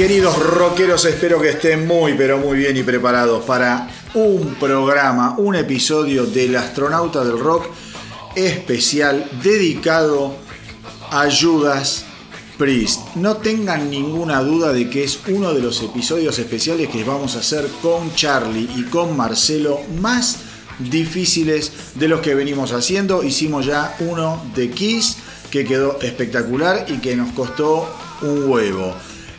Queridos rockeros, espero que estén muy pero muy bien y preparados para un programa, un episodio del astronauta del rock especial dedicado a Judas Priest. No tengan ninguna duda de que es uno de los episodios especiales que vamos a hacer con Charlie y con Marcelo más difíciles de los que venimos haciendo. Hicimos ya uno de Kiss que quedó espectacular y que nos costó un huevo.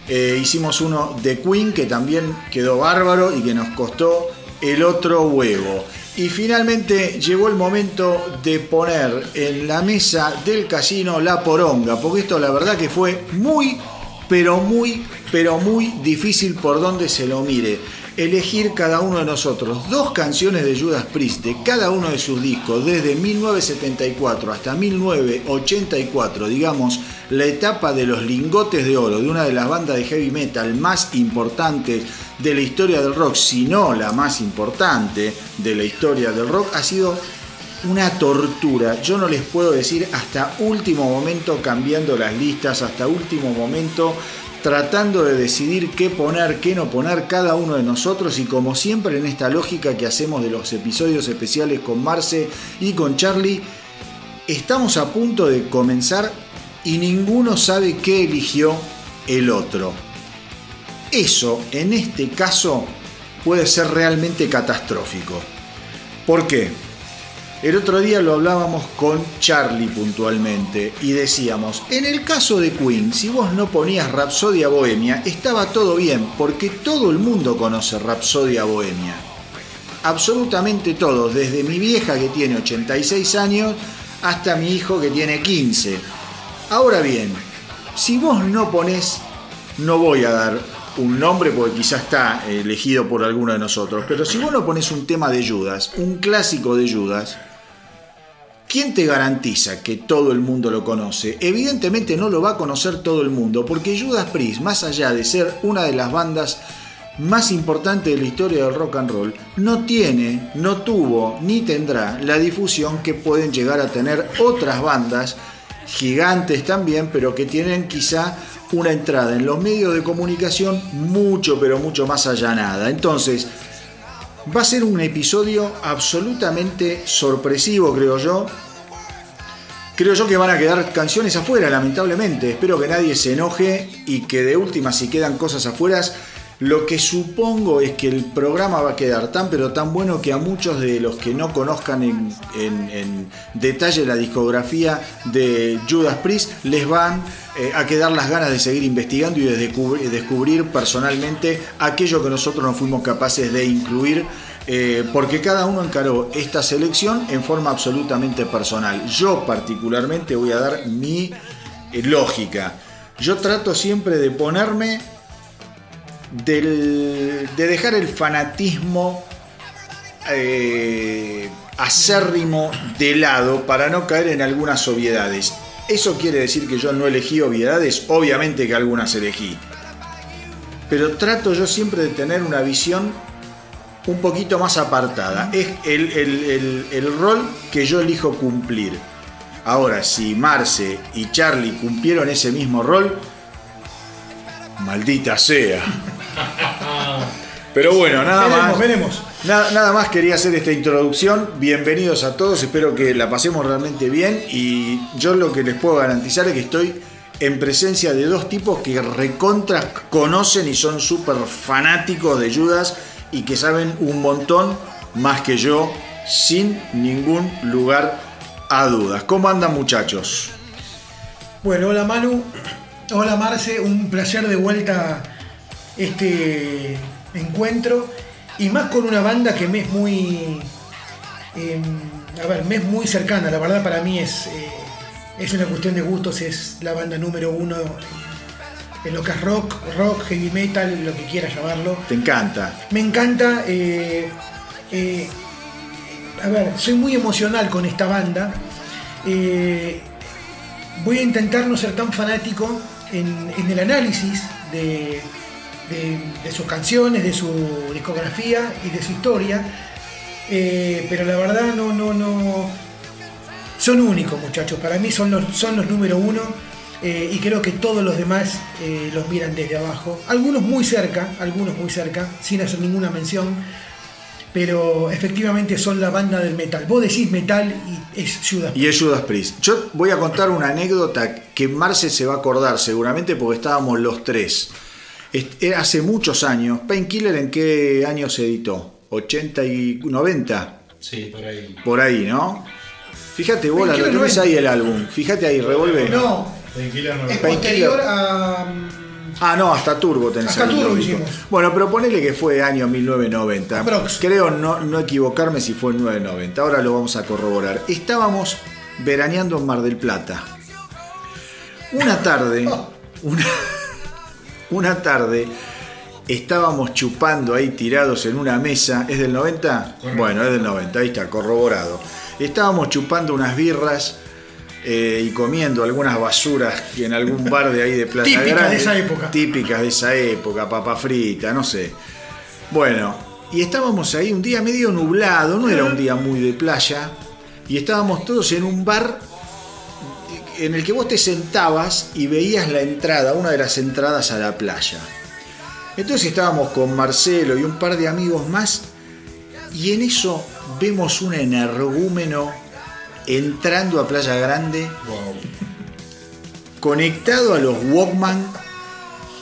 Eh, hicimos uno de Queen que también quedó bárbaro y que nos costó el otro huevo. Y finalmente llegó el momento de poner en la mesa del casino la poronga, porque esto la verdad que fue muy, pero muy, pero muy difícil por donde se lo mire elegir cada uno de nosotros dos canciones de Judas Priest de cada uno de sus discos, desde 1974 hasta 1984, digamos, la etapa de los lingotes de oro de una de las bandas de heavy metal más importantes de la historia del rock, si no la más importante de la historia del rock, ha sido una tortura. Yo no les puedo decir hasta último momento cambiando las listas, hasta último momento tratando de decidir qué poner, qué no poner cada uno de nosotros y como siempre en esta lógica que hacemos de los episodios especiales con Marce y con Charlie, estamos a punto de comenzar y ninguno sabe qué eligió el otro. Eso, en este caso, puede ser realmente catastrófico. ¿Por qué? El otro día lo hablábamos con Charlie puntualmente y decíamos, en el caso de Queen, si vos no ponías Rapsodia Bohemia, estaba todo bien, porque todo el mundo conoce Rapsodia Bohemia. Absolutamente todos, desde mi vieja que tiene 86 años hasta mi hijo que tiene 15. Ahora bien, si vos no ponés, no voy a dar un nombre porque quizás está elegido por alguno de nosotros, pero si vos no pones un tema de Judas, un clásico de Judas, ¿Quién te garantiza que todo el mundo lo conoce? Evidentemente no lo va a conocer todo el mundo, porque Judas Priest, más allá de ser una de las bandas más importantes de la historia del rock and roll, no tiene, no tuvo ni tendrá la difusión que pueden llegar a tener otras bandas gigantes también, pero que tienen quizá una entrada en los medios de comunicación mucho, pero mucho más allanada. Entonces, Va a ser un episodio absolutamente sorpresivo, creo yo. Creo yo que van a quedar canciones afuera, lamentablemente. Espero que nadie se enoje y que de última, si quedan cosas afuera, lo que supongo es que el programa va a quedar tan pero tan bueno que a muchos de los que no conozcan en, detalle la discografía de Judas Priest les van eh, a quedar las ganas de seguir investigando y de descubrir, personalmente aquello que nosotros no fuimos capaces de incluir. Eh, porque cada uno encaró esta selección en forma absolutamente personal. Yo particularmente voy a dar mi eh, lógica. Yo trato siempre de ponerme de dejar el fanatismo eh, acérrimo de lado para no caer en algunas obviedades. ¿Eso quiere decir que yo no elegí obviedades? Obviamente que algunas elegí. Pero trato yo siempre de tener una visión un poquito más apartada. Es el, el rol que yo elijo cumplir. Ahora, si Marce y Charlie cumplieron ese mismo rol, maldita sea. Pero bueno, nada más. Veremos. Nada, nada, más quería hacer esta introducción. Bienvenidos a todos, espero que la pasemos realmente bien. Y yo lo que les puedo garantizar es que estoy en presencia de dos tipos que recontra conocen y son súper fanáticos de Judas y que saben un montón más que yo, sin ningún lugar a dudas. ¿Cómo andan muchachos? Bueno, hola Manu, hola Marce, un placer de vuelta este encuentro y más con una banda que me es muy em, a ver, me es muy cercana, la verdad para mí es, eh, es una cuestión de gustos, es la banda número uno en lo que es rock, rock, heavy metal, lo que quieras llamarlo. Te encanta. Me encanta. Eh, eh, a ver, soy muy emocional con esta banda. voy a intentar no ser tan fanático en el análisis de, de, sus canciones, de su discografía y de su historia. Eh, pero la verdad no, no, no. Son únicos, muchachos. Para mí son los, son los número uno. eh, y creo que todos los demás eh, los miran desde abajo. Algunos muy cerca, algunos muy cerca, sin hacer ninguna mención, pero efectivamente son la banda del metal. Vos decís metal y es Judas Y es Judas Priest. Yo voy a contar una anécdota que Marce se va a acordar seguramente porque estábamos los tres. Hace muchos años. Painkiller en qué año se editó? 80 y 90, Sí, por ahí. por ahí, ¿no? Fíjate vos, lo Painkiller tenés 90. ahí el álbum. Fíjate ahí, revuelve. No, Tranquila, no es lo- Painkiller. posterior a. mm, Ah, no, hasta Turbo tenés Hasta Turbo hicimos. Bueno, pero ponele que fue año 1990. Aprox. Creo no, no equivocarme si fue el 990. Ahora lo vamos a corroborar. Estábamos veraneando en Mar del Plata. Una tarde, una, una tarde, estábamos chupando ahí tirados en una mesa. ¿Es del 90? Correcto. Bueno, es del 90, ahí está, corroborado. Estábamos chupando unas birras eh, y comiendo algunas basuras que en algún bar de ahí de Plata Típicas de Grande. esa época. Típicas de esa época, papa frita, no sé. Bueno, y estábamos ahí un día medio nublado, no era un día muy de playa, y estábamos todos en un bar en el que vos te sentabas y veías la entrada, una de las entradas a la playa. Entonces estábamos con Marcelo y un par de amigos más, y en eso vemos un energúmeno entrando a Playa Grande Wow. conectado a los Walkman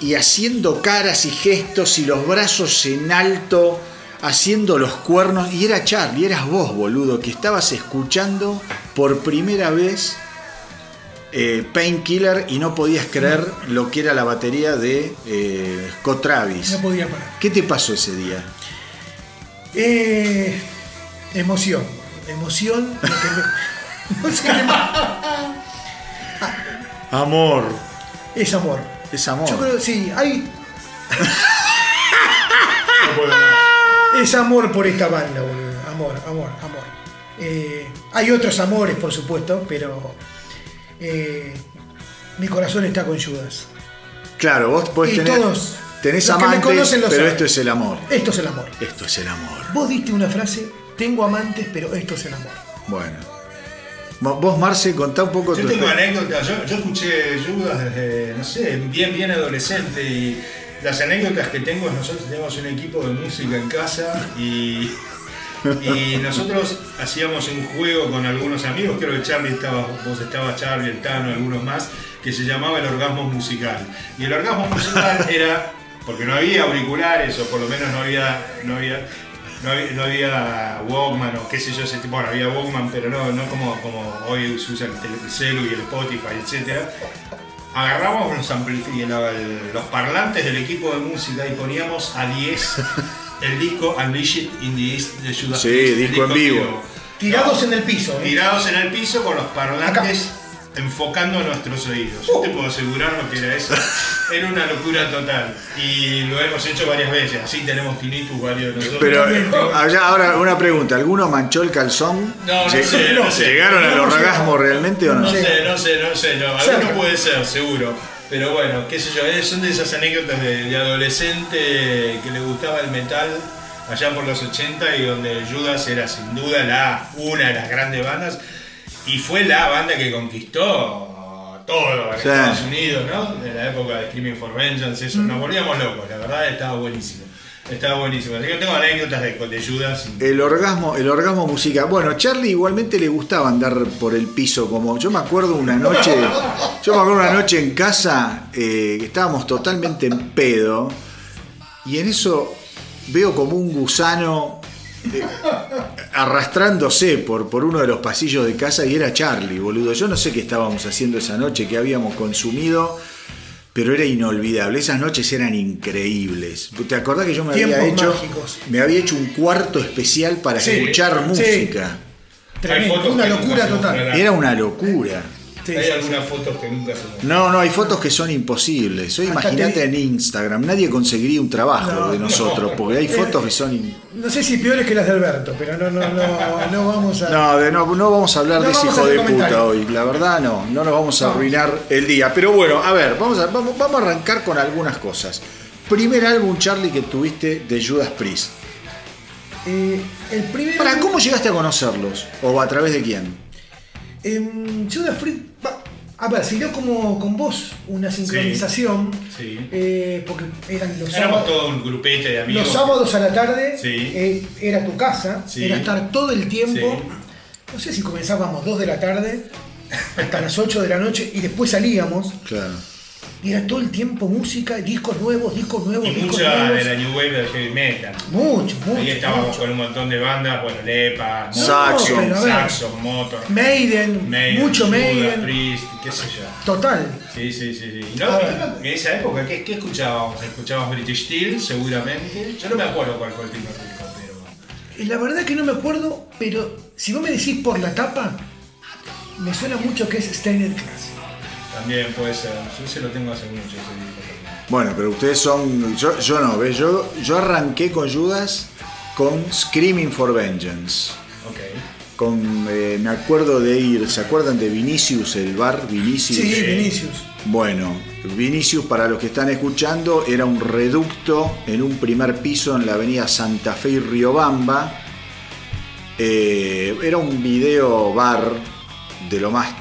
y haciendo caras y gestos y los brazos en alto, haciendo los cuernos. Y era Charlie, eras vos, boludo, que estabas escuchando por primera vez eh, Painkiller y no podías creer lo que era la batería de eh, Scott Travis. No podía parar. ¿Qué te pasó ese día? Eh, emoción. Emoción. lo que me- no sé qué más. Amor. Es amor. Es amor. Yo creo, sí, hay. No. Es amor por esta banda, boludo. Amor, amor, amor. Eh, hay otros amores, por supuesto, pero. Eh, mi corazón está con Judas. Claro, vos podés Y tener. todos, tenés los que me amantes, pero saben. esto es el amor. Esto es el amor. Esto es el amor. Vos diste una frase, tengo amantes, pero esto es el amor. Bueno. Vos, Marce, contá un poco Yo tu tengo anécdotas, yo, yo escuché Judas desde, no sé, bien, bien adolescente y las anécdotas que tengo es nosotros tenemos un equipo de música en casa y, y nosotros hacíamos un juego con algunos amigos, creo que Charlie estaba, vos estabas Charlie, el Tano, algunos más, que se llamaba el orgasmo musical. Y el orgasmo musical era, porque no había auriculares o por lo menos no había, no había no había, no había Walkman o qué sé yo, ese tipo, bueno, había Walkman, pero no, no como, como hoy se usa el telecelu y el Spotify, etc. Agarrábamos los, los parlantes del equipo de música y poníamos a 10 el disco Unleashed in the East de Judas Sí, disco en vivo. Tirados No, en el piso. ¿eh? tirados en el piso con los parlantes enfocando nuestros oídos. Yo te puedo asegurar lo que era eso. Era una locura total. Y lo hemos hecho varias veces. Así tenemos tinnitus varios de nosotros. Pero allá, ahora una pregunta, ¿alguno manchó el calzón? No, no sé, no sé. ¿Llegaron al orgasmo realmente o no? No sé, no sé, no sé, no. Alguno puede ser, seguro. Pero bueno, qué sé yo, son de esas anécdotas de, de adolescente que le gustaba el metal allá por los 80 y donde Judas era sin duda la una de las grandes bandas y fue la banda que conquistó todo en Sí. Estados Unidos, ¿no? De la época de Screaming for Vengeance, eso, nos volvíamos locos, la verdad estaba buenísimo. Estaba buenísimo. Así que tengo anécdotas de, de Judas. El orgasmo, el orgasmo musical. Bueno, Charlie igualmente le gustaba andar por el piso como. Yo me acuerdo una noche. Yo me acuerdo una noche en casa eh, que estábamos totalmente en pedo. Y en eso veo como un gusano eh, arrastrándose por, por uno de los pasillos de casa y era Charlie, boludo. Yo no sé qué estábamos haciendo esa noche, qué habíamos consumido, pero era inolvidable. Esas noches eran increíbles. ¿Te acordás que yo me había hecho mágicos. me había hecho un cuarto especial para Sí, escuchar sí. música? Tremendo, fotos una locura total. Era una locura. Sí, Hay sí, algunas fotos que nunca se muestran. No, no, hay fotos que son imposibles. Hoy imagínate te- en Instagram, nadie conseguiría un trabajo No, de nosotros, no. porque hay Eh, fotos que son... in- No sé si peores que las de Alberto, pero no, no, no, no vamos a. No, de- no, no vamos a hablar No de ese hijo de puta hoy. La verdad no, no nos vamos a arruinar el día. Pero bueno, a ver, vamos a, vamos, vamos a arrancar con algunas cosas. Primer álbum, Charlie, que tuviste de Judas Priest. Eh, el primer. ¿Para cómo llegaste a conocerlos? ¿O a través de quién? Em, Judas Priest. va, A ver, se dio como con vos una sincronización, Sí. eh, porque eran los Éramos sábados, todo un grupete de amigos. los sábados a la tarde, Sí. eh, era tu casa, Sí. era estar todo el tiempo, Sí. no sé si comenzábamos 2 de la tarde hasta las 8 de la noche y después salíamos, Claro. Y era todo el tiempo música, discos nuevos, discos nuevos, Y discos mucha nuevos. de la New Wave del heavy metal. Mucho, mucho. Ahí estábamos mucho. con un montón de bandas, bueno, Lepa, Saxon. a ver. Saxon, Motor, Maiden, Maiden, mucho Judas Maiden. Priest, qué sé yo. Total. Sí, sí, sí, sí. No, en esa época, ¿qué, qué escuchábamos? Escuchábamos British Steel, seguramente. Yo no me acuerdo cuál fue el primer disco, pero. Y La verdad que no me acuerdo, pero si vos me decís por la tapa, me suena mucho que es Steiner Class. También puede ser. Yo se lo tengo hace mucho ese disco. Bueno, pero ustedes son. Yo, yo no, ¿ves? Yo, yo arranqué con Judas con Screaming for Vengeance. Ok. Con, eh, me acuerdo de ir, ¿se acuerdan de Vinicius, el bar Vinicius? Sí, Vinicius. Bueno, Vinicius, para los que están escuchando, era un reducto en un primer piso en la avenida Santa Fe y Riobamba. Eh, era un video bar de lo más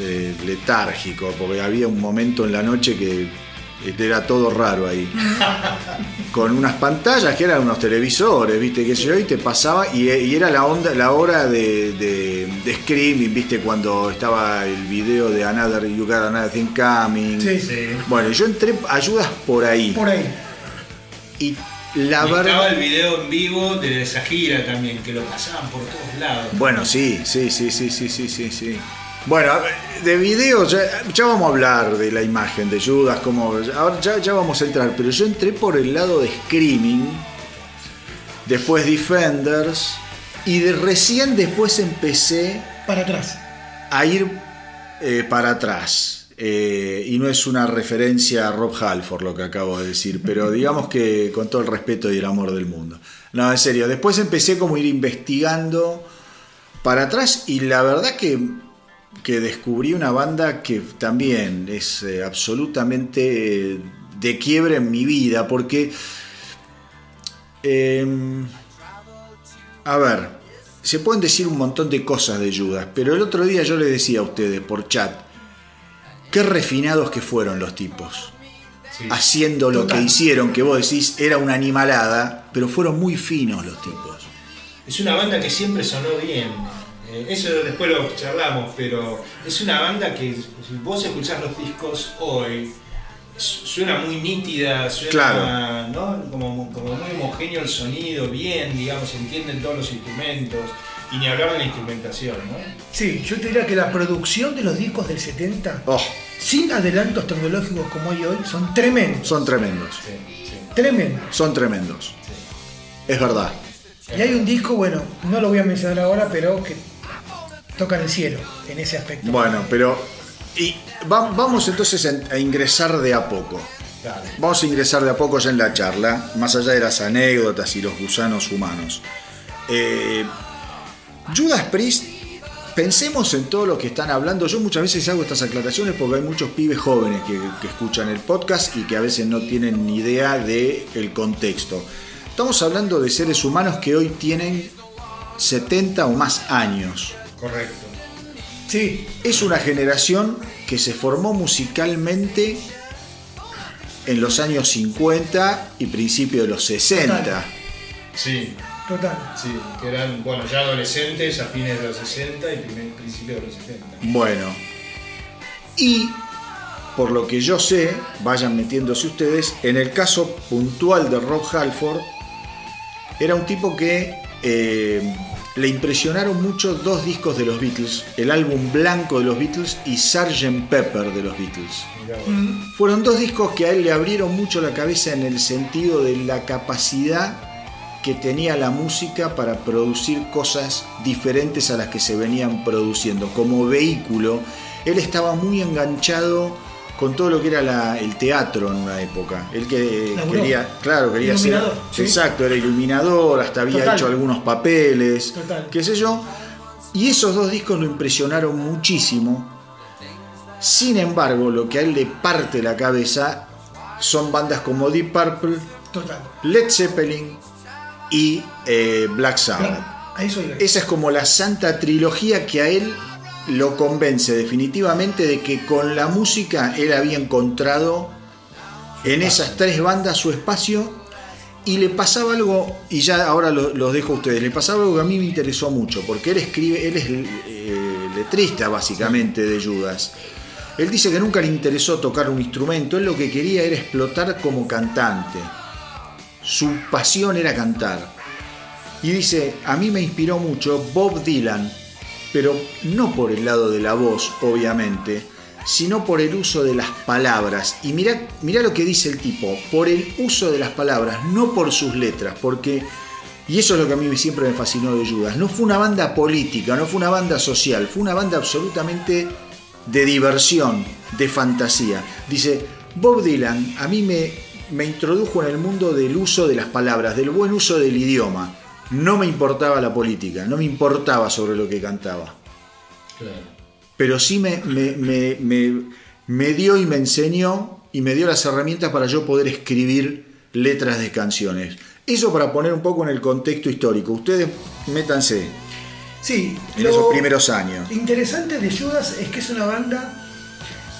eh, letárgico, porque había un momento en la noche que era todo raro ahí. Con unas pantallas que eran unos televisores, ¿viste? Que yo, y te pasaba, y, era la onda, la hora de, Screaming, ¿viste? Cuando estaba el video de Another You Got Another Thing Coming. Sí, sí. Bueno, yo entré ayudas por ahí. Por ahí. Y la verdad. Estaba el video en vivo de esa gira también, que lo pasaban por todos lados. Bueno, sí, sí, sí, sí, sí, sí, sí. sí. Bueno, de video ya, ya vamos a hablar de la imagen de Judas, como ahora ya, ya vamos a entrar, pero yo entré por el lado de Screaming, después Defenders y de recién después empecé Para atrás. a ir eh, para atrás. Eh, y no es una referencia a Rob Halford lo que acabo de decir, pero digamos que con todo el respeto y el amor del mundo. No, en serio, después empecé como a ir investigando para atrás y la verdad que, que descubrí una banda que también es eh, absolutamente eh, de quiebre en mi vida, porque... em, a ver, se pueden decir un montón de cosas de Judas, pero el otro día yo le decía a ustedes por chat, qué refinados que fueron los tipos, Sí. haciendo lo Total. que hicieron, que vos decís era una animalada, pero fueron muy finos los tipos. Es una banda que siempre sonó bien. Eh, eso después lo charlamos, pero es una banda que si vos escuchás los discos hoy, su- suena muy nítida, suena Claro. ¿no? como, como muy homogéneo el sonido, bien, digamos, se entienden todos los instrumentos, y ni hablar de la instrumentación, ¿no? Sí, yo te diría que la producción de los discos del 70, Oh, sin adelantos tecnológicos como hay hoy, son tremendos. son tremendos, Sí, sí, Tremendos. son tremendos. Es verdad. Y hay un disco, bueno, no lo voy a mencionar ahora, pero que toca en el cielo en ese aspecto. Bueno, pero y va- vamos entonces a, ingresar de a poco. Vamos a ingresar de a poco ya en la charla, más allá de las anécdotas y los gusanos humanos. Eh, Judas Priest, pensemos en todo lo que están hablando. Yo muchas veces hago estas aclaraciones porque hay muchos pibes jóvenes que, que escuchan el podcast y que a veces no tienen ni idea del contexto. Estamos hablando de seres humanos que hoy tienen 70 o más años. Correcto. Sí, Es una generación que se formó musicalmente en los años 50 y principios de los 60. Total. Sí, total. sí, que eran, bueno, ya adolescentes a fines de los 60 y primer, principios de los 70. Bueno, y por lo que yo sé, vayan metiéndose ustedes, en el caso puntual de Rob Halford, era un tipo que eh, le impresionaron mucho dos discos de los Beatles, el álbum blanco de los Beatles y Sgt. Pepper de los Beatles. Mm, Fueron dos discos que a él le abrieron mucho la cabeza en el sentido de la capacidad que tenía la música para producir cosas diferentes a las que se venían produciendo. Como vehículo, él estaba muy enganchado con todo lo que era la- el teatro en una época. Él que Laburó. quería, claro, quería ser. Sí. Exacto, era iluminador, hasta había Total. hecho algunos papeles, Total. qué sé yo. Y esos dos discos lo impresionaron muchísimo. Sin embargo, lo que a él le parte la cabeza son bandas como Deep Purple, total. Led Zeppelin y eh, Black Sabbath. Ahí soy. Esa es como la santa trilogía que a él lo convence definitivamente de que con la música él había encontrado en esas tres bandas su espacio y le pasaba algo, y ya ahora lo- los dejo a ustedes, le pasaba algo que a mí me interesó mucho, porque él escribe, él es eh, letrista básicamente de Judas. Él dice que nunca le interesó tocar un instrumento, él lo que quería era explotar como cantante. Su pasión era cantar. Y dice, a mí me inspiró mucho Bob Dylan, pero no por el lado de la voz, obviamente, sino por el uso de las palabras. Y mira, mira lo que dice el tipo, por el uso de las palabras, no por sus letras, porque, y eso es lo que a mí siempre me fascinó de Judas, no fue una banda política, no fue una banda social, fue una banda absolutamente de diversión, de fantasía. Dice, Bob Dylan a mí me, me introdujo en el mundo del uso de las palabras, del buen uso del idioma. No me importaba la política, no me importaba sobre lo que cantaba Claro. pero sí me, me- me- me- dio y me enseñó y me dio las herramientas para yo poder escribir letras de canciones. Eso para poner un poco en el contexto histórico. Ustedes métanse Sí, en esos primeros años. interesante de Judas es que es una banda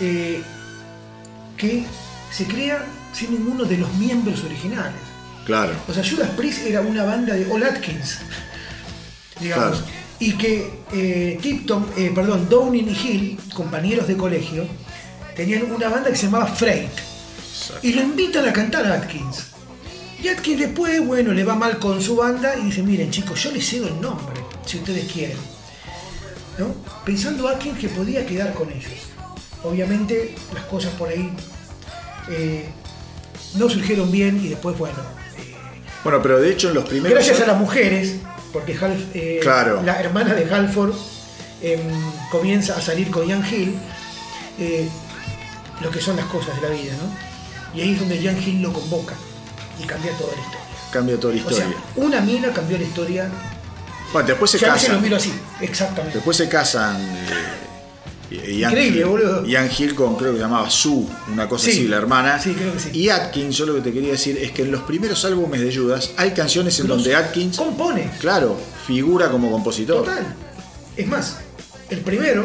eh, que se crea sin ninguno de los miembros originales. Claro, O sea, Judas Priest era una banda de All Atkins, digamos. Claro. Y que eh, Tipton, eh, perdón, Downing y Hill, compañeros de colegio, tenían una banda que se llamaba Freight. Y lo invitan a cantar a Atkins. Y Atkins después, bueno, le va mal con su banda y dice, miren chicos, yo les cedo el nombre, si ustedes quieren. ¿No? Pensando Atkins que podía quedar con ellos. Obviamente las cosas por ahí eh, no surgieron bien y después, bueno, bueno, pero de hecho en los primeros Gracias a las mujeres, porque Hal- eh, Claro. la hermana de Halford em, comienza a salir con Ian Hill, eh, lo que son las cosas de la vida, ¿no? Y ahí es donde Ian Hill lo convoca y cambia toda la historia. cambia toda la O sea, historia. una mina cambió la historia. bueno, después se veces lo casan. miro así, exactamente. Después se casan. Ian Increíble, Hill- boludo. Ian Hill con creo que se llamaba Sue, una cosa Sí, así, la hermana. sí, creo que sí. Y Atkins, yo lo que te quería decir es que en los primeros álbumes de Judas hay canciones en donde Atkins, compone, claro, figura como compositor. total. Es más, el primero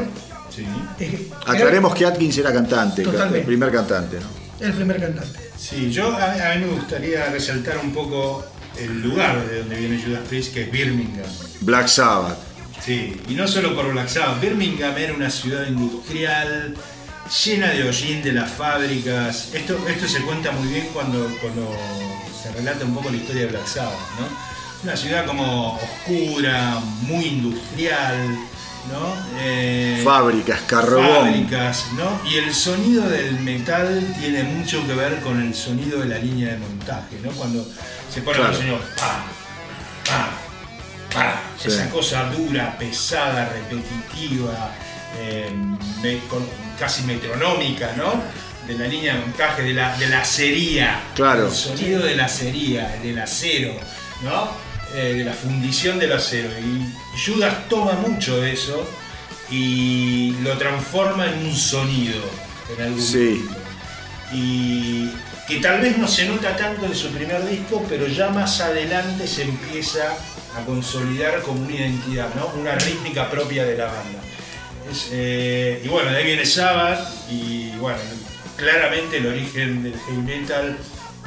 Sí. es- Aclaremos que Atkins era cantante, Totalmente. el primer cantante. ¿no? el primer cantante. Sí, yo a, a mí me gustaría resaltar un poco el lugar de donde viene Judas Priest, que es Birmingham. Black Sabbath. Sí, y no solo por Black Sabbath, Birmingham era una ciudad industrial llena de hollín de las fábricas. Esto, esto se cuenta muy bien cuando, cuando se relata un poco la historia de Black Sabbath, ¿no? Una ciudad como oscura, muy industrial, ¿no? Eh, Fábricas, carbón. fábricas, ¿no? Y el sonido del metal tiene mucho que ver con el sonido de la línea de montaje, ¿no? Cuando se pone Claro. el sonido pa, pa, Sí. esa cosa dura, pesada, repetitiva, eh, me- con- casi metronómica, ¿no? De la línea de montaje, de la, de la acería. Claro. El sonido de la acería, del acero, ¿no? Eh, de la fundición del acero. Y Judas toma mucho de eso y lo transforma en un sonido en algún Sí. punto. Y que tal vez no se nota tanto en su primer disco, pero ya más adelante se empieza a consolidar como una identidad, ¿no? una rítmica propia de la banda. Es, eh, y bueno, de ahí viene Sabbath y bueno, claramente el origen del heavy metal,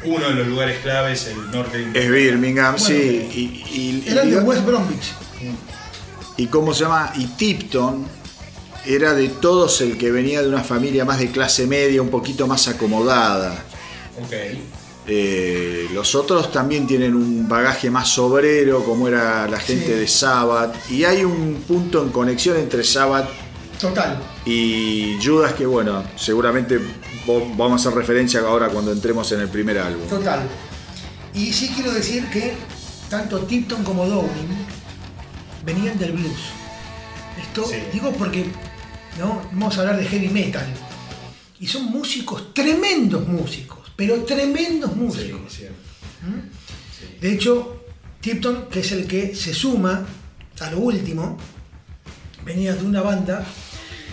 uno de los lugares claves, el norte de Es Inglaterra. Birmingham, Bueno, sí. Y, y- Eran y- de West Bromwich. y cómo se llama, y Tipton era de todos el que venía de una familia más de clase media, un poquito más acomodada. Ok. Eh, los otros también tienen un bagaje más obrero, como era la gente Sí. de Sabbath. Y hay un punto en conexión entre Sabbath Total. y Judas que, bueno, seguramente vamos a hacer referencia ahora cuando entremos en el primer álbum. Total. Y sí quiero decir que tanto Tipton como Downing venían del blues. Esto Sí. digo porque ¿no? vamos a hablar de heavy metal. Y son músicos, tremendos músicos, pero tremendos Sí, músicos. es cierto. De hecho, Tipton, que es el que se suma a lo último, venía de una banda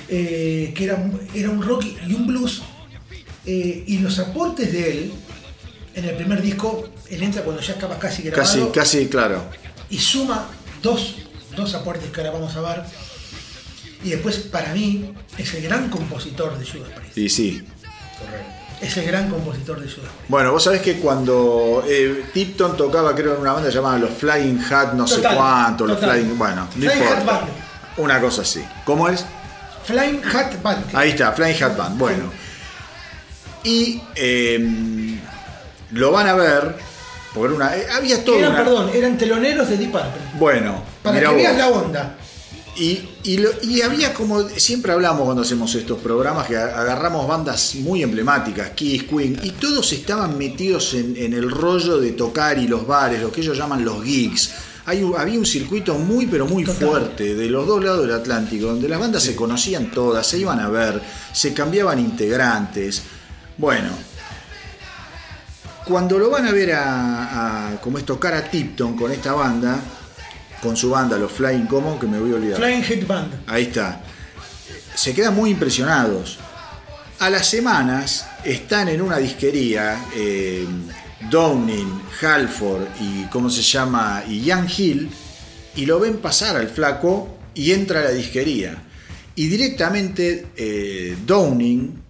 eh, que era, un- era un rock y un blues, eh, y los aportes de él, en el primer disco, él entra cuando ya estaba casi grabado, Casi, casi, claro. y suma dos, dos aportes que ahora vamos a ver. Y después, para mí, es el gran compositor de Judas Priest. Y sí. Correcto. Es el gran compositor de Priest. Bueno, vos sabés que cuando eh, Tipton tocaba, creo, en una banda llamada los Flying Hat, no sé Total, cuánto, los. Flying. Bueno, no Flying Hat. Band. Una cosa así. ¿Cómo es? Flying Hat Band. Ahí está, Flying Hat Band. Bueno. Y eh, lo van a ver. Por una, eh, había todo eran, una- perdón, eran teloneros de Deep Purple. Bueno, Para que vos. veas la onda. Y, y, lo- y había como, siempre hablamos cuando hacemos estos programas, que agarramos bandas muy emblemáticas, Kiss, Queen, y todos estaban metidos en, en el rollo de tocar y los bares, lo que ellos llaman los gigs. Hay un- había un circuito muy, pero muy Total. fuerte de los dos lados del Atlántico, donde las bandas se conocían todas, se iban a ver, se cambiaban integrantes. Bueno, cuando lo van a ver a, a como es tocar a Tipton con esta banda, con su banda, los Flying Como, que me voy a olvidar. Flying Head Band. Ahí está. Se quedan muy impresionados. A las semanas están en una disquería, eh, Downing, Halford y cómo se llama, y Young Hill, y lo ven pasar al flaco y entra a la disquería. Y directamente eh, Downing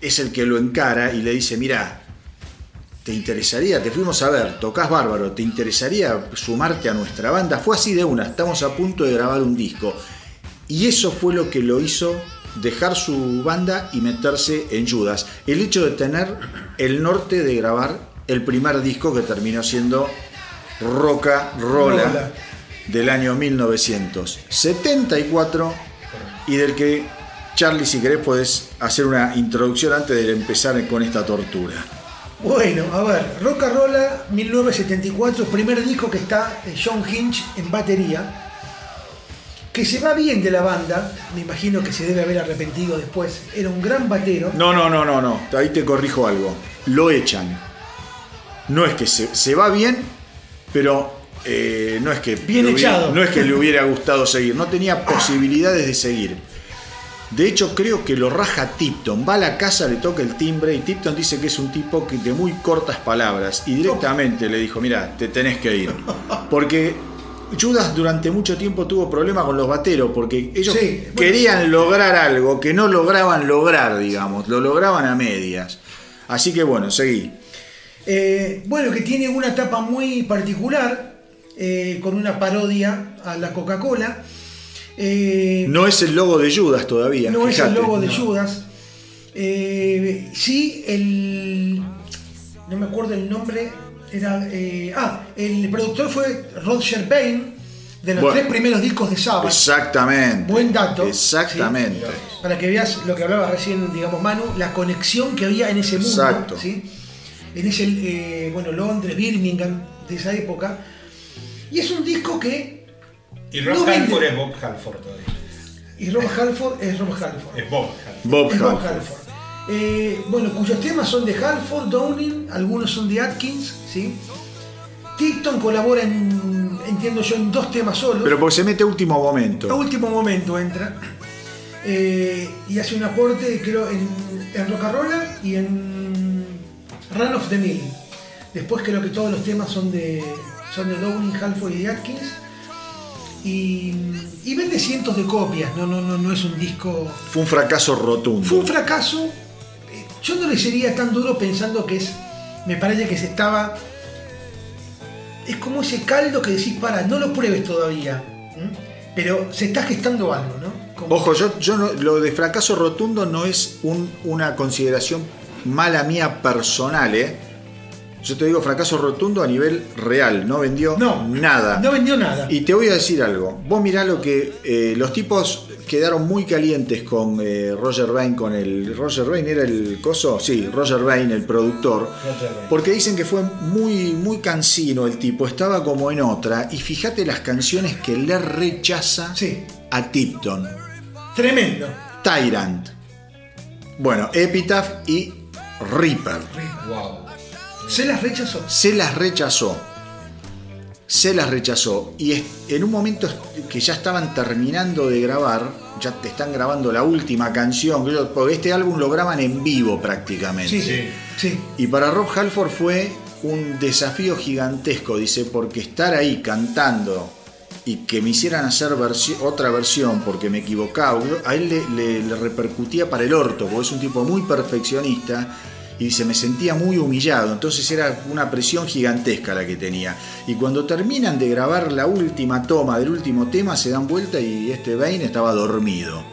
es el que lo encara y le dice, mira, ¿te interesaría? Te fuimos a ver, tocas bárbaro, ¿te interesaría sumarte a nuestra banda? Fue así de una, estamos a punto de grabar un disco. Y eso fue lo que lo hizo dejar su banda y meterse en Judas. El hecho de tener el norte de grabar el primer disco que terminó siendo Roca Rola Rola. del año 1974 y del que Charlie si querés podés hacer una introducción antes de empezar con esta tortura. Bueno, a ver, Rock and Rolla 1974, primer disco que está eh, John Hinch en batería, que se va bien de la banda, me imagino que se debe haber arrepentido después, era un gran batero. No, no, no, no, no. Ahí te corrijo algo. Lo echan. No es que se, se va bien, pero eh, no es que Bien hubiera- echado. no es que le hubiera gustado seguir. No tenía posibilidades de seguir. De hecho, creo que lo raja Tipton. Va a la casa, le toca el timbre y Tipton dice que es un tipo que de muy cortas palabras. Y directamente le dijo, mira, te tenés que ir. Porque Judas durante mucho tiempo tuvo problemas con los bateros, porque ellos Sí, bueno. querían lograr algo que no lograban lograr, digamos. Lo lograban a medias. Así que bueno, seguí. Eh, bueno, que tiene una etapa muy particular, eh, con una parodia a la Coca-Cola. Eh, No es el logo de Judas todavía. No es el logo de no. Judas. Eh, sí, el. No me acuerdo el nombre. Era. eh, ah, el productor fue Roger Bain, de los Bueno. tres primeros discos de Sabbath. Exactamente. Buen dato. Exactamente. Para que veas lo que hablaba recién, digamos, Manu, la conexión que había en ese mundo. Exacto. ¿sí? En ese, eh, bueno, Londres, Birmingham, de esa época. Y es un disco que. Y Rob No. Halford es Bob Halford todavía. Y Rob Halford es Rob Halford. Es Bob Halford. Bob Es Bob Halford. Halford. Eh, bueno, cuyos temas son de Halford, Downing, algunos son de Atkins, ¿sí? Tipton colabora en, entiendo yo, en dos temas solos. Pero porque se mete a último momento. A último momento entra. eh, y hace un aporte, creo, en, en Rocarola y en Run of the Mill. Después creo que todos los temas son de, son de Downing, Halford y de Atkins. Y, y vende cientos de copias, no, no, no, no es un disco Fue un fracaso rotundo. fue un fracaso. eh, Yo no le sería tan duro pensando que es. Me parece que se estaba. Es como ese caldo que decís, para, no lo pruebes todavía. Pero se está gestando algo, ¿no? Como- Ojo, yo, yo no- lo de fracaso rotundo no es un- una consideración mala mía personal, ¿eh? Yo te digo fracaso rotundo a nivel real, no vendió no, nada. No vendió nada. Y te voy a decir algo. Vos mirá lo que eh, los tipos quedaron muy calientes con eh, Roger Bain, con el. Roger Bain era el coso, sí, Roger Bain, el productor. Porque dicen que fue muy, muy cansino el tipo, estaba como en otra. Y fíjate las canciones que le rechaza Sí. a Tipton. Tremendo. Tyrant. Bueno, Epitaph y Reaper. Wow. Se las rechazó. Se las rechazó. Se las rechazó. Y en un momento que ya estaban terminando de grabar, ya te están grabando la última canción, porque este álbum lo graban en vivo prácticamente. Sí, Sí. sí. Y para Rob Halford fue un desafío gigantesco, dice, porque estar ahí cantando y que me hicieran hacer versi- otra versión porque me equivocaba, a él le, le- le repercutía para el orto, porque es un tipo muy perfeccionista y dice, me sentía muy humillado, entonces era una presión gigantesca la que tenía. Y cuando terminan de grabar la última toma del último tema, se dan vuelta y este Bane estaba dormido.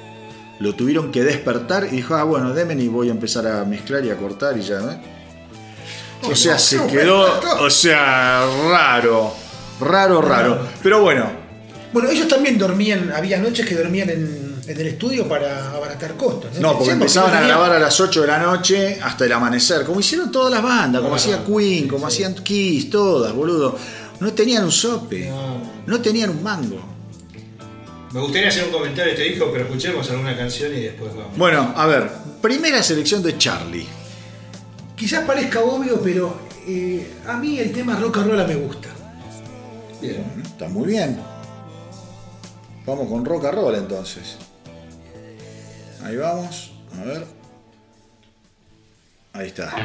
Lo tuvieron que despertar y dijo, ah, bueno, démen y voy a empezar a mezclar y a cortar y ya, ¿eh? O sea, se quedó, o sea, raro, raro, raro. Pero bueno, Bueno, ellos también dormían, había noches que dormían en, en el estudio para abaratar costos. no, porque Pensemos que empezaban no a grabar a las 8 de la noche hasta el amanecer, como hicieron todas las bandas, como hacía Queen, como hacían Kiss, todas, boludo. No tenían un sope, No. no tenían un mango. Me gustaría hacer un comentario de este disco, pero escuchemos alguna canción y después vamos. Bueno, a ver, primera selección de Charlie. Quizás parezca obvio, pero eh, a mí el tema rock and roll me gusta. Bien. Está muy bien. Vamos con rock and roll entonces. Ahí vamos. A ver. Ahí está.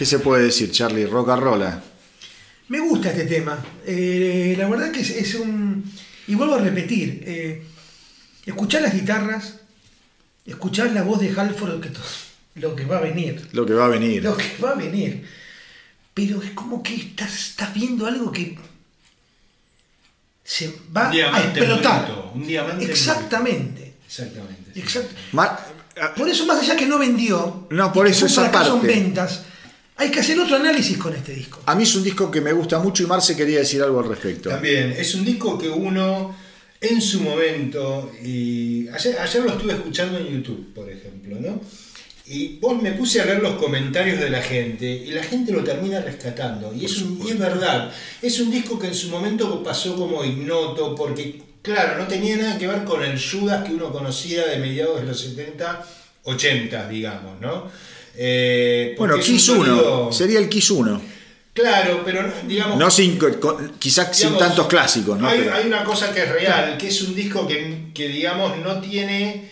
¿Qué se puede decir, Charlie? Rock and roll. Me gusta este tema. Eh, la verdad que es, es un. Y vuelvo a repetir. eh, escuchar las guitarras, escuchar la voz de Halford, lo que, to- lo que va a venir. Lo que va a venir. Lo que va a venir. Pero es como que estás, estás viendo algo que se va Un a diamante explotar. bruto, un diamante Exactamente. Exactamente. sí. Exact- Ma- ah, Por eso, más allá que no vendió, No, por eso esa parte. ventas, hay que hacer otro análisis con este disco. A mí es un disco que me gusta mucho y Marce quería decir algo al respecto. También, es un disco que uno en su momento, y ayer, ayer lo estuve escuchando en YouTube, por ejemplo, ¿no? Y vos me puse a leer los comentarios de la gente y la gente lo termina rescatando. Y es, un- y es verdad, es un disco que en su momento pasó como ignoto porque, claro, no tenía nada que ver con el Judas que uno conocía de mediados de los 70, 80, digamos, ¿no? Eh, Bueno, Kiss 1. sonido- Sería el Kiss 1. Claro, pero digamos... No sin, con- quizás sin tantos clásicos, ¿no? Hay, Pero- hay una cosa que es real, que es un disco que, que, digamos no tiene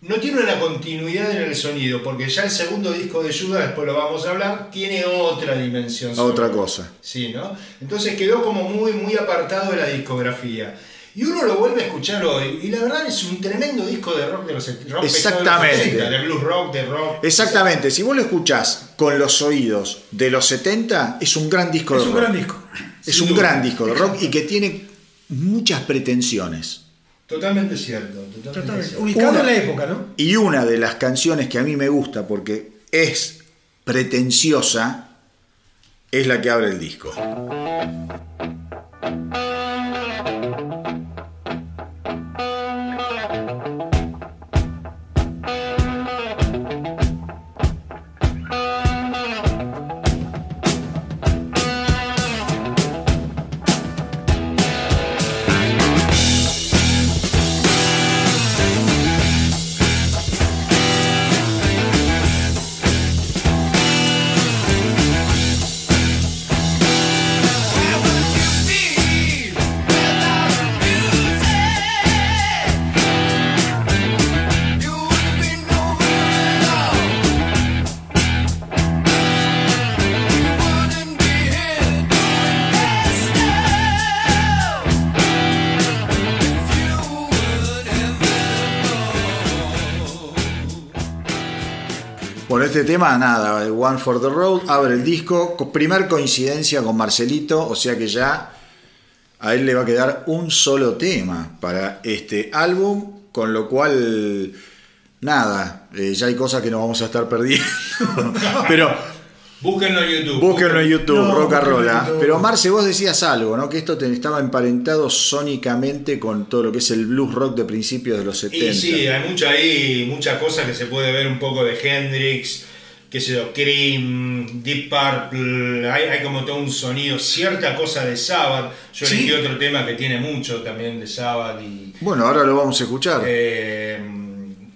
no tiene una continuidad en el sonido, porque ya el segundo disco de Judas, después lo vamos a hablar, tiene otra dimensión. Otra cosa. Sí, ¿no? Entonces quedó como muy, muy apartado de la discografía. Y uno lo vuelve a escuchar hoy, y la verdad es un tremendo disco de rock de los, rock pesado de los Exactamente. 80, de blues rock, de rock. Exactamente, si vos lo escuchás con los oídos de los 70, es un gran disco Es de un rock. gran disco. Es Sin un duda. gran disco de rock y que tiene muchas pretensiones. Totalmente cierto. Totalmente Totalmente. cierto. Ubicado Una- en la época, ¿no? Y una de las canciones que a mí me gusta porque es pretenciosa es la que abre el disco. Este tema, nada, One for the Road, abre el disco, co- primer coincidencia con Marcelito, o sea que ya a él le va a quedar un solo tema para este álbum, con lo cual, nada, eh, ya hay cosas que nos vamos a estar perdiendo. Pero Búsquenlo en YouTube. búsquenlo en YouTube, No, Roca búsquenlo en Rola. YouTube. Pero Marce, vos decías algo, ¿no? Que esto te estaba emparentado sónicamente con todo lo que es el blues rock de principios de los 70. Y sí, hay mucha ahí, muchas cosas que se puede ver un poco de Hendrix, qué sé yo, Cream, Deep Purple, hay, hay como todo un sonido, cierta cosa de Sabbath. Yo Sí. elegí otro tema que tiene mucho también de Sabbath y... Bueno, ahora lo vamos a escuchar. Eh,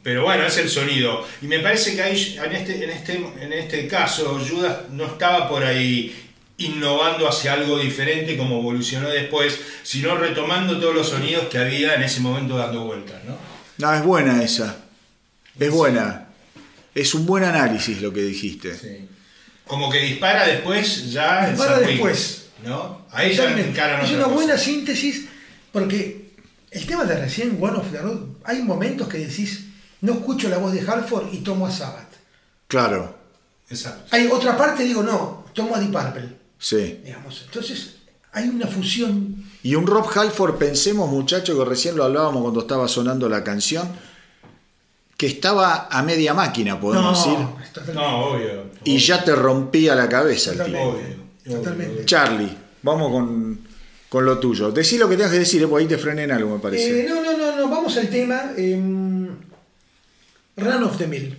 pero bueno, es el sonido. Y me parece que ahí, en este, en, este, en este caso, Judas no estaba por ahí innovando hacia algo diferente como evolucionó después, sino retomando todos los sonidos que había en ese momento dando vueltas, ¿no? No, es buena esa. Es buena. Es un buen análisis lo que dijiste. Sí. Como que dispara después ya Dispara después. ¿no? Ahí ya encaran Es otra una cosa. buena síntesis porque el tema de recién, One of the Road, hay momentos que decís, no escucho la voz de Halford y tomo a Sabbath. Claro, Exacto. Hay otra parte, digo, no, tomo a Deep Purple, sí. digamos. Entonces, hay una fusión. Y un Rob Halford, pensemos muchachos, que recién lo hablábamos cuando estaba sonando la canción, que estaba a media máquina, podemos decir, No, totalmente- No, obvio. y ya te rompía la cabeza el tipo. Totalmente. Obvio, Totalmente. obvio. Charlie, vamos con, con lo tuyo. Decí lo que tengas que decir, eh, porque ahí te frené en algo, me parece. Eh, no, no, no, no, vamos al tema. em, Run of the Mill.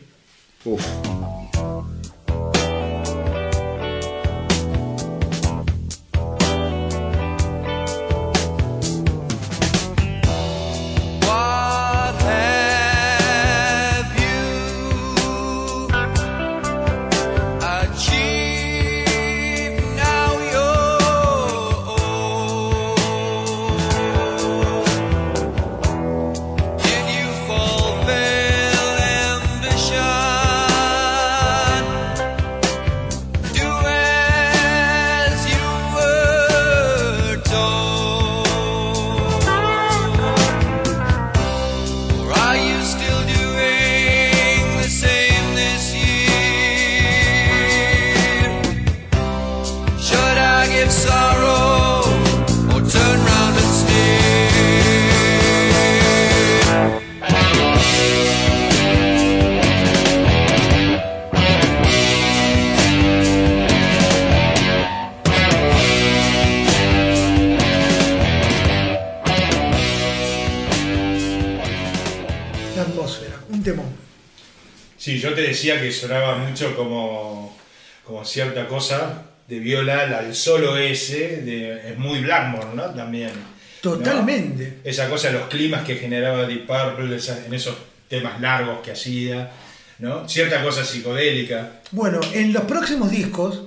Sonaba mucho como, como cierta cosa de viola, la- el solo ese, de, es muy Blackmore, ¿no? También. ¿no? Totalmente. Esa cosa, los climas que generaba Deep Purple, esa- en esos temas largos que hacía, ¿no? Cierta cosa psicodélica. Bueno, en los próximos discos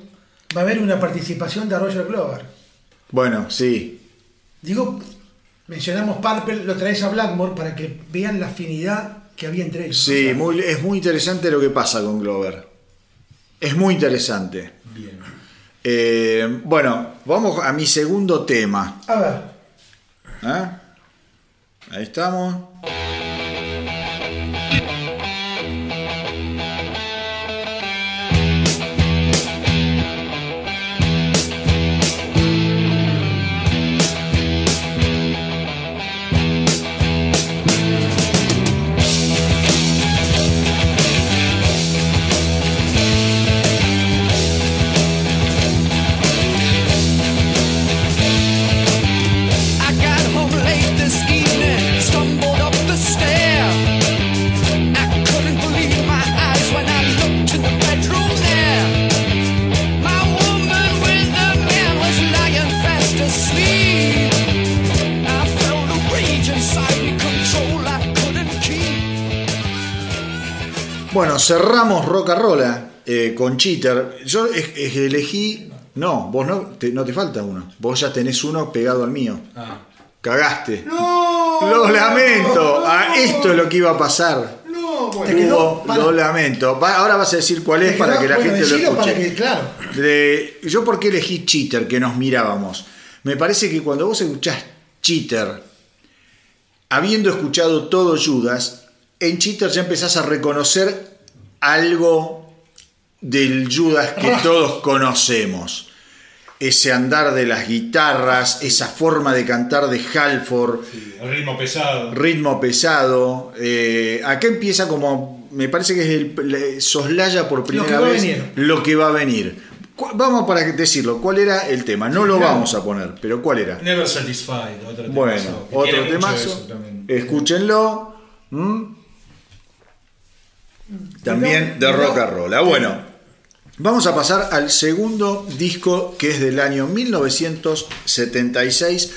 va a haber una participación de Roger Glover. Bueno, sí. Digo, mencionamos Purple, lo traes a Blackmore para que vean la afinidad que había entre ellos. Sí, muy- es muy interesante lo que pasa con Glover. Es muy interesante. Bien. Eh, bueno, vamos a mi segundo tema. A ver, ¿eh? Ahí estamos. Bueno, cerramos Roca Rola eh, con Cheater. Yo elegí. No, vos no te, no te falta uno. Vos ya tenés uno pegado al mío. Ah. Cagaste. ¡No! Lo lamento. Ah, esto es lo que iba a pasar. No, Hugo, te quedó. para- lo lamento. Va- ahora vas a decir cuál es para que la bueno, gente lo escuche. para que, claro. De- yo por qué elegí Cheater, que nos mirábamos. Me parece que cuando vos escuchás Cheater, habiendo escuchado todo Judas, en Cheater ya empezás a reconocer algo del Judas que todos conocemos. Ese andar de las guitarras, esa forma de cantar de Halford, El ritmo pesado. ritmo pesado. eh, acá empieza como, me parece que es el, soslaya por primera a vez lo que va a venir. Vamos para decirlo, ¿cuál era el tema? No lo claro. vamos a poner, pero ¿cuál era? Never Satisfied, otro temazo, Bueno, otro también. Escúchenlo. ¿Mm? También de rock and roll. Ah, Bueno, vamos a pasar al segundo disco que es del año 1976.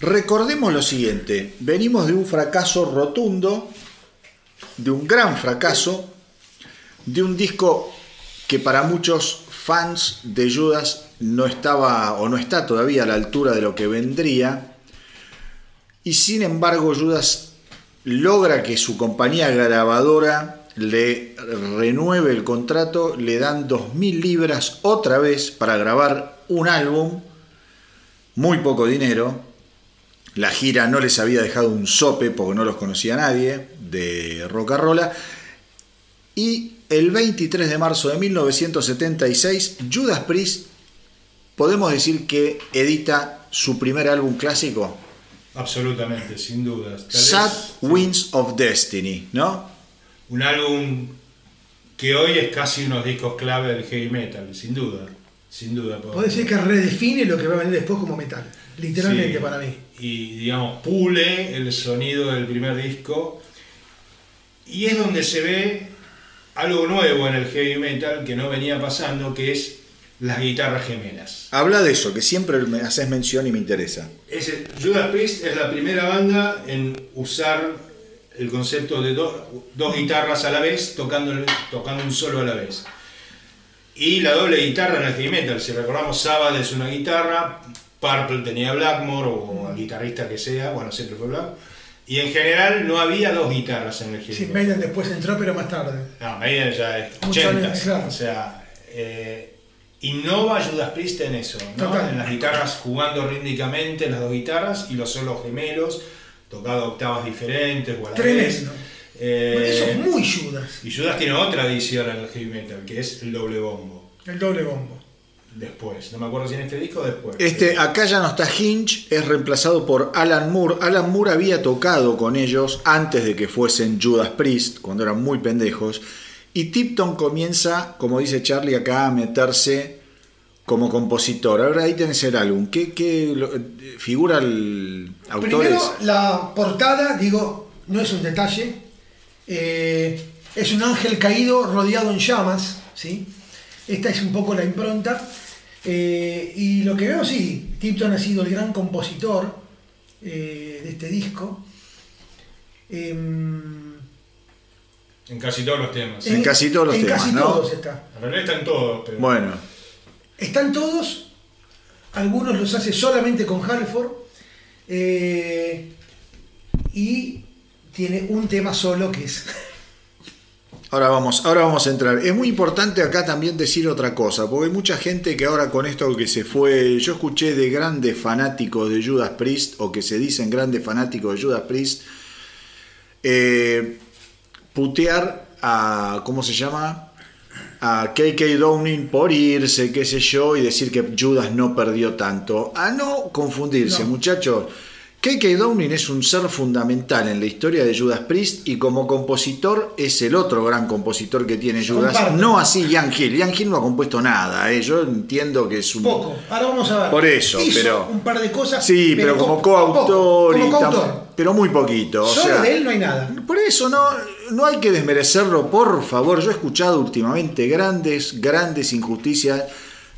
Recordemos lo siguiente: venimos de un fracaso rotundo, de un gran fracaso, de un disco que para muchos fans de Judas no estaba o no está todavía a la altura de lo que vendría. Y sin embargo, Judas logra que su compañía grabadora le renueve el contrato, le dan 2.000 libras otra vez para grabar un álbum, muy poco dinero. La gira no les había dejado un sope porque no los conocía nadie de rock and roll. Y el 23 de marzo de 1976, Judas Priest, podemos decir que edita su primer álbum clásico, Absolutamente, sin dudas. Sad vez, Winds of Destiny, ¿no? Un álbum que hoy es casi unos discos clave del heavy metal, sin duda. Sin duda. puedo- Puede decir que redefine lo que va a venir después como metal. Literalmente Sí, para mí. Y digamos, pule el sonido del primer disco. Y es donde se ve algo nuevo en el heavy metal que no venía pasando, que es las guitarras gemelas. Habla de eso, que siempre me haces mención y me interesa. Es el- Judas Priest es la primera banda en usar el concepto de dos, dos guitarras a la vez, tocando, tocando un solo a la vez. Y la doble guitarra en el heavy metal. Si recordamos, Sabbath es una guitarra, Purple tenía Blackmore o el guitarrista que sea, bueno, siempre fue Black. Y en general no había dos guitarras en el heavy Sí, metal. Maiden después entró, pero más tarde. No, Maiden ya es Mucho 80. antes, claro. O sea, eh, innova Judas Priest en eso, ¿no? Total. En las guitarras jugando rítmicamente, las dos guitarras y los solos gemelos, tocado octavas diferentes o a la Tremendo. vez. Eh, Bueno, eso es muy Judas. y Judas tiene otra edición en el heavy metal, que es el doble bombo. El doble bombo. Después, no me acuerdo si en este disco o después. Este, Eh, acá ya no está Hinch, es reemplazado por Alan Moore. Alan Moore había tocado con ellos antes de que fuesen Judas Priest, cuando eran muy pendejos. Y Tipton comienza, como dice Charlie acá, a meterse como compositor. Ahora ahí tenés el álbum. ¿Qué, qué lo- figura el autores? Primero, la portada, digo, no es un detalle. eh, es un ángel caído rodeado en llamas, ¿sí? Esta es un poco la impronta. eh, y lo que veo, sí, Tipton ha sido el gran compositor eh, de este disco. Em, en casi todos los temas. En casi todos los en temas, casi ¿no? todos está. En realidad están todos, pero. Bueno, Están todos, algunos los hace solamente con Halford eh, y tiene un tema solo que es Ahora vamos, ahora vamos a entrar. Es muy importante acá también decir otra cosa, porque hay mucha gente que ahora con esto que se fue, yo escuché de grandes fanáticos de Judas Priest, o que se dicen grandes fanáticos de Judas Priest, eh, putear a, ¿cómo se llama? A KK Downing por irse, qué sé yo, y decir que Judas no perdió tanto. A no confundirse, No. muchachos. KK Downing es un ser fundamental en la historia de Judas Priest y como compositor es el otro gran compositor que tiene Judas. Comparto. No así Ian Hill. Ian Hill no ha compuesto nada. ¿eh? Yo entiendo que es un... poco. Ahora vamos a ver. Por eso, Hizo pero- un par de cosas. Sí, pero, como co- coautor como tam- coautor. Pero muy poquito. o Solo sea, de él no hay nada. por eso no, no hay que desmerecerlo, por favor. Yo he escuchado últimamente grandes, grandes injusticias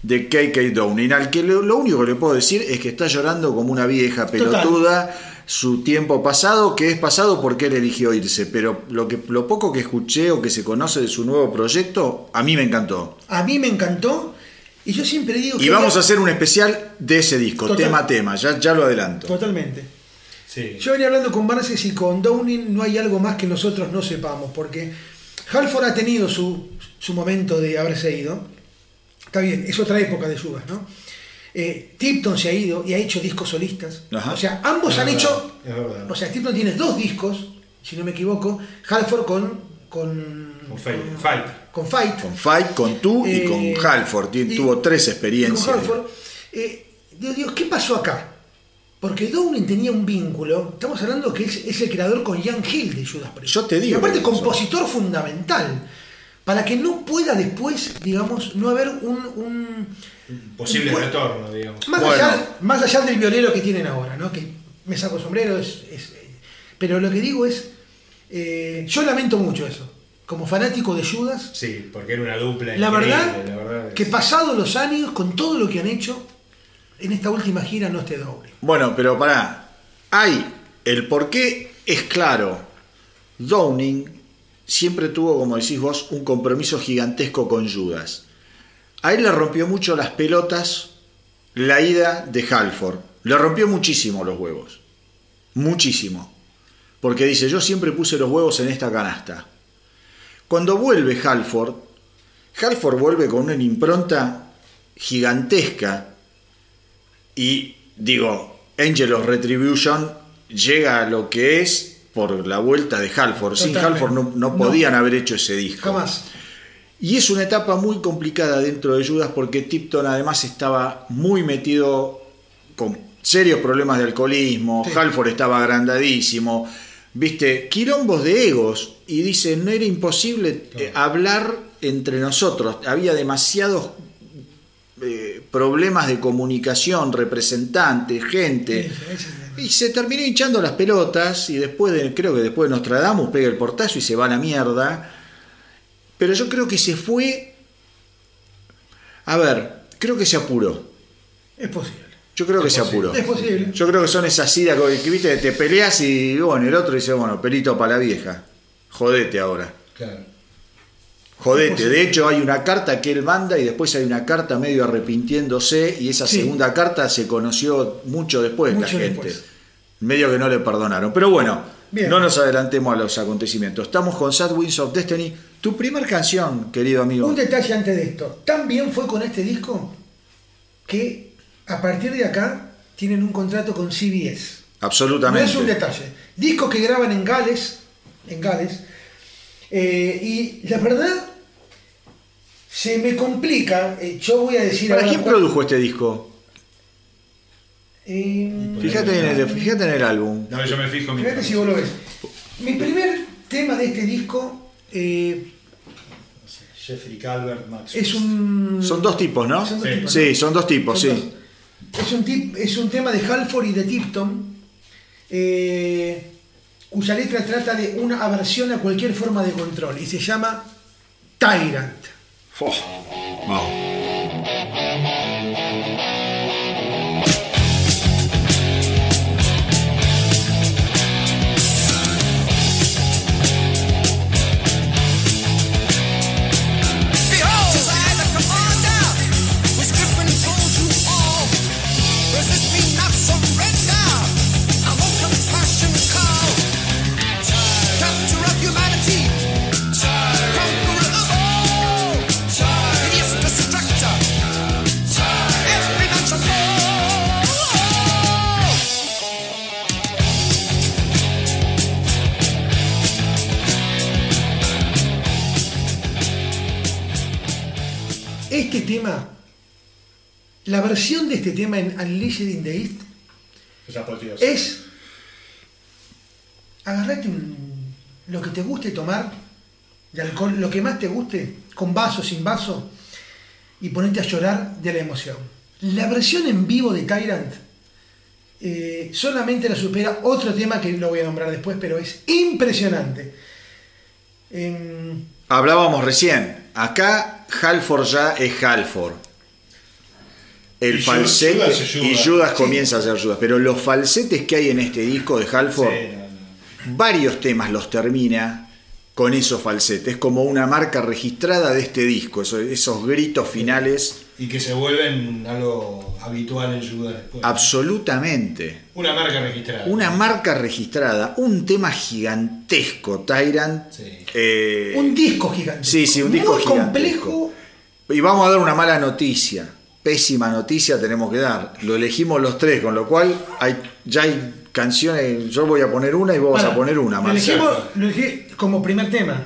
de KK Downing, al que lo, lo único que le puedo decir es que está llorando como una vieja pelotuda su tiempo pasado, que es pasado porque él eligió irse, pero lo, que, lo poco que escuché o que se conoce de su nuevo proyecto, a mí me encantó. A mí me encantó y yo siempre digo Y que. vamos a hacer un especial de ese disco, Total. tema a tema, ya, ya lo adelanto. Totalmente. Sí. Yo venía hablando con Barces y con Downing no hay algo más que nosotros no sepamos, porque Halford ha tenido su, su momento de haberse ido. Está bien, es otra época de Judas, ¿no? Eh, Tipton se ha ido y ha hecho discos solistas. Ajá. O sea, ambos Es han verdad, hecho. es verdad. O sea, Tipton tiene dos discos, si no me equivoco. Halford con con. Con Fight. con- Fight. con Fight. Con Fight, con tú y Eh, con Halford. Tien- y- Tuvo tres experiencias. con Halford. Eh, digo, digo, ¿qué pasó acá? Porque Downing tenía un vínculo, estamos hablando que es, es el creador con Jan Hill de Judas Priest. Yo te digo Y aparte, compositor fundamental. Para que no pueda después, digamos, no haber un. un- Posible un- retorno, digamos. más, Bueno. allá, más allá del violero que tienen ahora, ¿no? Que me saco el sombrero, es, es- pero lo que digo es. eh, yo lamento mucho eso. Como fanático de Judas, Sí, porque era una dupla la verdad, la verdad es- que pasados los años, con todo lo que han hecho, en esta última gira no esté doble. Bueno, pero pará. Hay el por qué es claro. Downing siempre tuvo, como decís vos, un compromiso gigantesco con Judas. A él le rompió mucho las pelotas la ida de Halford. Le rompió muchísimo los huevos. Muchísimo. Porque dice, yo siempre puse los huevos en esta canasta. Cuando vuelve Halford, Halford vuelve con una impronta gigantesca y digo, Angel of Retribution llega a lo que es por la vuelta de Halford. Sin. Halford no, no No. podían haber hecho ese disco. Jamás. Y es una etapa muy complicada dentro de Judas porque Tipton además estaba muy metido con serios problemas de alcoholismo, Sí. Halford estaba agrandadísimo, viste, quilombos de egos y dice, no era imposible eh, hablar entre nosotros, había demasiados eh, problemas de comunicación, representantes, gente. Y se terminó hinchando las pelotas y después de, creo que después de Nostradamus pega el portazo y se va a la mierda. Pero yo creo que se fue... A ver, creo que se apuró. Es posible. Yo creo que se apuró. Es posible. Yo creo que son esas idas que, que, viste, te peleas y bueno, el otro dice, bueno, pelito para la vieja. Jodete ahora. Claro. Jodete. De hecho, hay una carta que él manda y después hay una carta medio arrepintiéndose y esa Sí. segunda carta se conoció mucho después de Mucho esta gente. después. Medio que no le perdonaron. Pero bueno, Bien. no nos adelantemos a los acontecimientos. Estamos con Sad Winds of Destiny. Tu primer canción, querido amigo. Un detalle antes de esto. También fue con este disco que a partir de acá tienen un contrato con CBS. No Absolutamente. es un detalle. Discos que graban en Gales, en Gales, eh, y la verdad se me complica. eh, yo voy a decir ¿Para quién cuál- produjo este disco? Eh, Fíjate en el, fíjate en el álbum. No, yo me fijo en mi fíjate si vos lo ves. Mi primer tema de este disco eh, Jeffrey Calvert, Max. es un. Son dos tipos, ¿no? Son dos Sí. tipos, Sí, ¿no? son dos tipos, Son sí. dos. Es un, tip- es un tema de Halford y de Tipton, eh, cuya letra trata de una aversión a cualquier forma de control y se llama Tyrant. Oh. Tema, la versión de este tema en Unleashed in the East Es es agarrate un- lo que te guste tomar de alcohol, lo que más te guste, con vaso, sin vaso, y ponerte a llorar de la emoción. La versión en vivo de Tyrant eh, solamente la supera otro tema que lo voy a nombrar después, pero es impresionante. Em, Hablábamos recién. Acá Halford ya es Halford. El Y falsete Judas es y Judas. Comienza a ser Judas. Pero los falsetes que hay en este disco de Halford, Sí, no, no. varios temas los termina con esos falsetes. Es como una marca registrada de este disco. Esos, esos gritos finales. Y que se vuelven algo habitual en Judas después. Absolutamente. Una marca registrada. Una marca registrada. Un tema gigantesco, Tyrant. Sí. Eh, un disco gigante. Sí, sí, un disco Muy gigantesco. complejo. Y vamos a dar una mala noticia. Pésima noticia tenemos que dar. Lo elegimos los tres, con lo cual hay, ya hay canciones. Yo voy a poner una y vos vas a poner una lo más. elegimos, lo elegí como primer tema.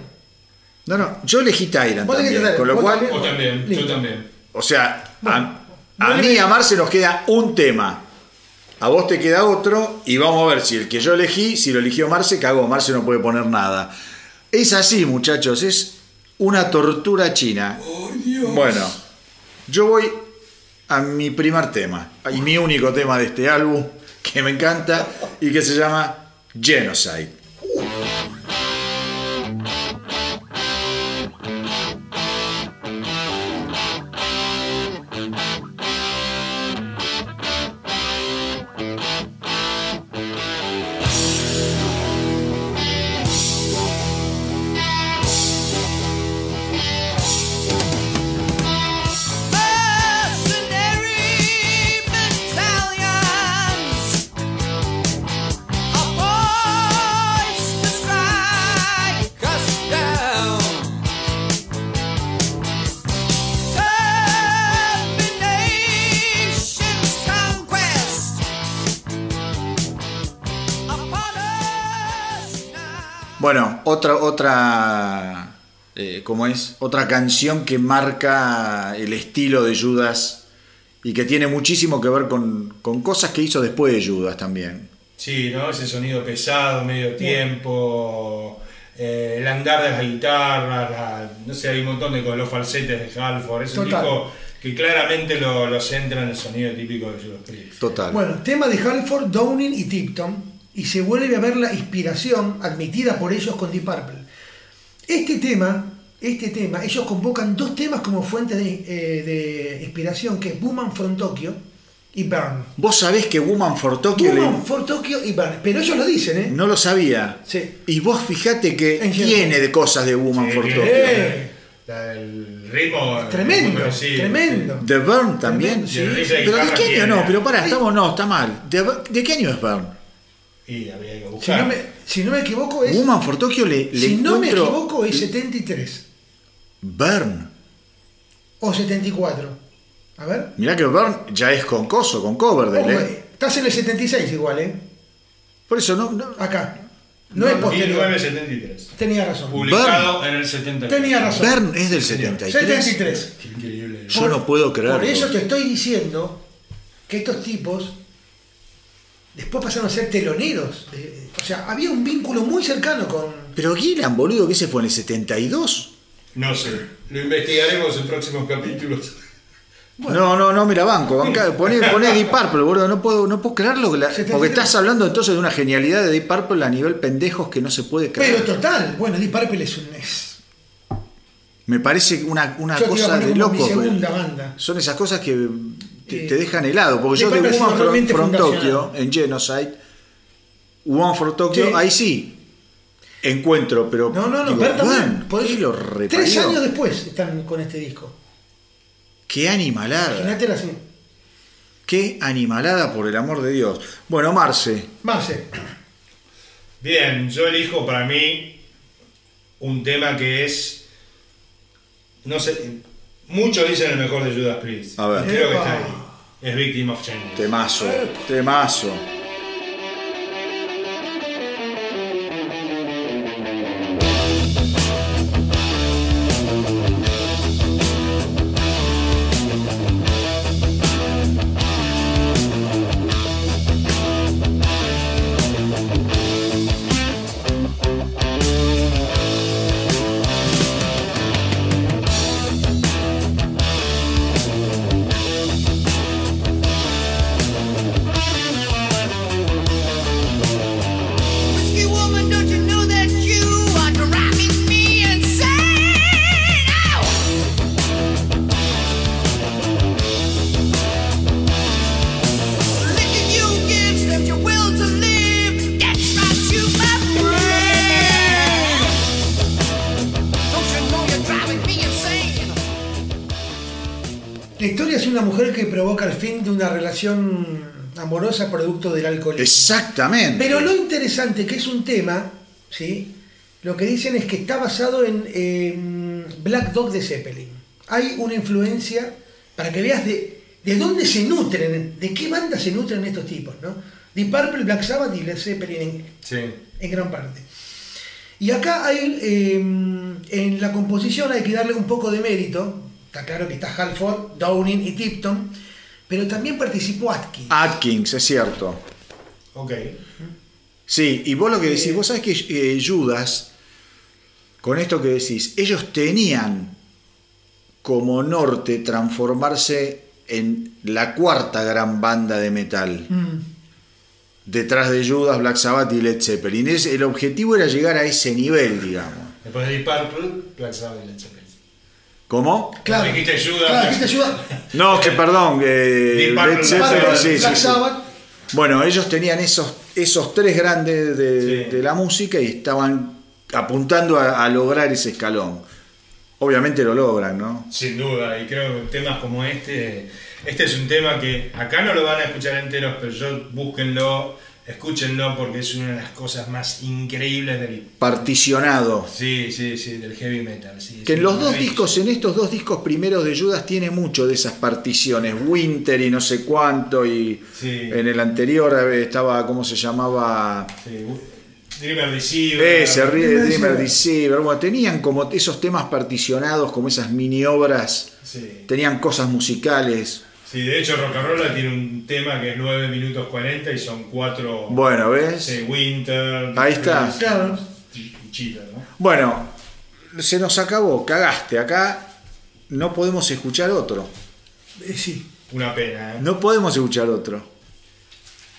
No, no, yo elegí Tyrant Vos también, con lo cual, también, Listo. yo también. o sea, a, a mí y a. Marce nos queda un tema. A vos te queda otro y vamos a ver si el que yo elegí, si lo eligió Marce, cagó. Marce no puede poner nada. Es así, muchachos, es una tortura china. Bueno, yo voy a mi primer tema y mi único tema de este álbum que me encanta y que se llama Genocide. Eh, ¿cómo es? Otra canción que marca el estilo de Judas y que tiene muchísimo que ver con, con cosas que hizo después de Judas también. Sí, ¿no? Ese sonido pesado, medio tiempo, eh, el andar de las guitarras, la- no sé, hay un montón de con los falsetes de Halford. Es un Total. disco que claramente lo, lo centra en el sonido típico de Judas Priest. Total. Bueno, tema de Halford, Downing y Tipton, y se vuelve a ver la inspiración admitida por ellos con Deep Purple. Este tema, este tema, ellos convocan dos temas como fuente de, eh, de inspiración, que es Woman from Tokyo y Burn. Vos sabés que Woman for Tokyo le- Woman for Tokyo y Burn, pero ellos lo dicen, ¿eh? no lo sabía. Sí. Y vos fijate que En tiene de cosas de Woman Sí, for Tokyo. Eh. el ritmo. Tremendo, parecido, tremendo. The Burn también. Sí. El Pero ¿de qué año tiene- no? Pero pará, estamos, no, está mal. ¿De, de qué año es Burn? Y había que Si buscar. no, me, si no me equivoco es... Woman for Tokyo le, le si no me equivoco es 73 Burn. o 74. A ver. Mirá que Burn ya es con coso, con Coverdale, Ojo, ¿eh? estás en el 76 igual, ¿eh? Por eso no, no- Acá. No, es posterior. 1973. Tenía razón. Publicado en el 73. Tenía razón. Burn es del 73. 73. Qué increíble. Yo no puedo creerlo. Por eso te estoy diciendo que estos tipos después pasaron a ser teloneros. de- o sea, había un vínculo muy cercano con. Pero Gillan, boludo, que se fue en el 72. No sé. Lo investigaremos en próximos capítulos. No, no, no, mira, banco, banca, poné, poné Deep Purple, boludo, no puedo, no puedo creerlo. que la- 73. porque estás hablando entonces de una genialidad de Deep Purple a nivel pendejos que no se puede creer. Pero total, bueno, Deep Purple es un. Es, Me parece una, una cosa de loco. banda. Son esas cosas que te, Eh, te dejan helado. Porque yo de Woman from, from Tokyo, en Genocide, One for Tokyo, Sí. ahí sí. Encuentro, pero. No, no, no, digo. "Juan, podés- ¿qué lo Tres reparió? años después están con este disco. Qué animalada. Imagínate así. Qué animalada, por el amor de Dios. Bueno, Marce. Marce, Bien, yo elijo para mí un tema que es. No sé. Muchos dicen el mejor de Judas Priest. A ver. Creo que está ahí. Es Victim of Change. Temazo. Temazo. Relación amorosa producto del alcoholismo. Exactamente. Pero lo interesante que es un tema, ¿sí? Lo que dicen es que está basado en eh, Black Dog de Zeppelin. Hay una influencia para que veas de, de dónde se nutren, de qué banda se nutren estos tipos, ¿no? Deep Purple, Black Sabbath y Led Zeppelin en, Sí. en gran parte. Y acá hay, eh, en la composición hay que darle un poco de mérito. Está claro que está Halford, Downing y Tipton, pero también participó Atkins. Atkins, es cierto. Ok. Sí, y vos lo que decís, vos sabés que eh, Judas, con esto que decís, ellos tenían como norte transformarse en la cuarta gran banda de metal. Mm. Detrás de Judas, Black Sabbath y Led Zeppelin. Es- el objetivo era llegar a ese nivel, digamos. Después de Deep Purple, Black Sabbath y Led Zeppelin. ¿Cómo? Claro. dijiste Judas, Claro, Black- dijiste Judas. No, que perdón, eh, Led Zeppelin, Sabbath. sí. Bueno, ellos tenían esos, esos tres grandes de, Sí. de la música y estaban apuntando a, a lograr ese escalón. Obviamente lo logran, ¿no? Sin duda, y creo que temas como este, este es un tema que acá no lo van a escuchar enteros, pero yo búsquenlo, escúchenlo porque es una de las cosas más increíbles del, Particionado. sí, sí, sí, del heavy metal. sí, Que en los dos discos, en estos dos discos primeros de Judas tiene mucho de esas particiones. Winter y no sé cuánto, y Sí. en el anterior eh, estaba, ¿cómo se llamaba? Sí, Dreamer Deceiver. Ese, Dreamer Dreamer Deceiver. Deceiver. Bueno, tenían como esos temas particionados, como esas mini obras. Sí. Tenían cosas musicales. Sí, de hecho Rock'n'Rolla tiene un tema que es 9 minutos 40 y son 4 Bueno, ¿ves? Winter. Ahí está. Claro. ¿no? Bueno, se nos acabó, cagaste. Acá no podemos escuchar otro. Eh, sí. Una pena, ¿eh? No podemos escuchar otro.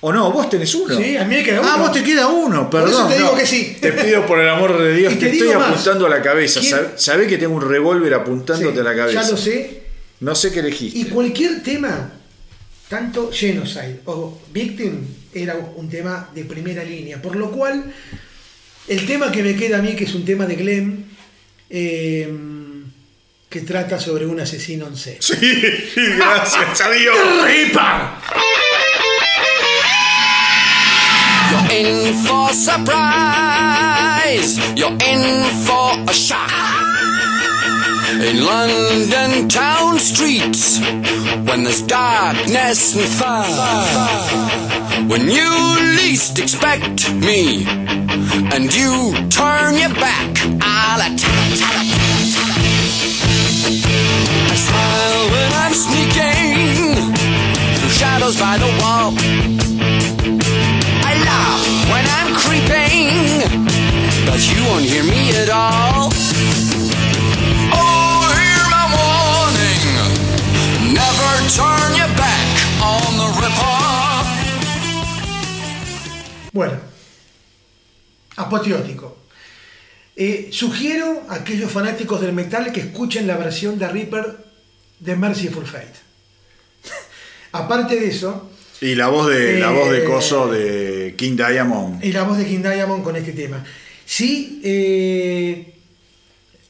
¿O no? ¿Vos tenés uno? Sí, a mí me queda Ah, uno. vos te queda uno, Por perdón. eso te digo no. que sí. Te pido por el amor de Dios, Y te, te estoy más. apuntando a la cabeza. ¿Quién- Sab- Sabés que tengo un revólver apuntándote Sí, a la cabeza. Ya lo sé. No sé qué elegiste. Y cualquier tema, tanto Genocide o Victim, era un tema de primera línea. Por lo cual, el tema que me queda a mí, que es un tema de Glenn, eh, que trata sobre un asesino en serie. Sí, gracias a Dios. You're in for surprise. You're in for a shock. In London town streets, when there's darkness and fire, when you least expect me, and you turn your back, I'll attack. I smile when I'm sneaking through shadows by the wall. I laugh when I'm creeping, but you won't hear me at all. Turn your back on the ripper. Bueno, apoteótico. Eh, sugiero a aquellos fanáticos del metal que escuchen la versión de Reaper de Merciful Fate. Aparte de eso, Y la voz de la Eh, voz de Coso de King Diamond. y la voz de King Diamond con este tema. Sí, eh,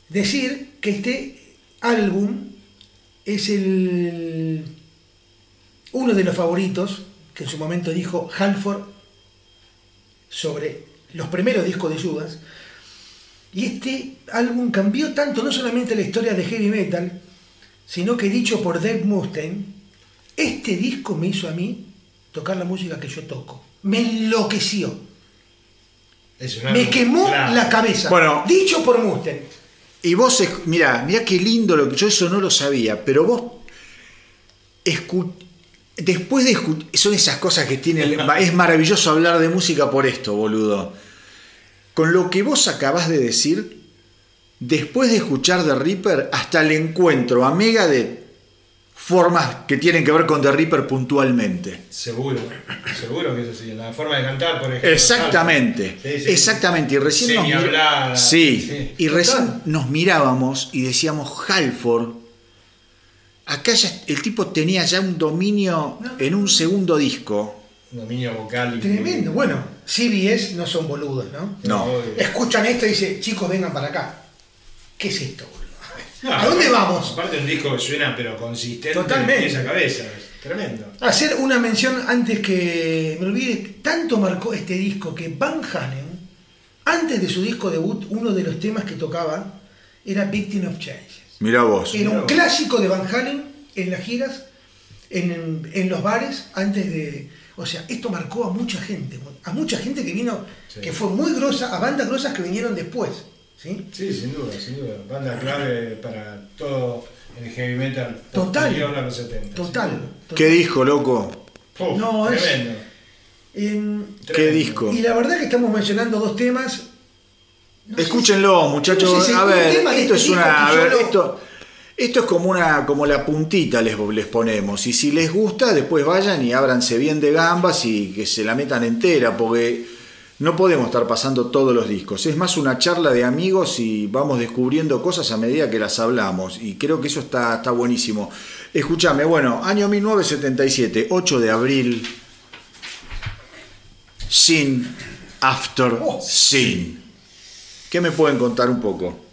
decir que este álbum es el uno de los favoritos que en su momento dijo Halford sobre los primeros discos de Judas. Y este álbum cambió tanto no solamente la historia de heavy metal, sino que dicho por Dave Mustaine, este disco me hizo a mí tocar la música que yo toco. Me enloqueció. Me quemó claro. la cabeza. Bueno. dicho por Mustaine. Y vos, mirá, mirá qué lindo lo que yo eso no lo sabía, pero vos escu- después de escuchar, son esas cosas que tiene, el- es maravilloso hablar de música por esto, boludo. Con lo que vos acabás de decir, después de escuchar The Reaper, hasta le encuentro a Megadeth formas que tienen que ver con The Reaper puntualmente. Seguro, seguro que eso sí. La forma de cantar, por ejemplo. Exactamente, Sí, sí. exactamente. Y recién nos, sí, sí. y recién nos mirábamos y decíamos, Halford, acá ya el tipo tenía ya un dominio en un segundo disco. Dominio vocal. y- Tremendo. Bueno, CBS no son boludos, ¿no? No. Escuchan esto y dicen, chicos, vengan para acá. ¿Qué es esto? No, ¿A dónde vamos? Aparte un disco que suena pero consistente Totalmente. en esa cabeza. Tremendo. Hacer una mención antes que me olvide, tanto marcó este disco que Van Halen, antes de su disco debut, uno de los temas que tocaba era Victim of Change. Mirá vos. Era un clásico de Van Halen en las giras, en, en los bares, antes de. O O sea, esto marcó a mucha gente, a mucha gente que vino, Sí. que fue muy grosa, a bandas grosas que vinieron después. ¿Sí? Sí, sin duda, sin duda. Banda clave para todo el heavy metal Total. a los 70. Total. ¿Qué disco, loco? Uf, No, es- tremendo. Em, ¿Qué tremendo. disco? y la verdad que estamos mencionando dos temas. No Escúchenlo, muchachos. no sé si a ver, esto este es una. disco que A ver, lo- esto. Esto es como una, como la puntita les, les ponemos. Y si les gusta, después vayan y ábranse bien de gambas y que se la metan entera, porque no podemos estar pasando todos los discos. Es más una charla de amigos y vamos descubriendo cosas a medida que las hablamos. Y creo que eso está, está buenísimo. Escúchame, bueno, año 1977, 8 de abril. Sin After Oh. Sin. ¿Qué me pueden contar un poco?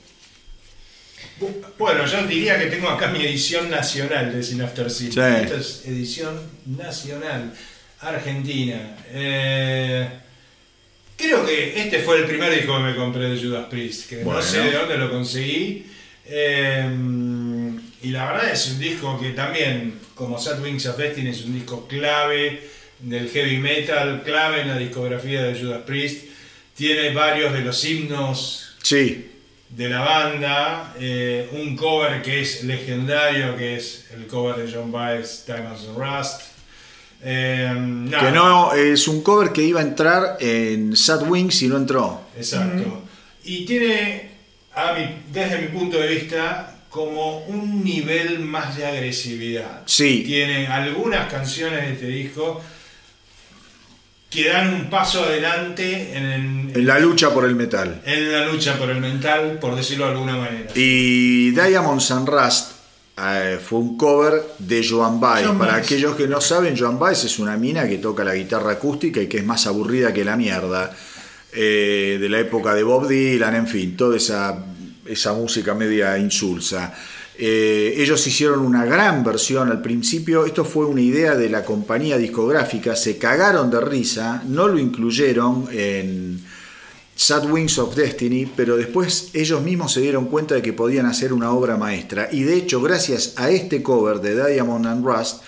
Bueno, yo diría que tengo acá mi edición nacional de Sin After Sin. Sí. Esta es edición nacional, Argentina. Eh, creo que este fue el primer disco que me compré de Judas Priest, que Bueno. no sé de dónde lo conseguí. Eh, y la verdad es un disco que también, como Sad Wings of Destiny, es un disco clave del heavy metal, clave en la discografía de Judas Priest. Tiene varios de los himnos Sí, de la banda, eh, un cover que es legendario, que es el cover de John Baez, Diamonds and Rust. Eh, nada, que no es un cover que iba a entrar en Sad Wings y no entró. Exacto. Y tiene, a mi- desde mi punto de vista, como un nivel más de agresividad. Sí. Tiene algunas canciones de este disco que dan un paso adelante en, en- En la lucha por el metal. en la lucha por el mental, por decirlo de alguna manera. Y Diamonds and Rust eh, fue un cover de Joan Baez. Joan Para Baez. aquellos que no saben, Joan Baez es una mina que toca la guitarra acústica y que es más aburrida que la mierda. Eh, de la época de Bob Dylan, en fin, toda esa, esa música media insulsa. Eh, ellos hicieron una gran versión al principio, esto fue una idea de la compañía discográfica, se cagaron de risa, no lo incluyeron en Sad Wings of Destiny, pero después ellos mismos se dieron cuenta de que podían hacer una obra maestra y de hecho gracias a este cover de Diamond and Rust,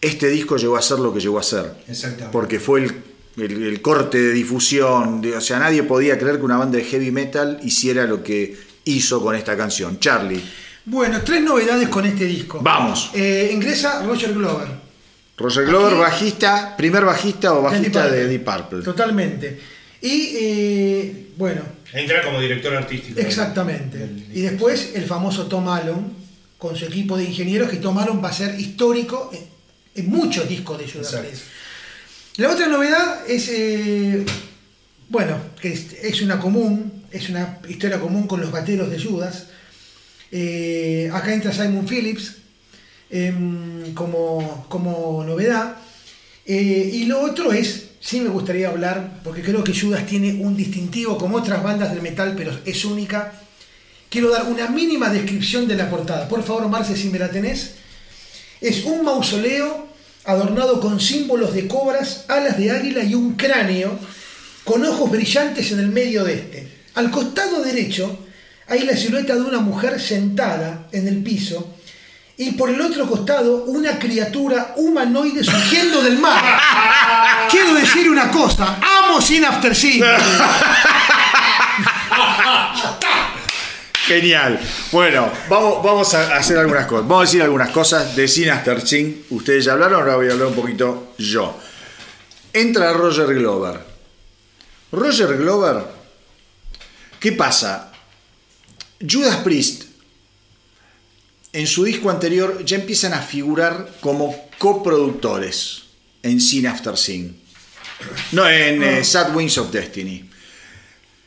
este disco llegó a ser lo que llegó a ser Exactamente. porque fue el, el- el corte de difusión, de- o sea, nadie podía creer que una banda de heavy metal hiciera lo que hizo con esta canción. Charlie, Bueno, tres novedades con este disco. Vamos. Eh, ingresa Roger Glover. Roger Glover, Aquí- bajista, primer bajista o bajista Deep Purple. de Deep Purple. Totalmente. Y eh, bueno, Entra como director artístico. exactamente. Del- del- Y después el famoso Tom Allen con su equipo de ingenieros, que Tom Allen va a ser histórico en, en muchos discos de Judas. Priest. La otra novedad es, eh, bueno, que es, es una común, es una historia común con los bateros de Judas. Eh, acá entra Simon Phillips em, como, como novedad. Y lo otro es, sí me gustaría hablar, porque creo que Judas tiene un distintivo como otras bandas del metal, pero es única. Quiero dar una mínima descripción de la portada. Por favor, Marce, si me la tenés. Es un mausoleo adornado con símbolos de cobras, alas de águila y un cráneo con ojos brillantes en el medio de este. Al costado derecho hay la silueta de una mujer sentada en el piso y por el otro costado una criatura humanoide surgiendo del mar. Quiero decir una cosa, amo Sin After Sin. Genial. Bueno, vamos, vamos a hacer algunas cosas. Vamos a decir algunas cosas de Sin After Sin. Ustedes ya hablaron, ahora voy a hablar un poquito yo. Entra Roger Glover. Roger Glover, ¿qué pasa? Judas Priest, en su disco anterior, ya empiezan a figurar como coproductores en Sin After Sin. No, en eh, Sad Wings of Destiny.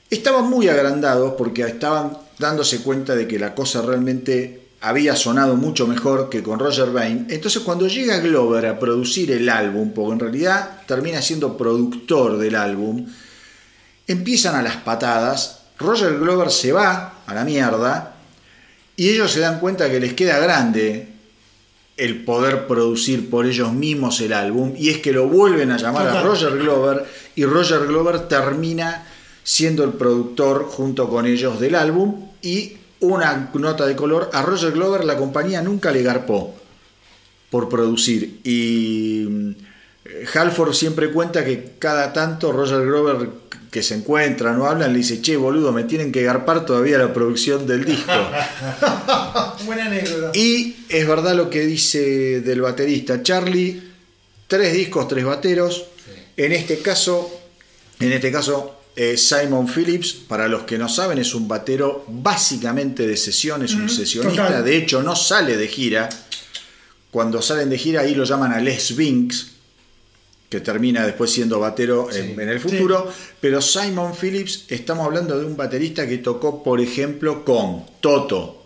Estaban muy agrandados porque estaban dándose cuenta de que la cosa realmente había sonado mucho mejor que con Roger Bain. Entonces cuando llega Glover a producir el álbum, porque en realidad termina siendo productor del álbum, empiezan a las patadas, Roger Glover se va a la mierda y ellos se dan cuenta que les queda grande el poder producir por ellos mismos el álbum y es que lo vuelven a llamar a. Roger Glover y Roger Glover termina siendo el productor junto con ellos del álbum y una nota de color a Roger Glover la compañía nunca le garpó por producir y eh, Halford siempre cuenta que cada tanto Roger Grover que se encuentran o hablan le dice, che, boludo, me tienen que garpar todavía la producción del disco. Buena anécdota. y es verdad lo que dice del baterista Charlie, tres discos, tres bateros. En este caso, en este caso, eh, Simon Phillips, para los que no saben, es un batero básicamente de sesión, es un sesionista, total. de hecho no sale de gira. Cuando salen de gira ahí lo llaman a Les Binks, que termina después siendo batero en, en el futuro. Pero Simon Phillips, estamos hablando de un baterista que tocó, por ejemplo, con Toto,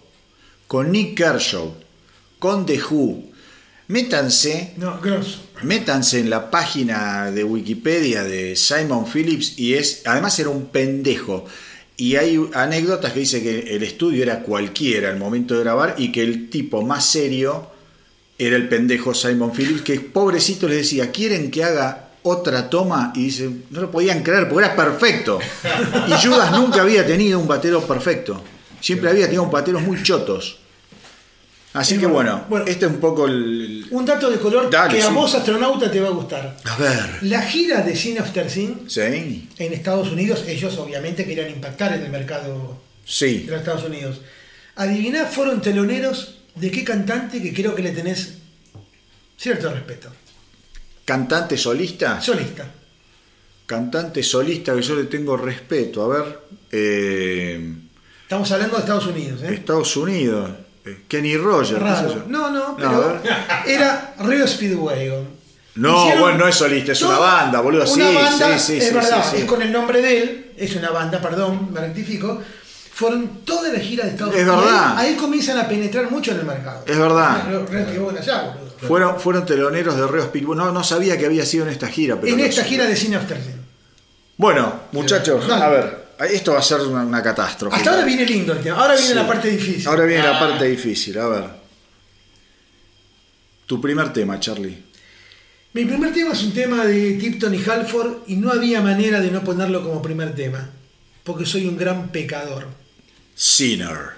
con Nick Kershaw, con The Who. Métanse No, grosso. Métanse en la página de Wikipedia de Simon Phillips y es, además era un pendejo. Y hay anécdotas que dice que el estudio era cualquiera al momento de grabar y que el tipo más serio era el pendejo Simon Phillips, que pobrecito les decía, ¿quieren que haga otra toma? Y dice, no lo podían creer porque era perfecto. Y Judas nunca había tenido un batero perfecto. Siempre había tenido bateros muy chotos. Así Es que bueno, Bueno. este es un poco el... Un dato de color Dale, que a sí. vos, astronauta, te va a gustar. A ver. La gira de Sin After Sin Sí. en Estados Unidos, ellos obviamente querían impactar en el mercado Sí. de los Estados Unidos. Adiviná, fueron teloneros de qué cantante que creo que le tenés cierto respeto. Cantante solista. Solista. Cantante solista que yo le tengo respeto. A ver. eh, Estamos hablando de Estados Unidos, ¿eh? Estados Unidos. eh, Kenny Rogers. No, no, pero era Rio Speedwagon. No, Hicieron bueno, no es solista, es una banda, boludo. Una Sí, banda, sí, sí, es verdad, sí, sí. es con el nombre de él, es una banda, perdón, me rectifico. Fueron toda la gira de Estados Es Unidos. verdad. Ahí, ahí comienzan a penetrar mucho en el mercado. Es verdad. Allá. Fueron, fueron teloneros de Reo Speedwagon. No, no sabía que había sido en esta gira. Pero en esta sé. gira de Sin After. Bueno, muchachos, Dale. a ver. Esto va a ser una, una catástrofe. Hasta ahora viene lindo el tema. Ahora viene Sí. la parte difícil. Ahora viene la Ah. parte difícil. A ver. Tu primer tema, Charlie. Mi primer tema es un tema de Tipton y Halford y no había manera de no ponerlo como primer tema. Porque soy un gran pecador. Sinner.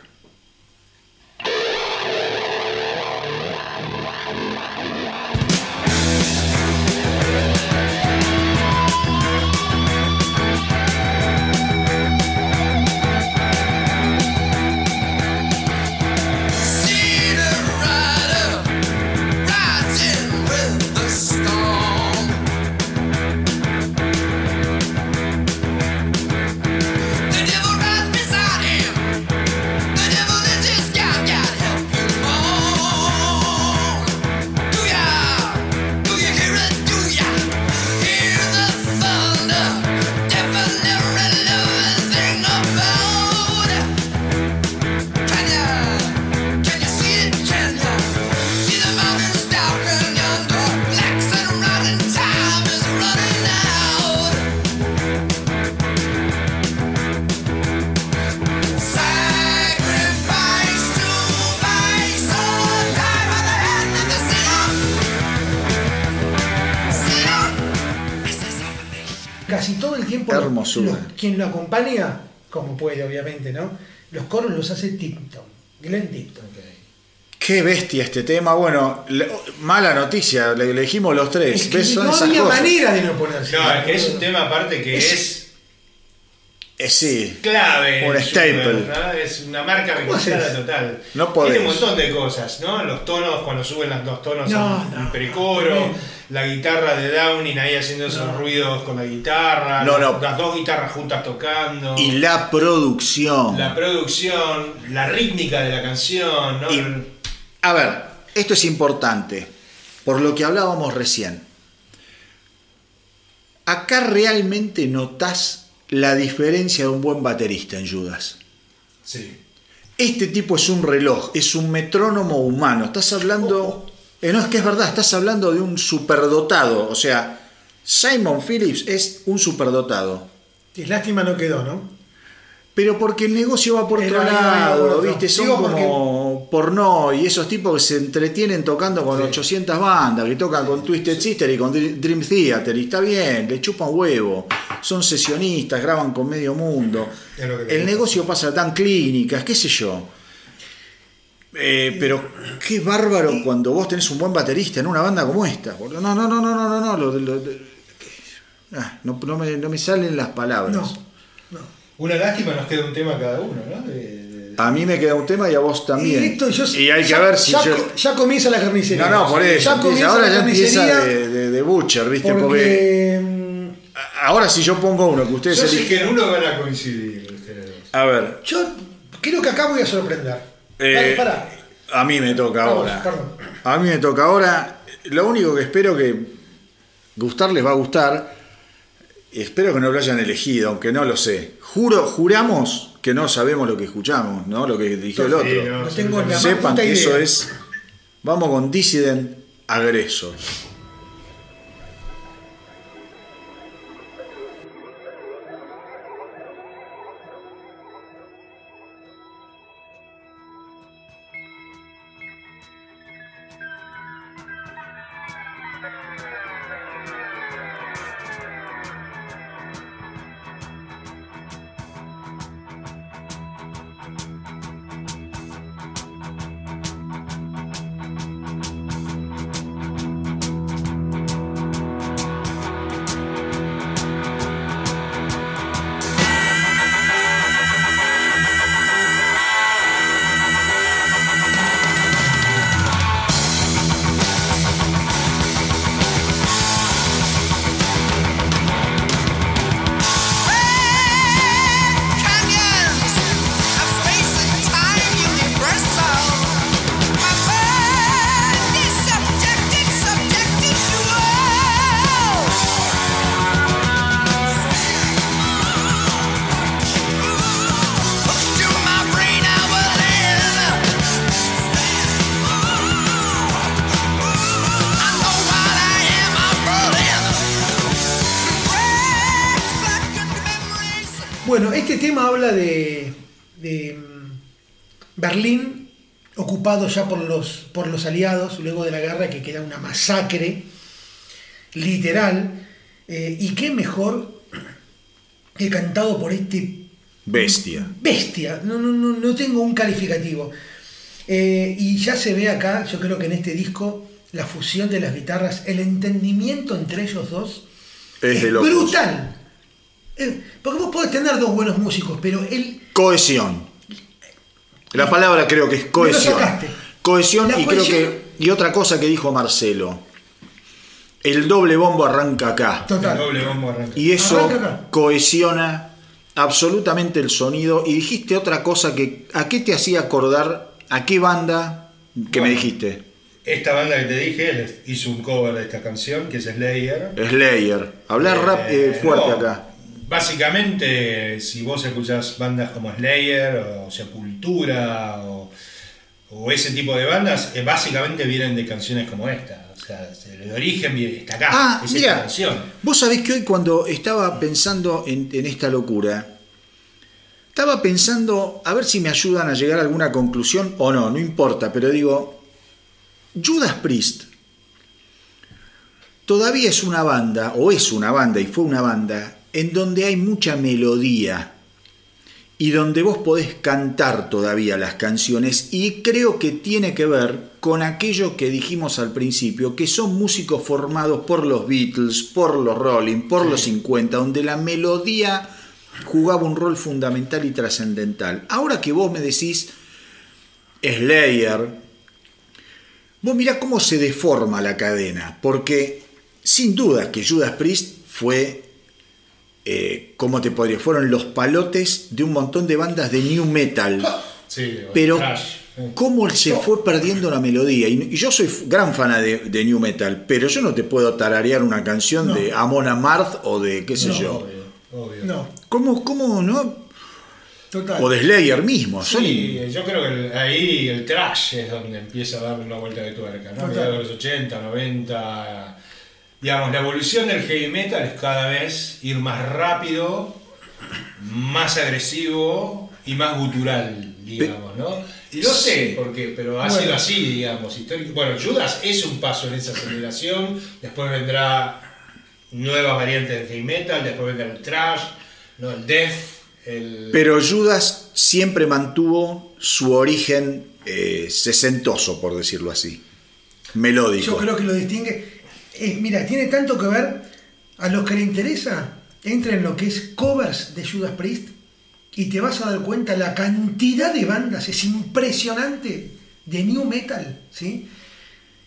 Tiempo Hermosura. quien lo acompaña, como puede obviamente, ¿no? Los coros los hace Tipton, Glenn Tipton. Qué bestia este tema. Bueno, le- mala noticia, le elegimos los tres. Es que no esas había cosas. manera de no ponerse. No, es que es un tema aparte que Es- es Eh, sí. clave. Un staple. Es una marca ¿Cómo registrada total. No podés. Tiene un montón de cosas, ¿no? Los tonos, cuando suben los dos tonos No, el precoro, la guitarra de Downing ahí haciendo esos ruidos con la guitarra, No, las, no. las dos guitarras juntas tocando. Y la producción. La producción, la rítmica de la canción, ¿no? Y- A ver, esto es importante, por lo que hablábamos recién. Acá realmente notás la diferencia de un buen baterista en Judas. Sí. Este tipo es un reloj, es un metrónomo humano. Estás hablando. eh, no, es que es verdad, estás hablando de un superdotado. O sea, Simon Phillips es un superdotado. Es lástima no quedó, ¿no? Pero porque el negocio va por otro lado. ¿viste? Son Digo porque- como porno y esos tipos que se entretienen tocando con 800 bandas, que tocan con Twisted Sister y con Dr- Dream Theater, y está bien, le chupan huevo. Son sesionistas, graban con medio mundo. El negocio pasa tan clínicas, qué sé yo. Eh, pero qué bárbaro cuando vos tenés un buen baterista en una banda como esta. No, no, no, no, no, no, no. lo- lo- lo- ah, no, no me, no me salen las palabras. No, no. Una lástima nos queda un tema cada uno, ¿no? De- A mí me queda un tema y a vos también. Y, esto, yo- Y hay que ya- ver si ya, yo. ya comienza la carnicería. No, no, por eso. Ya comienza ahora la ya empieza de, de, de Butcher, ¿viste? Porque. porque... Ahora si yo pongo uno que ustedes Yo sé que en uno van a coincidir ustedes dos. A ver, Yo creo que acá voy a sorprender. Eh, Dale, a mí me toca Vamos, ahora. perdón. A mí me toca ahora. Lo único que espero que gustar les va a gustar. Espero que no lo hayan elegido, aunque no lo sé. Juro, juramos que no sabemos lo que escuchamos, ¿no? Lo que dijo el Sí, otro. no, No sí, tengo no. la más Sepan que eso es. Vamos con Dissident Agresor. Ocupado ya por los, por los aliados luego de la guerra que queda una masacre literal. eh, y qué mejor que cantado por este Bestia. bestia, no, no, no, no tengo un calificativo. Eh, y ya se ve acá, yo creo que en este disco, la fusión de las guitarras, el entendimiento entre ellos dos Es brutal. Eh, porque vos podés tener dos buenos músicos, pero él Cohesión. La palabra creo que es cohesión. Cohesión La y cohesión- creo que. Y otra cosa que dijo Marcelo. El doble bombo arranca acá. El total. doble bombo arranca. Y eso Arranca cohesiona absolutamente el sonido. Y dijiste otra cosa que. ¿A qué te hacía acordar? ¿A qué banda que me dijiste? Esta banda que te dije hizo un cover de esta canción, que es Slayer. Slayer. Hablar rap eh, Eh, fuerte no, acá. Básicamente, si vos escuchás bandas como Slayer o Sepultura o, o ese tipo de bandas, eh, básicamente vienen de canciones como esta. O sea, el origen viene- está acá. Ah, es esta mira, canción. vos sabés que hoy cuando estaba pensando en, en esta locura, estaba pensando a ver si me ayudan a llegar a alguna conclusión o no, no importa, pero digo, Judas Priest todavía es una banda, o es una banda, y fue una banda, en donde hay mucha melodía y donde vos podés cantar todavía las canciones y creo que tiene que ver con aquello que dijimos al principio, que son músicos formados por los Beatles, por los Rolling, por los 50, donde la melodía jugaba un rol fundamental y trascendental. Ahora que vos me decís Slayer, vos mirá cómo se deforma la cadena, porque sin duda que Judas Priest fue eh, ¿cómo te podría? Fueron los palotes de un montón de bandas de new metal. Sí, Pero Trash. cómo se fue perdiendo la melodía. Y, y yo soy gran fan de, de new metal, pero yo no te puedo tararear una canción No. de Amon Amarth o de qué sé No, yo. Obvio, obvio. No, ¿Cómo, cómo no? total. O de Slayer mismo. son- Sí, yo creo que el- ahí el trash es donde empieza a darle una vuelta de tuerca, ¿no? Total. Los 80, 90. Digamos, la evolución del heavy metal es cada vez ir más rápido, más agresivo y más gutural, digamos, ¿no? Y no sé por qué, pero ha Bueno. sido así, digamos. histórico. Bueno, Judas es un paso en esa aceleración, después vendrá nuevas variantes del heavy metal, después vendrá el trash, ¿no? el death, El- Pero Judas siempre mantuvo su origen eh, sesentoso, por decirlo así. Melódico. Yo creo que lo distingue. Eh, mira, tiene tanto que ver. A los que le interesa, entra en lo que es covers de Judas Priest y te vas a dar cuenta la cantidad de bandas, es impresionante, de new metal, ¿sí?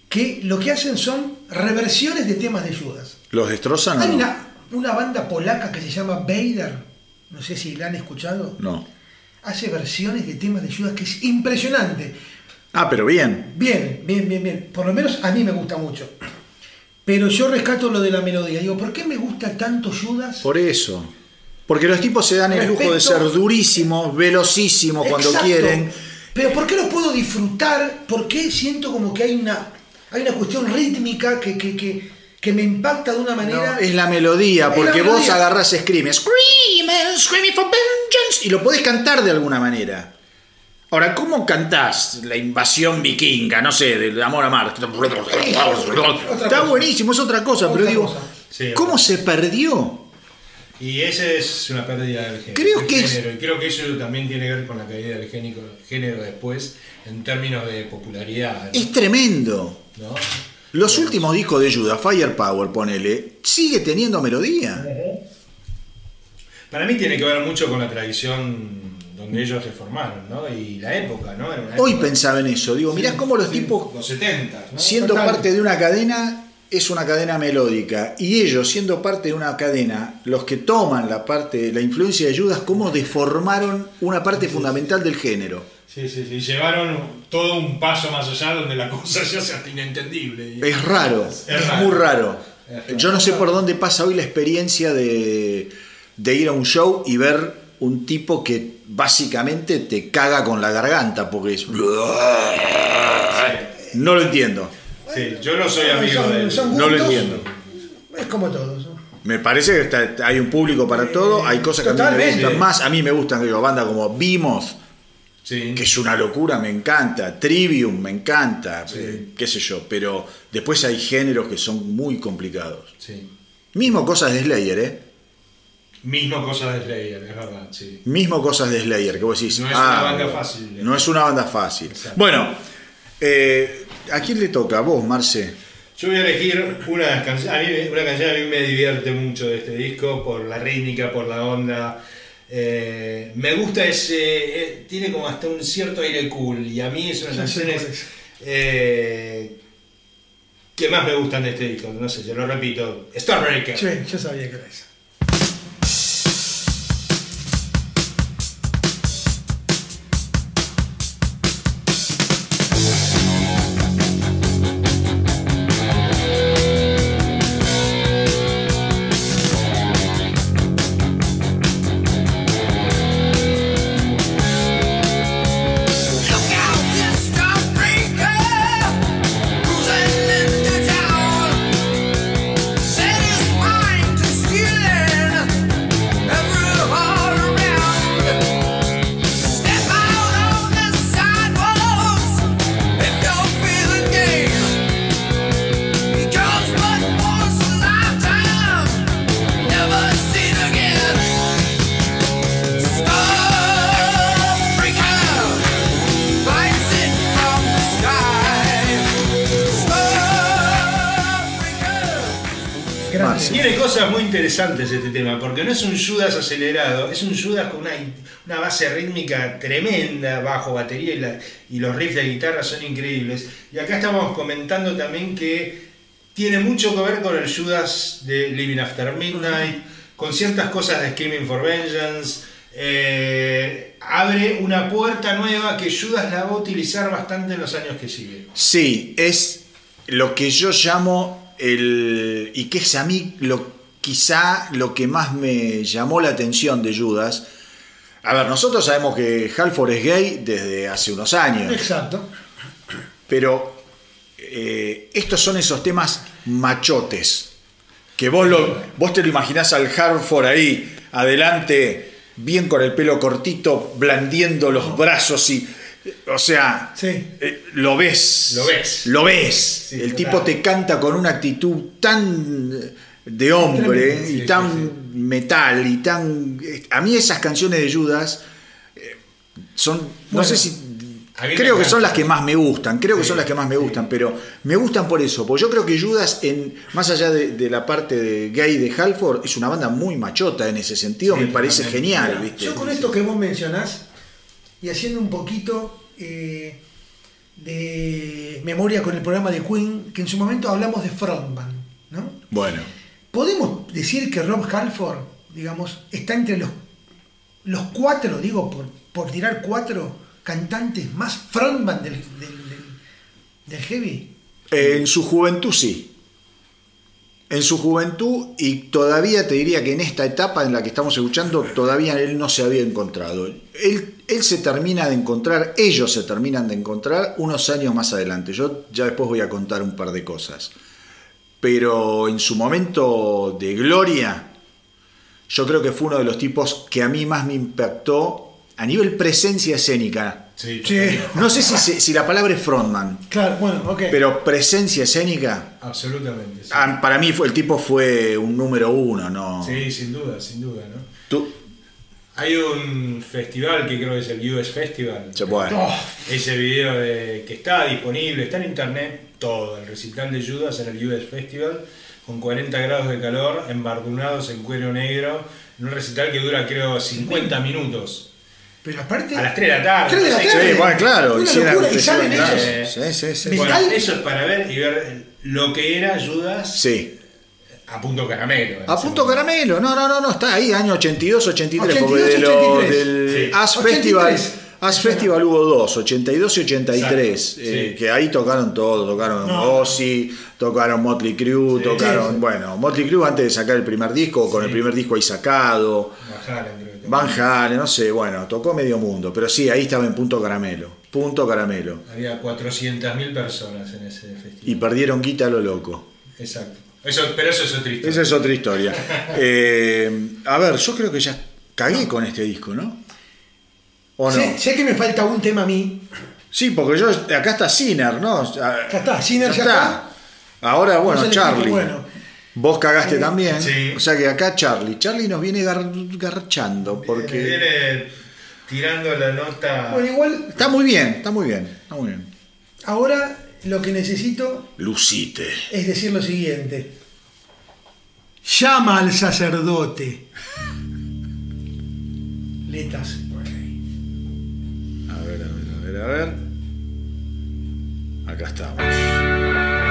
Que lo que hacen son reversiones de temas de Judas. ¿Los destrozan Hay una, una banda polaca que se llama Vader, no sé si la han escuchado. No. Hace versiones de temas de Judas que es impresionante. Ah, pero bien. Bien, bien, bien, bien. Por lo menos a mí me gusta mucho. Pero yo rescato lo de la melodía. Digo, ¿por qué me gusta tanto Judas? Por eso. Porque los tipos se dan el lujo de ser durísimos, velocísimos cuando Exacto. quieren. Pero ¿por qué lo puedo disfrutar? ¿Por qué siento como que hay una, hay una cuestión rítmica que, que, que, que me impacta de una manera? No, es la melodía, la porque vos agarrás Scream, Scream, Screaming for Vengeance, y lo podés cantar de alguna manera. Ahora, ¿cómo cantás la invasión vikinga? No sé, del amor a Marte. Está buenísimo, es otra cosa, pero digo, cosa. Sí, ¿cómo se perdió? Y esa es una pérdida del género. Creo que es-. Y creo que eso también tiene que ver con la caída del género después, en términos de popularidad. ¿no? Es tremendo. ¿No? Los últimos discos de Judas, Firepower, ponele, sigue teniendo melodía. Para mí tiene que ver mucho con la tradición donde ellos se formaron, ¿no? Y la época, ¿no? Era una Hoy pensaba en eso, digo, mirá cómo los tipos Los 70, ¿no? siendo Total. parte de una cadena es una cadena melódica y ellos siendo parte de una cadena los que toman la parte la influencia de Judas cómo deformaron una parte fundamental del género Sí, sí, sí. Llevaron todo un paso más allá donde la cosa ya se hace inentendible. Es raro es, raro. muy raro Es raro. yo no sé por dónde pasa hoy la experiencia de, de ir a un show y ver un tipo que básicamente te caga con la garganta porque es no lo entiendo Sí, yo no soy amigo Son- de él. son No lo entiendo. Es como todos. ¿no? Me parece que está- hay un público para todo, hay cosas que a mí me Totalmente. gustan más, a mí me gustan digo, bandas como Vimos, Sí. que es una locura, me encanta, Trivium, me encanta, eh, qué sé yo, pero después hay géneros que son muy complicados. sí. Mismo cosas de Slayer, ¿eh? Mismo cosa de Slayer, es verdad, sí. Mismo cosas de Slayer, que vos decís, No es ah, una banda fácil. No es una banda fácil. Exacto. Bueno, eh, ¿a quién le toca? ¿A vos, Marce? Yo voy a elegir una canción, a mí, me- una canción a mí me divierte mucho de este disco por la rítmica, por la onda. Eh, me gusta ese, eh, tiene como hasta un cierto aire cool y a mí es una canciones eh, que más me gustan de este disco. No sé, yo lo repito, Starbreaker. Sí, yo sabía que era esa. Es un Judas con una, base rítmica tremenda, bajo, batería y los riffs de guitarra son increíbles. Y acá estamos comentando también que tiene mucho que ver con el Judas de Living After Midnight, con ciertas cosas de Screaming for Vengeance. eh, abre una puerta nueva que Judas la va a utilizar bastante en los años que siguen. Sí, es lo que yo llamo el. y que es a mí lo, quizá lo que más me llamó la atención de Judas. A ver, nosotros sabemos que Halford es gay desde hace unos años, Exacto. pero eh, estos son esos temas machotes. Que vos, lo, vos te lo imaginás al Halford ahí, adelante, bien con el pelo cortito, blandiendo los brazos y. O sea, Sí. eh, lo ves. Lo ves. Lo ves. Sí, el tipo te canta con una actitud tan de hombre Tremendo. y tan sí, metal y tan... A mí esas canciones de Judas eh, son... No Bueno, sé si... Creo que son las que más me gustan, creo que son las que más me gustan, pero me gustan por eso, porque yo creo que Judas, en, más allá de, de la parte de gay de Halford, es una banda muy machota en ese sentido, me parece genial, ¿viste? Yo con esto que vos mencionás y haciendo un poquito eh, de memoria con el programa de Queen, que en su momento hablamos de frontman, ¿no? Bueno, Podemos decir que Rob Halford, digamos, está entre los, los cuatro, digo, por, por tirar cuatro cantantes más frontman del, del, del- heavy. en su juventud sí. En su juventud, y todavía te diría que en esta etapa en la que estamos escuchando, todavía él no se había encontrado. Él, él se termina de encontrar, ellos se terminan de encontrar unos años más adelante. Yo ya después voy a contar un par de cosas. Pero en su momento de gloria, yo creo que fue uno de los tipos que a mí más me impactó a nivel presencia escénica. Sí, Sí. No sé si, si la palabra es frontman, Claro, bueno, ok. pero presencia escénica, absolutamente. Sí. para mí fue, el tipo fue un número uno, ¿no? Sí, sin duda, sin duda, ¿no? Tú- Hay un festival que creo que es el US Festival. se puede. Oh, Ese video de, que está disponible, está en internet todo, el recital de Judas en el US Festival, con 40 grados de calor, embardunados en cuero negro, en un recital que dura creo 50 minutos. pero aparte. A las 3 de la tarde. Tres de la tarde. Sí, bueno, claro. Una locura, y salen ellos. Sí, sí, sí. Bueno, eso es para ver y ver lo que era Judas Sí. A punto caramelo. A punto momento. caramelo, no, no, no, no, está ahí, año 82, 83, porque 82, de los 83. del Sí. As 83. Festival, As Festival hubo dos, 82 y 83, Exacto, eh, sí. que ahí tocaron todo, tocaron No. Ozzy, tocaron Motley Crue, Sí. tocaron, Sí, bueno, Motley Crue antes de sacar el primer disco, con Sí. el primer disco ahí sacado. Van Halen, no sé, bueno, tocó medio mundo, pero sí, ahí estaba en punto caramelo, punto caramelo, Había 400.000 personas en ese festival. y perdieron guita a lo loco. Exacto. Eso, pero eso es otra historia. Esa es otra historia. Eh, a ver, yo creo que ya cagué con este disco, ¿no? ¿O no? sé, sé que me falta un tema a mí. Sí, porque yo acá está Sinner, ¿no? Ya está, Sinner ya está. Ahora, bueno, Charlie. bueno. Vos cagaste Eh, también. sí. O sea que acá Charlie. Charlie nos viene gar- garchando porque. Viene tirando la nota. Bueno, igual, Está muy bien, está muy bien, está muy bien. ahora lo que necesito Lucite. es decir lo siguiente. Llama al sacerdote. Letas por ahí. A ver, a ver, a ver, a ver. Acá estamos.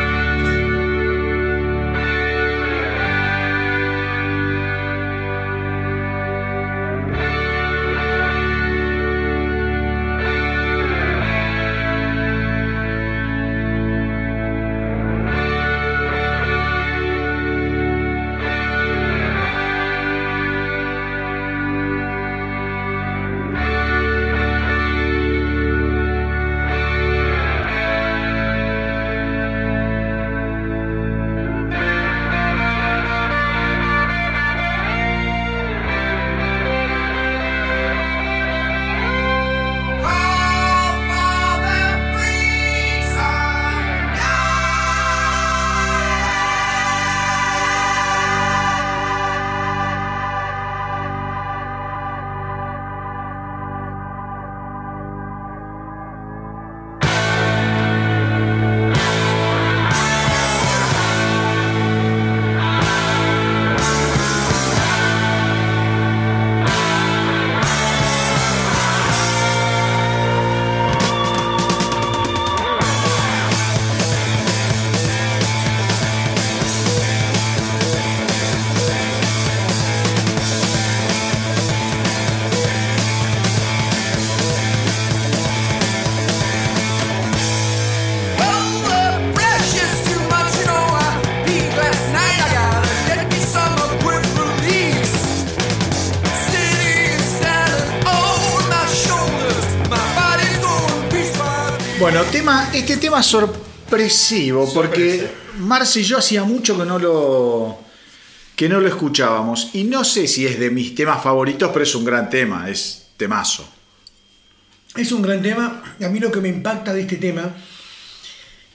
Tema, sorpresivo, porque. Marce y yo hacía mucho que no lo que no lo escuchábamos. Y no sé si es de mis temas favoritos, pero es un gran tema, es temazo. Es un gran tema. y A mí lo que me impacta de este tema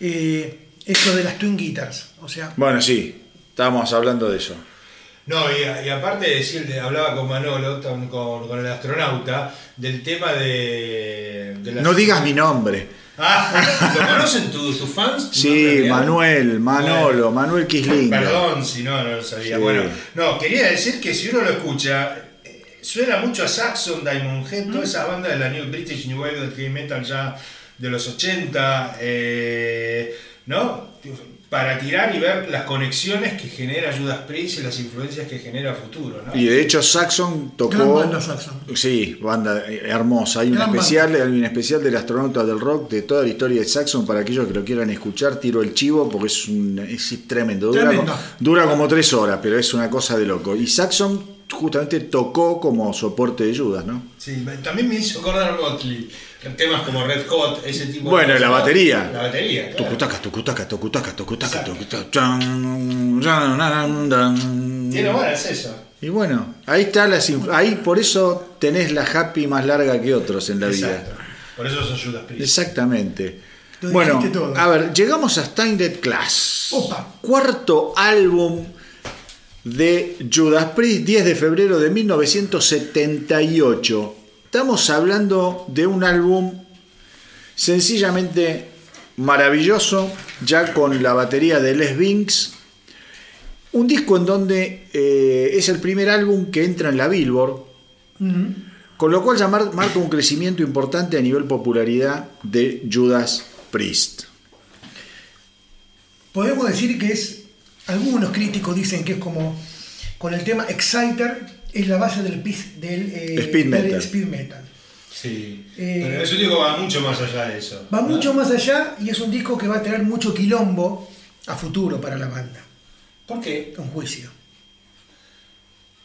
eh, es lo de las Twin Guitars. O sea, Bueno, sí. Estábamos hablando de eso. No, y, y aparte de decir, hablaba con Manolo, con, con- con el astronauta, del tema de. de las- No digas mi nombre. Ah, ¿lo conocen tus tus fans? ¿Tu nombre Sí? Manuel, Manolo, Bueno. Manuel Kislinger. Perdón si no, no lo sabía. Sí. Bueno, no, quería decir que si uno lo escucha, eh, suena mucho a Saxon, Diamond Head, toda esa banda de la New British New Wave del heavy metal ya de los 80, eh, ¿no? Para tirar y ver las conexiones que genera Judas Priest y las influencias que genera futuro, ¿no? Y de hecho Saxon tocó. Gran banda Saxon. Sí, banda eh, hermosa. Hay un especial, hay un especial del astronauta del rock de toda la historia de Saxon para aquellos que lo quieran escuchar. Tiro el chivo porque es, un, es tremendo. Dura, Tremendo. como- dura como tres horas, pero es una cosa de loco. Y Saxon justamente tocó como soporte de Judas, ¿no? Sí, también me hizo acordar Motley. Temas como Red Hot, ese tipo Bueno, de la cosas. batería. La batería. claro. Tucutaca, tucutaca, tucutaca, tucutaca, tucutaca, chan, chan, nan, dan. Tiene buenas eso. Y bueno, ahí está las inf- ahí por eso tenés la happy más larga que otros en la Exacto. vida. Por eso son Judas Priest. Exactamente. Lo Bueno, todo. a ver, llegamos a Steinded Class. Opa. Cuarto álbum de Judas Priest, 10 de febrero de 1978. Estamos hablando de un álbum sencillamente maravilloso, ya con la batería de Les Binks. Un disco en donde eh, es el primer álbum que entra en la Billboard, con lo cual ya mar- marca un crecimiento importante a nivel popularidad de Judas Priest. Podemos decir que es, algunos críticos dicen que es como, con el tema Exciter, es la base del, pis- del, eh, Speed del metal. speed metal. Sí. Eh, Pero eso digo va mucho más allá de eso. Va ¿no? mucho más allá y es un disco que va a tener mucho quilombo a futuro para la banda. ¿Por qué? Un juicio.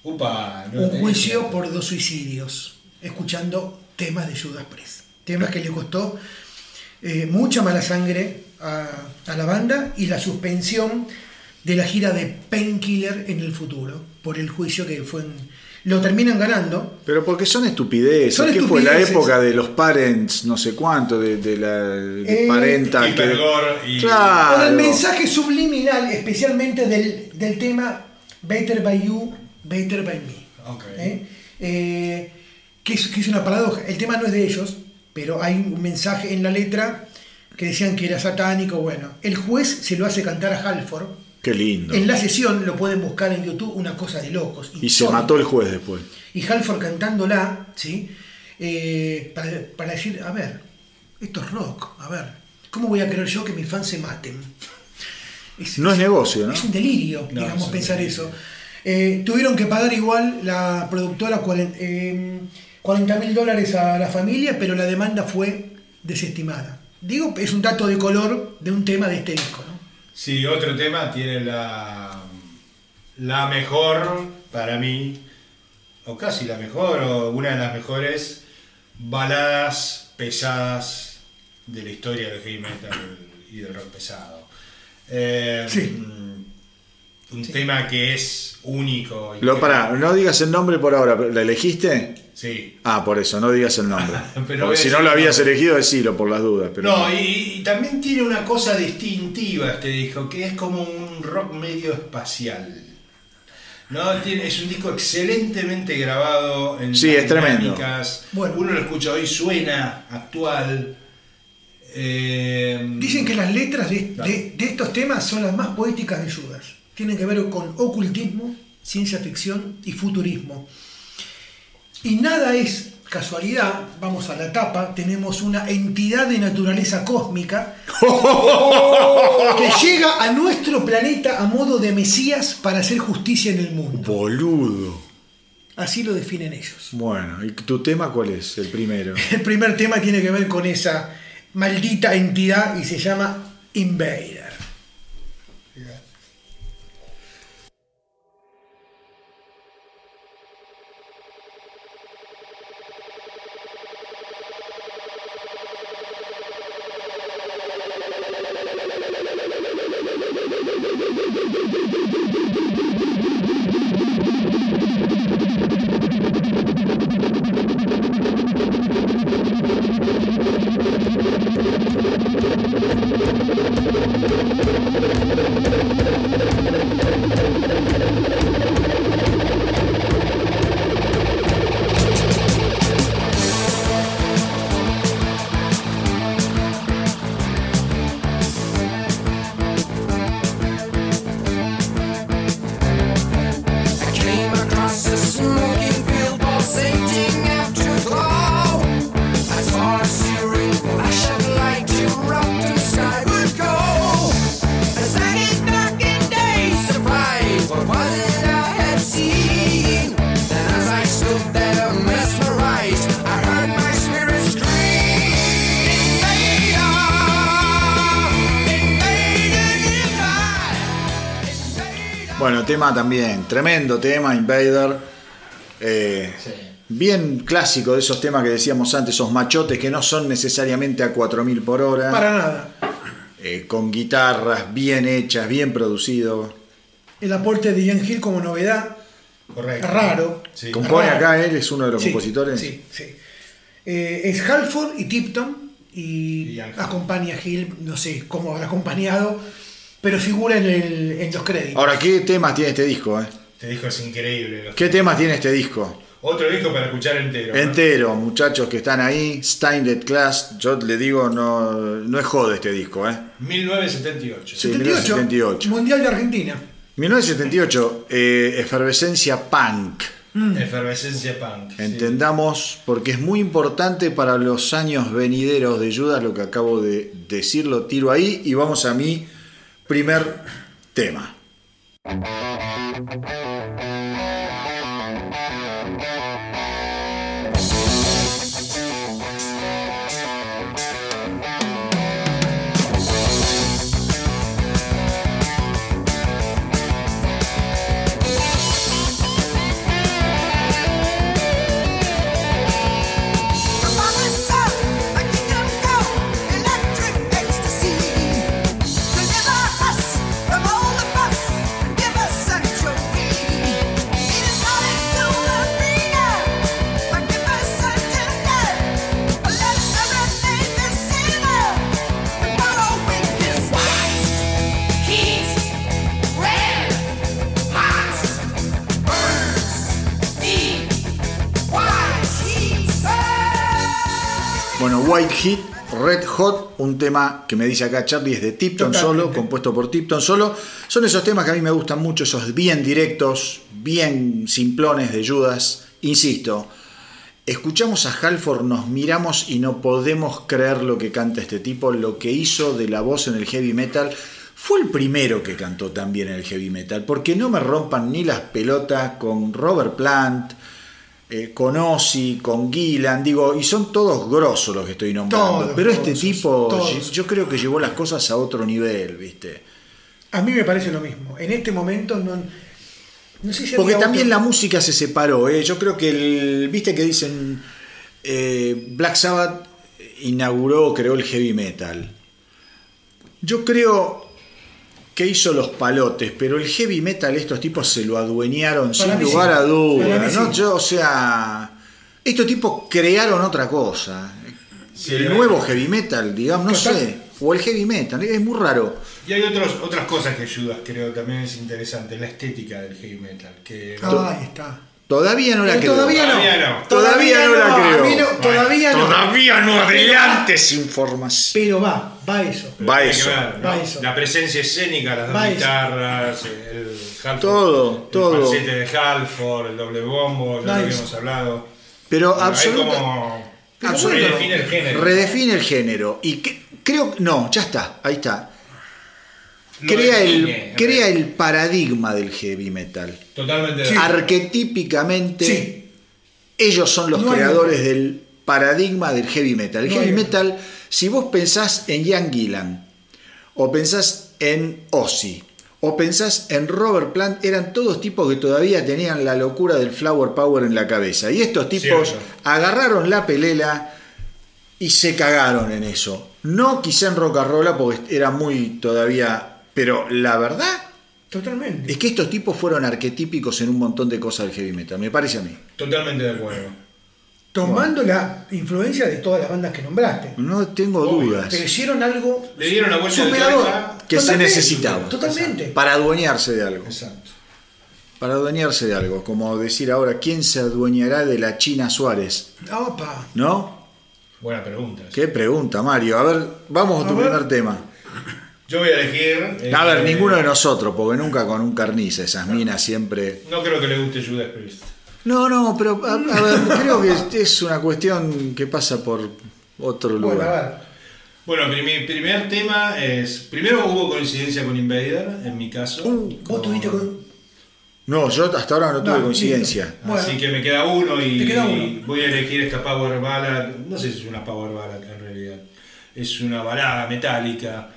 Upa, no Un juicio idea. por dos suicidios, escuchando temas de Judas Priest. Temas que le costó eh, mucha mala sangre a, a la banda y la suspensión de la gira de Painkiller en el futuro, por el juicio que fue en- Lo terminan ganando. Pero porque son estupideces. Son ¿Qué fue la época de los parents, no sé cuánto, de, de la de Eh, parental? que- y- Claro. Con el mensaje subliminal, especialmente del, del tema Better by You, Better by Me. Ok. ¿Eh? Eh, que, es, que es una paradoja. El tema no es de ellos, pero hay un mensaje en la letra que decían que era satánico. Bueno, el juez se lo hace cantar a Halford. Qué lindo. En la sesión lo pueden buscar en YouTube, una cosa de locos. Y se mató el juez después. Y Halford cantándola, ¿sí? Eh, para, para decir, a ver, esto es rock, a ver, ¿cómo voy a creer yo que mis fans se maten? Es, No es negocio, ¿no? es un delirio, No, digamos, es pensar delirio. eso. Eh, tuvieron que pagar igual la productora 40 mil dólares a la familia, pero la demanda fue desestimada. Digo, es un dato de color de un tema de este disco. Sí, otro tema tiene la, la mejor, para mí, o casi la mejor, o una de las mejores baladas pesadas de la historia del heavy metal y del rock pesado. Eh, Sí. Un tema que es único. y Lo pará, no digas el nombre por ahora. ¿La elegiste? Sí. Ah, por eso, no digas el nombre. Pero Porque si no lo habías nombre. elegido, decilo por las dudas. Pero No, y, y también tiene una cosa distintiva este disco, que es como un rock medio espacial. ¿No? Tiene, es un disco excelentemente grabado en Sí, es tremendo. dinámicas. Bueno. Uno lo escucha hoy, suena actual. Eh, Dicen que las letras de, Claro. de- de estos temas son las más poéticas de Judas. Tienen que ver con ocultismo, ciencia ficción y futurismo. Y nada es casualidad, vamos a la tapa, tenemos una entidad de naturaleza cósmica que llega a nuestro planeta a modo de Mesías para hacer justicia en el mundo. Boludo. Así lo definen ellos. Bueno, ¿y tu tema cuál es? El primero. El primer tema tiene que ver con esa maldita entidad y se llama Invader. Tema también, tremendo tema, Invader. Eh, Sí. Bien clásico de esos temas que decíamos antes, esos machotes que no son necesariamente a 4000 por hora, Para nada. eh, con guitarras bien hechas, bien producido. El aporte de Ian Hill como novedad. Correcto. Raro. Sí. Compone Raro. acá él, es uno de los Sí, compositores. Sí, sí. Eh, es Halford y Tipton y Y acompaña a Hill, no sé cómo habrá acompañado, pero figura en, el- en los créditos. Ahora, ¿qué temas tiene este disco? eh? Te dijo es increíble. ¿Qué temas tiene este disco? Otro disco para escuchar entero. ¿no? Entero, muchachos que están ahí, Steinlet Class, yo le digo, no, no es jode este disco, ¿eh? 1978. Sí. 1978. Mundial de Argentina. 1978, eh, efervescencia punk. Efervescencia punk. sí. Entendamos, porque es muy importante para los años venideros de Judas lo que acabo de decirlo, tiro ahí y vamos a mi primer tema. White Heat, Red Hot, un tema que me dice acá Charlie es de Tipton Totalmente. solo, compuesto por Tipton solo. Son esos temas que a mí me gustan mucho, esos bien directos, bien simplones de Judas. Insisto, escuchamos a Halford, nos miramos y no podemos creer lo que canta este tipo, lo que hizo de la voz en el heavy metal. Fue el primero que cantó también en el heavy metal, porque no me rompan ni las pelotas con Robert Plant, eh, con Ozzy, con Gillan, digo, y son todos grosos los que estoy nombrando. Todos pero este tipo, todos. yo creo que llevó las cosas a otro nivel, ¿viste? A mí me parece lo mismo. En este momento no, no sé si Porque también otro- la música se separó, ¿eh? yo creo que el, viste que dicen eh, Black Sabbath inauguró, creó el heavy metal. Yo creo que hizo los palotes, pero el heavy metal estos tipos se lo adueñaron Para sin mí lugar sí. a dudas. ¿no? sí. Yo, o sea, estos tipos crearon otra cosa. Sí, el eh. nuevo heavy metal, digamos, no sé. O el heavy metal, es muy raro. Y hay otros, otras cosas que Judas creo también es interesante, la estética del heavy metal. Que Ah, ahí está. Todavía no la creo. todavía no. Todavía no. Todavía no la a creo. mí no, todavía no. Todavía no adelantes información. Pero va, va eso. Va eso. ver, ¿no? Va eso. La presencia escénica, las dos guitarras, el Halford, Todo, el todo. falsete de Halford, el doble bombo, ya lo habíamos hablado. Pero Bueno, hay absoluta- como Pero absoluta- bueno, redefine el género. redefine el género. Y que- creo no, ya está, ahí está. Crea el, crea el paradigma del heavy metal. Totalmente Sí. Arquetípicamente, Sí. ellos son los No creadores del paradigma del heavy metal. El No heavy metal, si vos pensás en Ian Gillan, o pensás en Ozzy, o pensás en Robert Plant, eran todos tipos que todavía tenían la locura del flower power en la cabeza. Y estos tipos Cierto. agarraron la pelela y se cagaron en eso. No quizá en rock and roll porque era muy todavía... Pero la verdad Totalmente. es que estos tipos fueron arquetípicos en un montón de cosas del heavy metal, me parece a mí. Totalmente de acuerdo. Tomando la influencia de todas las bandas que nombraste. No tengo Obvio. dudas. Pero hicieron algo Le dieron de superador. Que se necesitaba. Totalmente. Para adueñarse de algo. Exacto. Para adueñarse de algo. Como decir ahora, ¿quién se adueñará de la China Suárez? Opa. ¿No? Buena pregunta. Qué pregunta, Mario. A ver, vamos a A tu ver. primer tema. Yo voy a elegir. eh, A ver, ninguno de nosotros, porque nunca con un carniza, esas minas siempre. No creo que le guste Judas Priest. No, no, pero a, a ver, creo que es una cuestión que pasa por otro Bueno, a lugar. ver. Bueno, mi primer tema es. Primero hubo coincidencia con Invader, en mi caso. Uh, vos tuviste con. No, yo hasta ahora no tuve No, coincidencia. Bueno. Así que me queda uno y Te queda uno. voy a elegir esta Power Ballad. No sé si es una Power Ballad en realidad. Es una balada metálica.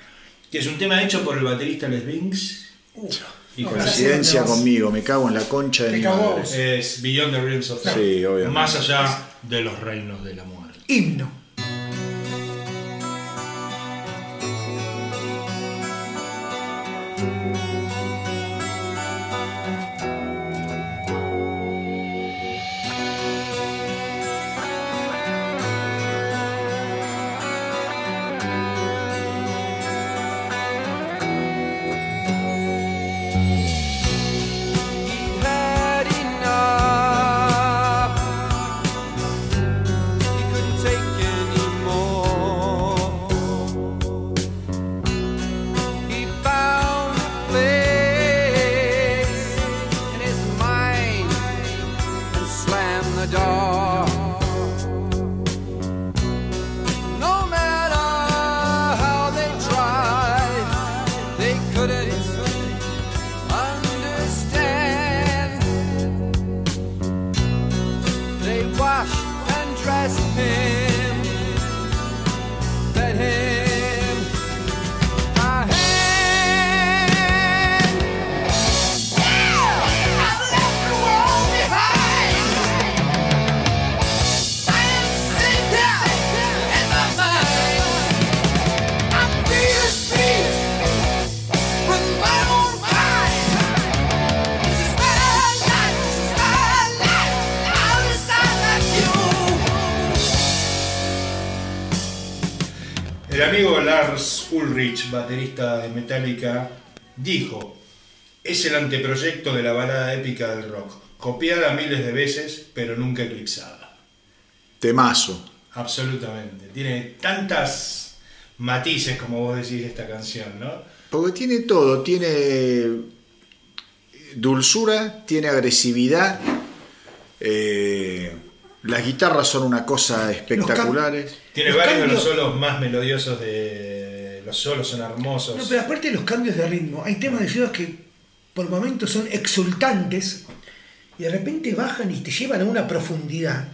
Que es un tema hecho por el baterista Les Binks. Uh, Y con Coincidencia no. conmigo, me cago en la concha de mi madre. Es Beyond the Realms of Fate. Sí, obviamente. Más allá de los reinos de la muerte. Himno. had Ulrich, baterista de Metallica, dijo: Es el anteproyecto de la balada épica del rock, copiada miles de veces, pero nunca eclipsada. Temazo. Absolutamente. Tiene tantas matices, como vos decís, esta canción, ¿no? Porque tiene todo, tiene dulzura, tiene agresividad, eh, las guitarras son una cosa espectaculares. Tiene Los varios de los solos más melodiosos de. Los solos son hermosos. No, pero aparte de los cambios de ritmo, hay temas de Judas que por momentos son exultantes y de repente bajan y te llevan a una profundidad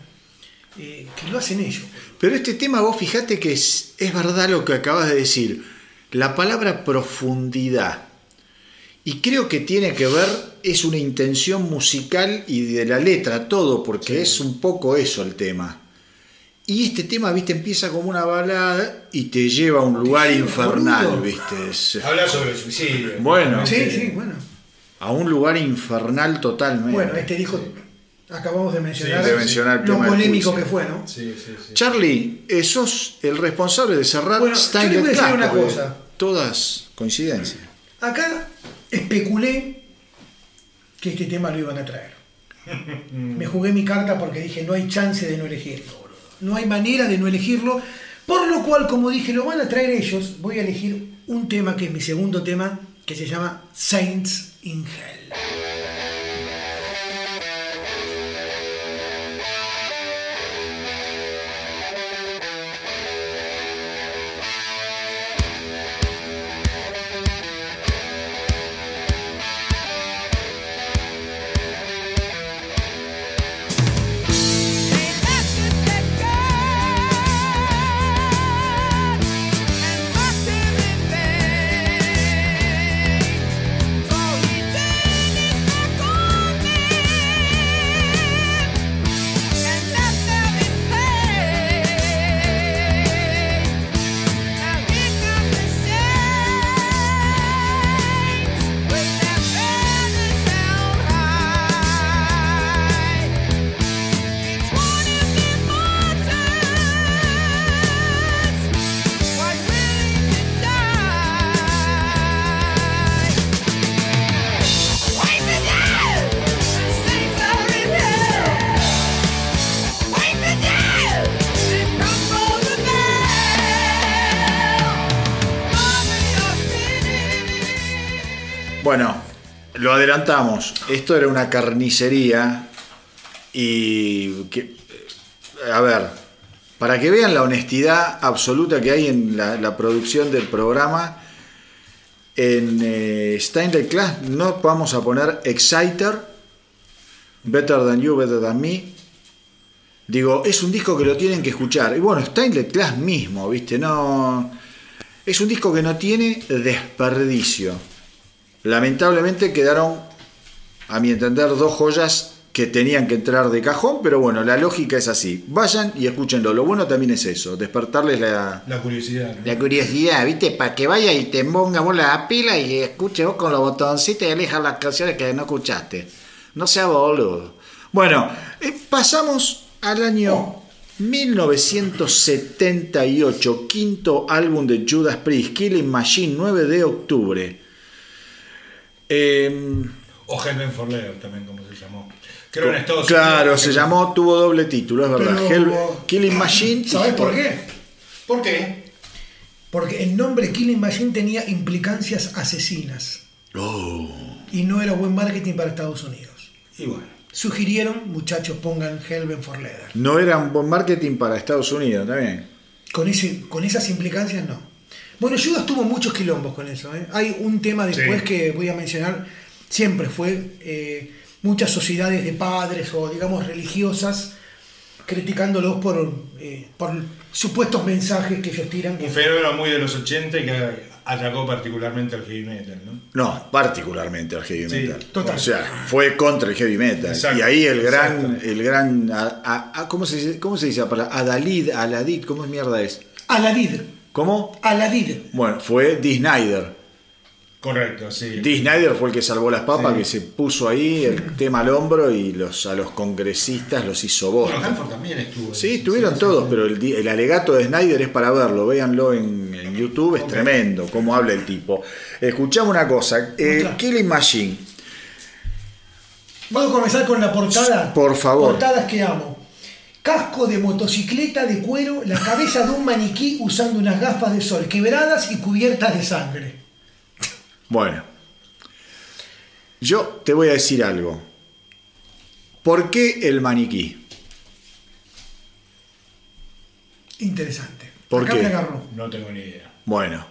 eh, que lo hacen ellos. Pero este tema, vos fijate que es, es verdad lo que acabas de decir. La palabra profundidad. Y creo que tiene que ver, es una intención musical y de la letra, todo, porque es un poco eso el tema. Y este tema, viste, empieza como una balada y te lleva a un lugar infernal, boludo. viste. Es- Habla sobre el suicidio. Bueno. Sí, sí, bueno. a un lugar infernal totalmente. Bueno, este disco acabamos de mencionar, Sí, de mencionar el lo polémico que fue, ¿no? Sí, sí, sí. Charlie, eh, sos el responsable de cerrar Bueno, yo te voy a decir una cosa. Todas coincidencias. Acá especulé que este tema lo iban a traer. Me jugué mi carta porque dije no hay chance de no elegirlo. No hay manera de no elegirlo. Por lo cual, como dije, lo van a traer ellos. Voy a elegir un tema que es mi segundo tema, que se llama Saints in Hell. Esto era una carnicería y que, a ver, para que vean la honestidad absoluta que hay en la, producción del programa, en eh, Class no vamos a poner Exciter, Better Than You, Better Than Me. Digo, es un disco que lo tienen que escuchar. Y bueno, Steinle Class mismo, ¿viste? No. Es un disco que no tiene desperdicio. Lamentablemente quedaron, a mi entender, dos joyas que tenían que entrar de cajón, pero bueno, la lógica es así. Vayan y escúchenlo. Lo bueno también es eso, despertarles la, La curiosidad. ¿no? la curiosidad, ¿viste? Para que vaya y te ponga vos la pila y escuche vos con los botoncitos y elijas las canciones que no escuchaste. No sea boludo. Bueno, eh, pasamos al año 1978, quinto álbum de Judas Priest, Killing Machine, 9 de octubre. Eh, O Heaven for Leather también, como se llamó. Creo en Estados claro, Unidos. se llamó, tuvo doble título, es verdad. Pero- Hell- Killing Machine. ¿Sabes por qué? ¿Por qué? Porque el nombre Killing Machine tenía implicancias asesinas. Oh. Y no era buen marketing para Estados Unidos. Y bueno. Sugirieron, muchachos, pongan Helven for Leather. No era un buen marketing para Estados Unidos también. Con, ese, con esas implicancias no. Bueno, Judas tuvo muchos quilombos con eso. ¿eh? Hay un tema después Sí. que voy a mencionar, siempre fue eh, muchas sociedades de padres o digamos religiosas criticándolos por, eh, por supuestos mensajes que ellos tiran. Un fenómeno muy de los 80 y que atacó particularmente al heavy metal, ¿no? No, particularmente al heavy Sí, metal. total. O sea, fue contra el heavy metal. Exacto, y ahí el gran, el gran, a- a- a- ¿cómo se dice? ¿Cómo se dice la palabra? Adalid, Aladid, ¿cómo es mierda es? Aladid, ¿Cómo? Aladid. Bueno, fue Dee Snyder. Correcto, sí. Dee Snyder fue el que salvó las papas, Sí. que se puso ahí el tema al hombro y los, a los congresistas los hizo Bueno, bosta. Hanford también estuvo. Sí, estuvieron Sí, todos, sí. pero el, alegato de Snyder es para verlo, véanlo en, en YouTube, es tremendo cómo habla el tipo. Escuchamos una cosa, eh. Killing Machine, Vamos a comenzar con la portada. Por favor. Portadas que amo. Casco de motocicleta de cuero, la cabeza de un maniquí usando unas gafas de sol quebradas y cubiertas de sangre. Bueno, yo te voy a decir algo. ¿Por qué el maniquí? Interesante. ¿Por Acá qué? me agarró. No tengo ni idea. Bueno,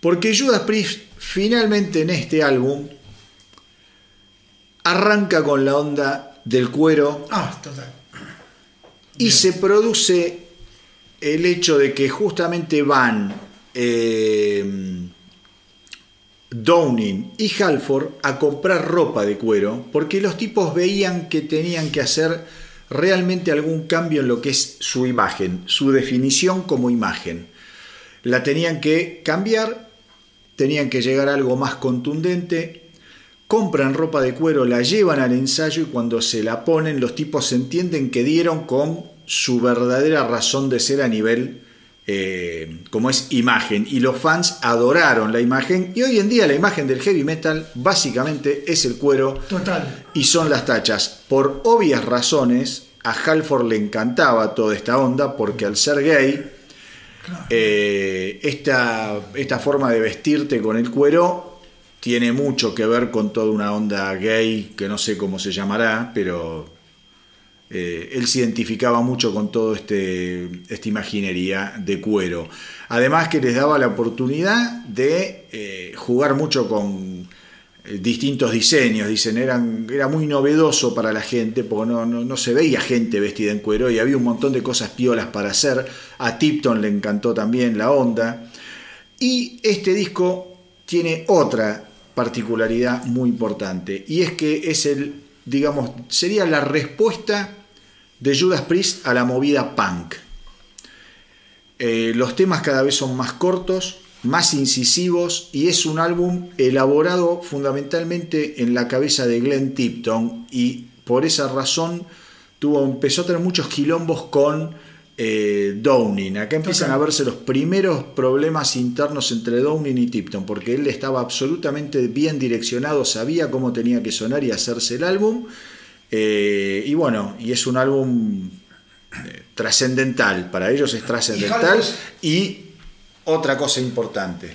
porque Judas Priest finalmente en este álbum arranca con la onda del cuero Ah, total. y se produce el hecho de que justamente van eh, Downing y Halford a comprar ropa de cuero porque los tipos veían que tenían que hacer realmente algún cambio en lo que es su imagen, su definición como imagen. La tenían que cambiar, tenían que llegar a algo más contundente, compran ropa de cuero, la llevan al ensayo y cuando se la ponen los tipos entienden que dieron con su verdadera razón de ser a nivel eh, como es imagen y los fans adoraron la imagen y hoy en día la imagen del heavy metal básicamente es el cuero Total. y son las tachas. Por obvias razones a Halford le encantaba toda esta onda porque al ser gay Claro. eh, esta, esta forma de vestirte con el cuero tiene mucho que ver con toda una onda gay que no sé cómo se llamará, pero eh, él se identificaba mucho con todo este esta imaginería de cuero. Además que les daba la oportunidad de eh, jugar mucho con eh, distintos diseños, dicen, eran, era muy novedoso para la gente, porque no, no, no se veía gente vestida en cuero y había un montón de cosas piolas para hacer. A Tipton le encantó también la onda. Y este disco tiene otra particularidad muy importante, y es que es el, digamos, sería la respuesta de Judas Priest a la movida punk. Eh, los temas cada vez son más cortos, más incisivos y es un álbum elaborado fundamentalmente en la cabeza de Glenn Tipton y por esa razón tuvo, empezó a tener muchos quilombos con eh, Downing. Acá empiezan a verse los primeros problemas internos entre Downing y Tipton porque él estaba absolutamente bien direccionado, sabía cómo tenía que sonar y hacerse el álbum. Eh, y bueno, y es un álbum eh, trascendental, para ellos es trascendental. Y otra cosa importante,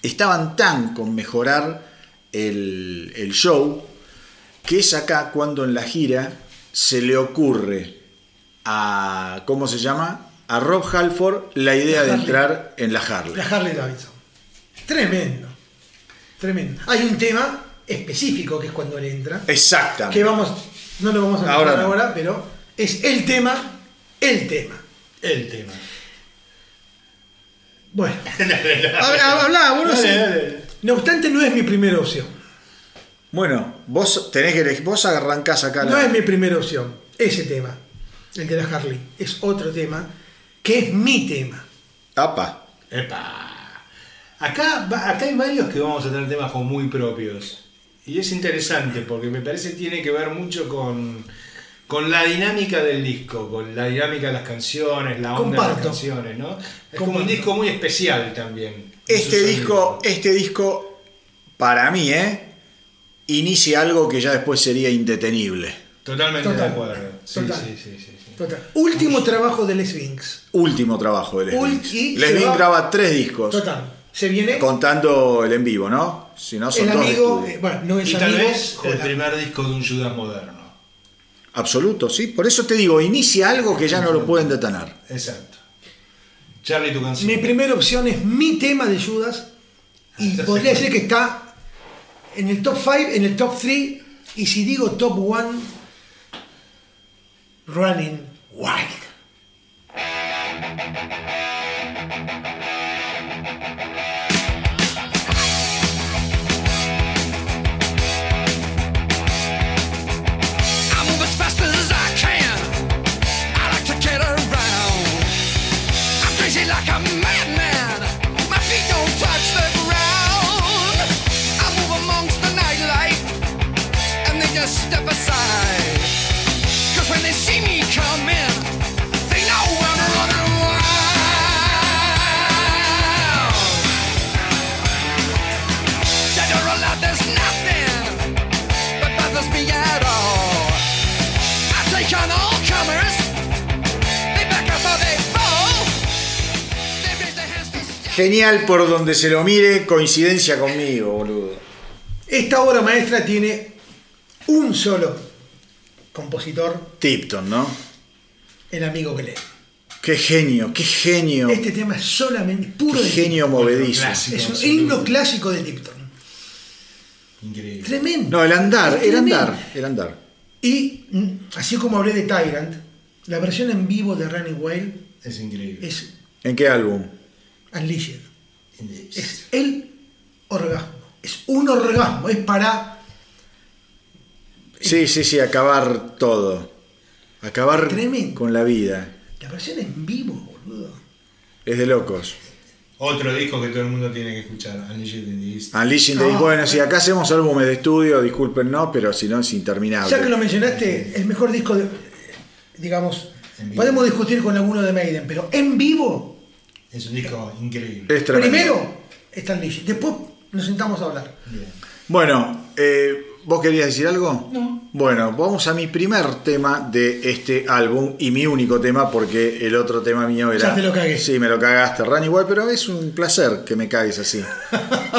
estaban tan con mejorar el, el show que es acá cuando en la gira se le ocurre a, ¿cómo se llama? A Rob Halford la idea de Harley. entrar en la Harley. La Harley Davidson. Tremendo. Tremendo. Hay un tema específico que es cuando él entra. Exactamente. Que vamos, no lo vamos a Ahora mencionar no. ahora, pero es el tema, el tema. El tema. Bueno. Habla, habla, vos no Dale, sé. dale. No obstante, no es mi primera opción. Bueno, vos tenés que elegir, vos arrancás acá No la- es mi primera opción. Ese tema, el de la Harley, es otro tema que es mi tema. Apa. Epa. Acá, acá hay varios que vamos a tener temas como muy propios. Y es interesante porque me parece que tiene que ver mucho con, con la dinámica del disco, con la dinámica de las canciones, la onda de las canciones, ¿no? Es como un disco muy especial también. Este disco, este disco, para mí, ¿eh? Inicia algo que ya después sería indetenible. Totalmente Total. de acuerdo. Sí, Total. sí, sí, sí, sí. Total. Último trabajo del Sphinx. Último trabajo de Les y Les va- graba tres discos, Total. Se viene contando el en vivo, ¿no? Si no, son el dos de amigo, eh, bueno, no es Y tal amigo, vez el primer disco de un Judas moderno. Absoluto, sí. Por eso te digo, inicia algo que ya no lo pueden detener. Exacto. Charlie, tu canción. Mi primera opción es mi tema de Judas y sé podría decir que está en el top 5, en el top 3 y si digo top 1, Running Wild. Genial por donde se lo mire, coincidencia conmigo, boludo. Esta obra maestra tiene un solo compositor, Tipton, ¿no? el amigo Glenn. Qué genio, qué genio. Este tema es solamente puro Qué de genio movedizo. clásico. Tipton. Es un himno clásico de Tipton. Increíble. Tremendo. No, el andar, el andar, el andar. Y mm, así como hablé de Tyrant, la versión en vivo de Running Wild Es increíble. es ¿En qué álbum? Unleashed. Es el orgasmo. Es un orgasmo. Es para. Sí, sí, sí, acabar todo. Acabar Tremendo. con la vida. La versión en vivo, boludo. Es de locos. Otro disco que todo el mundo tiene que escuchar, Unleashed in the East. Bueno, si acá hacemos álbumes de estudio, disculpen, no, pero si no es interminable. Ya que lo mencionaste, el mejor disco de. Digamos, podemos discutir con alguno de Maiden, pero en vivo, Es un disco increíble. Es tremendo. primero está Unleashed. Después nos sentamos a hablar. Bien. Bueno, eh, ¿vos querías decir algo? No. Bueno, vamos a mi primer tema de este álbum y mi único tema porque el otro tema mío era... Ya te lo cagué. Sí, me lo cagaste, Ran igual, pero es un placer que me cagues así.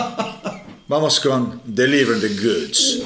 vamos con Deliver the Goods.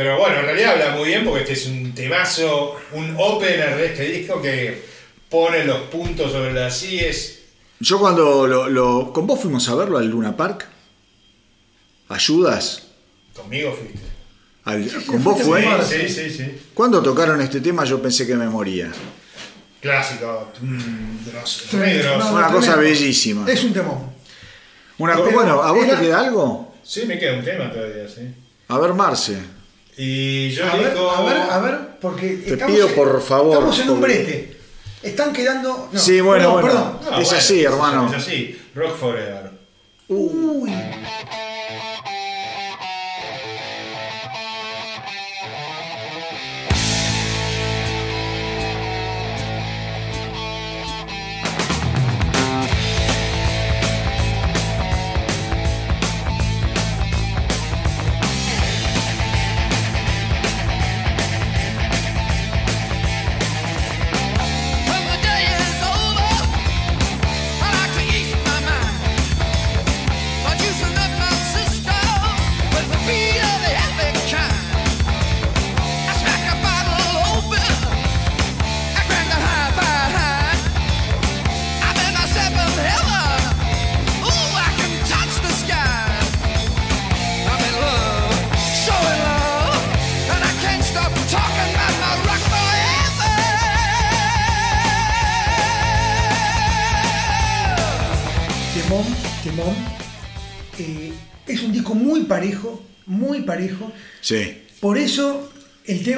Pero bueno, en realidad habla muy bien porque este es un temazo, un opener de este disco que pone los puntos sobre las IES. Yo cuando lo, lo- con vos fuimos a verlo al Luna Park, ¿ayudas? Conmigo fuiste. Al- ¿Con vos fue? Sí, sí, sí. Cuando tocaron este tema yo pensé que me moría. Clásico. Mm. No, Una no, cosa bellísima. Es un temón. Una, bueno, ¿a vos era- te queda algo? Sí, me queda un tema todavía, sí. A ver, Marce. Y yo A ver, a ver, a ver, porque Te pido, por favor, Estamos en un brete. Están quedando. no, Sí, bueno, perdón, bueno. perdón. No, Es bueno, así, hermano. Es así. Rock Forever. Uy.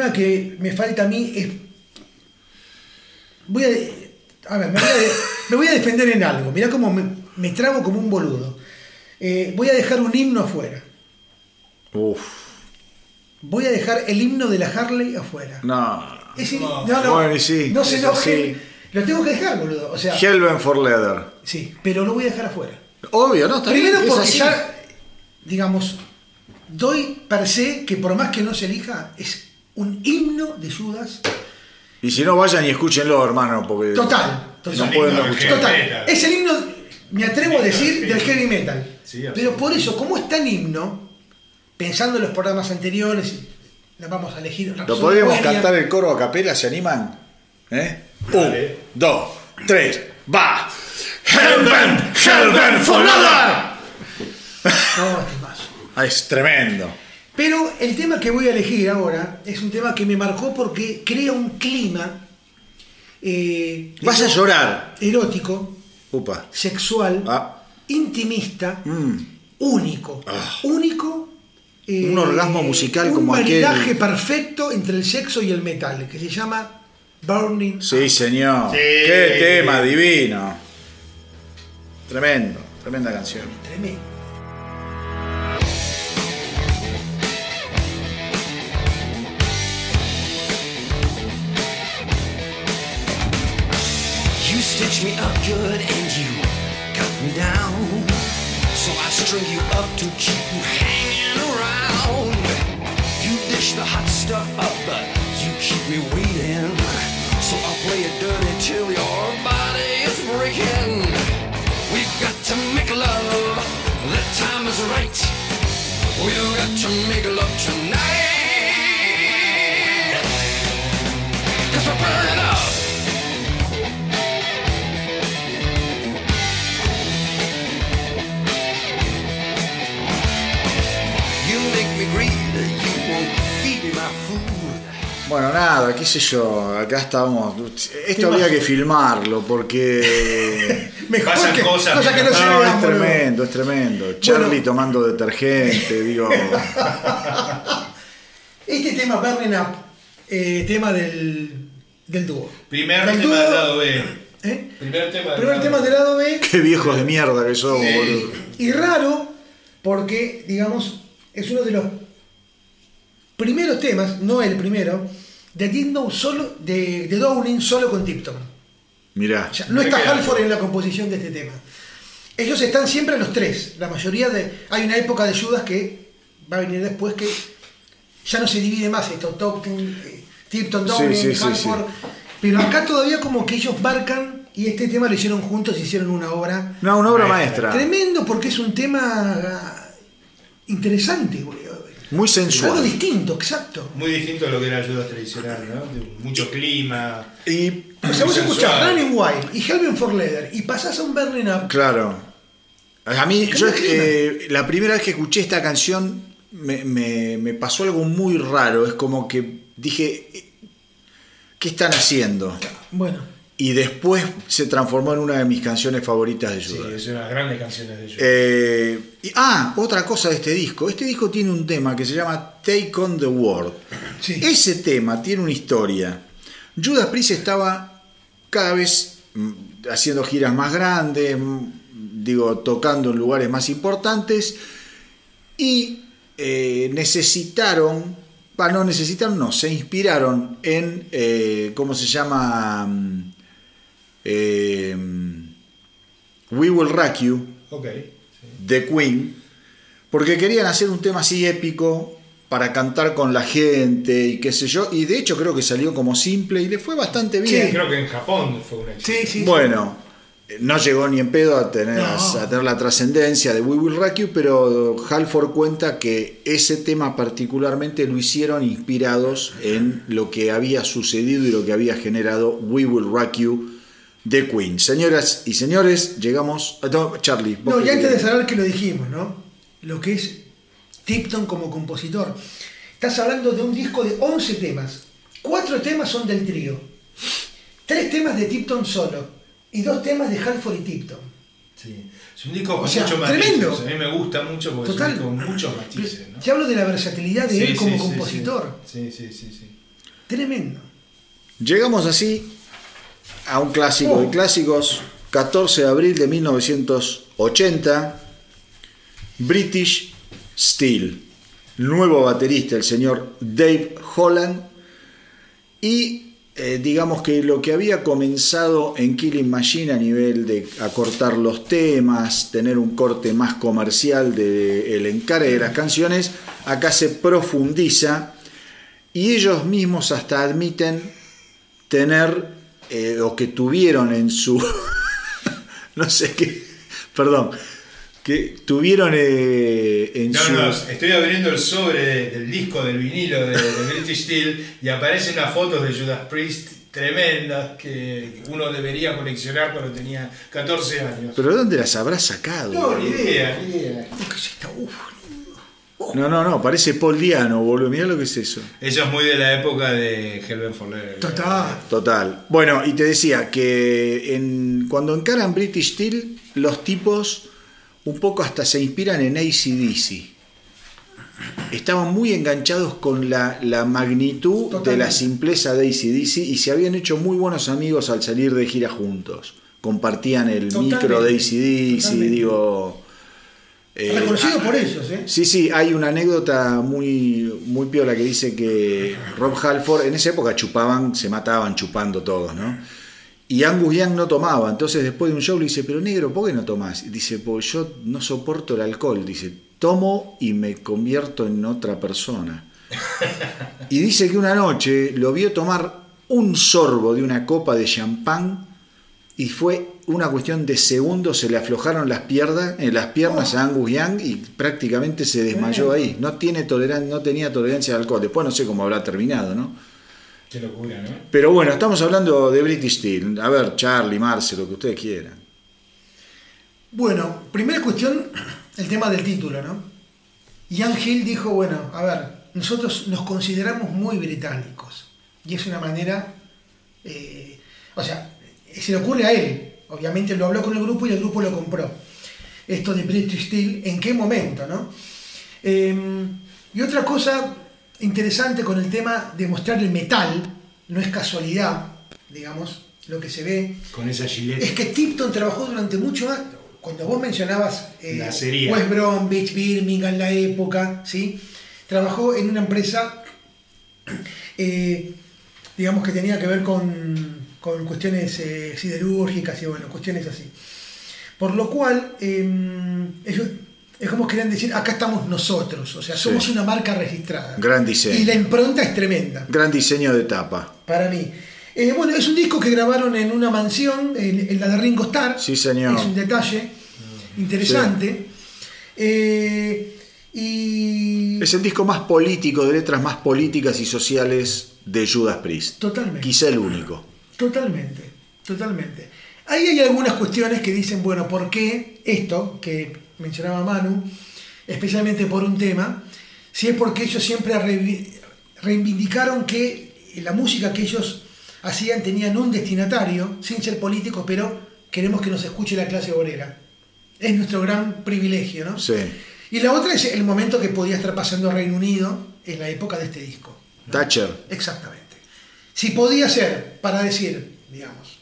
Tema que me falta a mí es. Voy a. A ver, me voy a, de- me voy a defender en algo. Mirá cómo me, me trabo como un boludo. Eh, voy a dejar un himno afuera. Uf. Voy a dejar el himno de la Harley afuera. No. Ese- No. no, no, Bueno, y sí, no se es enoje. así. Lo tengo que dejar, boludo. O sea, Hellben for Leather. sí, pero lo voy a dejar afuera. Obvio, ¿no? Está Primero bien, es porque ya, digamos, doy per se que por más que no se elija, es un himno de Judas Y si no, vayan y escúchenlo, hermano, porque. total. No total. pueden himno no del escuchar. Total, es el himno, me atrevo a decir, del heavy metal. Sí, Pero por eso, como es tan himno, pensando en los programas anteriores, la vamos a elegir. ¿Lo podríamos cantar el coro a capela? ¿Se animan? ¿Eh? Un, dos, tres, va. Hellben, Hellben for Leather. No, temazo. Ah, es tremendo. Pero el tema que voy a elegir ahora es un tema que me marcó porque crea un clima eh, Vas a llorar. erótico, Upa. sexual, Ah. intimista, Mm. único. Ah. único. eh, Un orgasmo musical un como aquel. maridaje perfecto entre el sexo y el metal, que se llama Burning. Sí, señor. Sí. Qué tema divino. Tremendo. Tremenda canción. Tremendo. Stitch me up good and you cut me down. So I string you up to keep you hanging around. You dish the hot stuff up, but you keep me waiting. So I'll play it dirty till your body is breaking. We've got to make love, the time is right. We've got to make love tonight. Bueno, nada, qué sé yo. Acá estamos. Esto había que filmarlo porque. Mejor Pasan que, cosas, cosa que no se No, vean, es tremendo, es tremendo. Charlie tomando detergente, digo. Este tema, Burning Up, eh, tema del, del dúo. Primer Del tema dúo, del lado B. ¿eh? Primer tema del Primer lado tema del lado B. Qué viejos de mierda que somos, Sí. boludo. Y raro, porque, digamos, es uno de los primeros temas, no el primero, de Dino solo, de, de Downing solo con Tipton. Mirá. O sea, no está. Halford en la composición de este tema. Ellos están siempre los tres. La mayoría de. Hay una época de Judas que va a venir después que ya no se divide más esto. Tipton, eh, Tipton Downing, sí, sí, Halford. Pero acá todavía como que ellos marcan y este tema lo hicieron juntos, hicieron una obra. No, una obra Maestra. maestra. Tremendo porque es un tema interesante, boludo. Muy Algo sensual. distinto, exacto. Muy distinto a lo que era ayuda tradicional, ¿no? De mucho clima. Y O sea, vos escuchás Running Wild y Helven for Leather y pasás a un Burning Up. Claro. A mí, ¿Qué yo eh, la primera vez que escuché esta canción me, me- me pasó algo muy raro. Es como que dije, ¿qué están haciendo? Bueno, y después se transformó en una de mis canciones favoritas de Sí, Judas. es una de las grandes canciones de Judas. Eh, y- ah, otra cosa de este disco. Este disco tiene un tema que se llama Take on the World. Sí. Ese tema tiene una historia. Judas Priest estaba cada vez mm, haciendo giras más grandes, mm, digo, tocando en lugares más importantes y eh, necesitaron, ah, no necesitaron, no, se inspiraron en, eh, ¿cómo se llama? Eh, We Will Rock You Ok. de Queen, porque querían hacer un tema así épico para cantar con la gente y qué sé yo, y de hecho creo que salió como simple y le fue bastante bien. Creo que en Japón fue un éxito. Sí, sí. Bueno, eh, no llegó ni en pedo a tener, No. a tener la trascendencia de We Will Rock You, pero Halford cuenta que ese tema particularmente lo hicieron inspirados en lo que había sucedido y lo que había generado We Will Rock You de Queen. Señoras y señores, llegamos... a- no, Charlie. No, y antes de saber que lo dijimos, ¿no? Lo que es Tipton como compositor. Estás hablando de un disco de 11 temas. Cuatro temas son del trío. Tres temas de Tipton solo. Y dos temas de Halford y Tipton. Sí. Es un disco con O sea, muchos matices. tremendo. A mí me gusta mucho porque Total. es un disco con muchos matices. ¿no? Te hablo de la versatilidad de Sí, él como sí, sí, compositor. Sí, sí, sí. sí. Tremendo. Llegamos así a un clásico de clásicos, 14 de abril de 1980, British Steel, nuevo baterista, el señor Dave Holland, y eh, digamos que lo que había comenzado en Killing Machine a nivel de acortar los temas, tener un corte más comercial del encare de las canciones, acá se profundiza y ellos mismos hasta admiten tener eh, o que tuvieron en su no sé qué perdón que tuvieron eh, en No, su no, estoy abriendo el sobre de- del disco del vinilo de, de British Steel y aparecen unas fotos de Judas Priest tremendas que uno debería coleccionar cuando tenía 14 años. pero dónde las habrá sacado No, ni idea, ni idea. Uf. No no no parece Paul Diano boludo mirá lo que es eso Eso es muy de la época de Hellbent for Leather. Total. Total. Bueno, y te decía que en, cuando encaran British Steel, los tipos un poco hasta se inspiran en ACDC. Estaban muy enganchados con la, la magnitud de la simpleza de ACDC y se habían hecho muy buenos amigos al salir de gira juntos. Compartían el Totalmente. micro de ACDC, Totalmente. digo. Eh, Reconocido ah, por ellos, ¿eh? Sí, sí, hay una anécdota muy, muy piola que dice que Rob Halford, en esa época chupaban, se mataban chupando todos, ¿no? Y Angus Young no tomaba, entonces después de un show le dice, pero negro, ¿por qué no tomás? Y dice, pues yo no soporto el alcohol, dice, tomo y me convierto en otra persona. Y dice que una noche lo vio tomar un sorbo de una copa de champán y fue una cuestión de segundos, se le aflojaron las piernas, en las piernas a Angus Young y prácticamente se desmayó ahí. No, tiene toleran- no tenía tolerancia al alcohol. Después no sé cómo habrá terminado, ¿no? Qué locura, ¿no? Pero bueno, estamos hablando de British Steel. A ver, Charlie, Marce, lo que ustedes quieran. Bueno, primera cuestión, el tema del título, ¿no? Ian Hill dijo, bueno, a ver, nosotros nos consideramos muy británicos. Y es una manera, eh, o sea, se le ocurre a él. Obviamente lo habló con el grupo y el grupo lo compró. Esto de British Steel, ¿en qué momento, no? Eh, y otra cosa interesante con el tema de mostrar el metal, no es casualidad, digamos, lo que se ve, Con esa gilet. es que Tipton trabajó durante mucho más. Cuando vos mencionabas eh, La serie. West Bromwich, Birmingham, la época, ¿sí? Trabajó en una empresa, eh, digamos que tenía que ver con, con cuestiones eh, siderúrgicas y bueno, cuestiones así. Por lo cual, eh, ellos es como querían decir, acá estamos nosotros, o sea, somos Sí. una marca registrada. Gran diseño. Y la impronta es tremenda Gran diseño de tapa. para mí. Eh, bueno, es un disco que grabaron en una mansión, en, en la de Ringo Starr. Sí, señor. Es un detalle interesante. Eh, y Es el disco más político, de letras más políticas y sociales de Judas Priest. Totalmente. Quizá el único. Totalmente, totalmente. Ahí hay algunas cuestiones que dicen, bueno, ¿por qué esto que mencionaba Manu, especialmente por un tema? Si es porque ellos siempre reivindicaron que la música que ellos hacían, tenían un destinatario, sin ser políticos, pero queremos que nos escuche la clase obrera. Es nuestro gran privilegio, ¿no? Sí. Y la otra es el momento que podía estar pasando Reino Unido en la época de este disco. Thatcher. Exactamente. Si podía ser, para decir, digamos,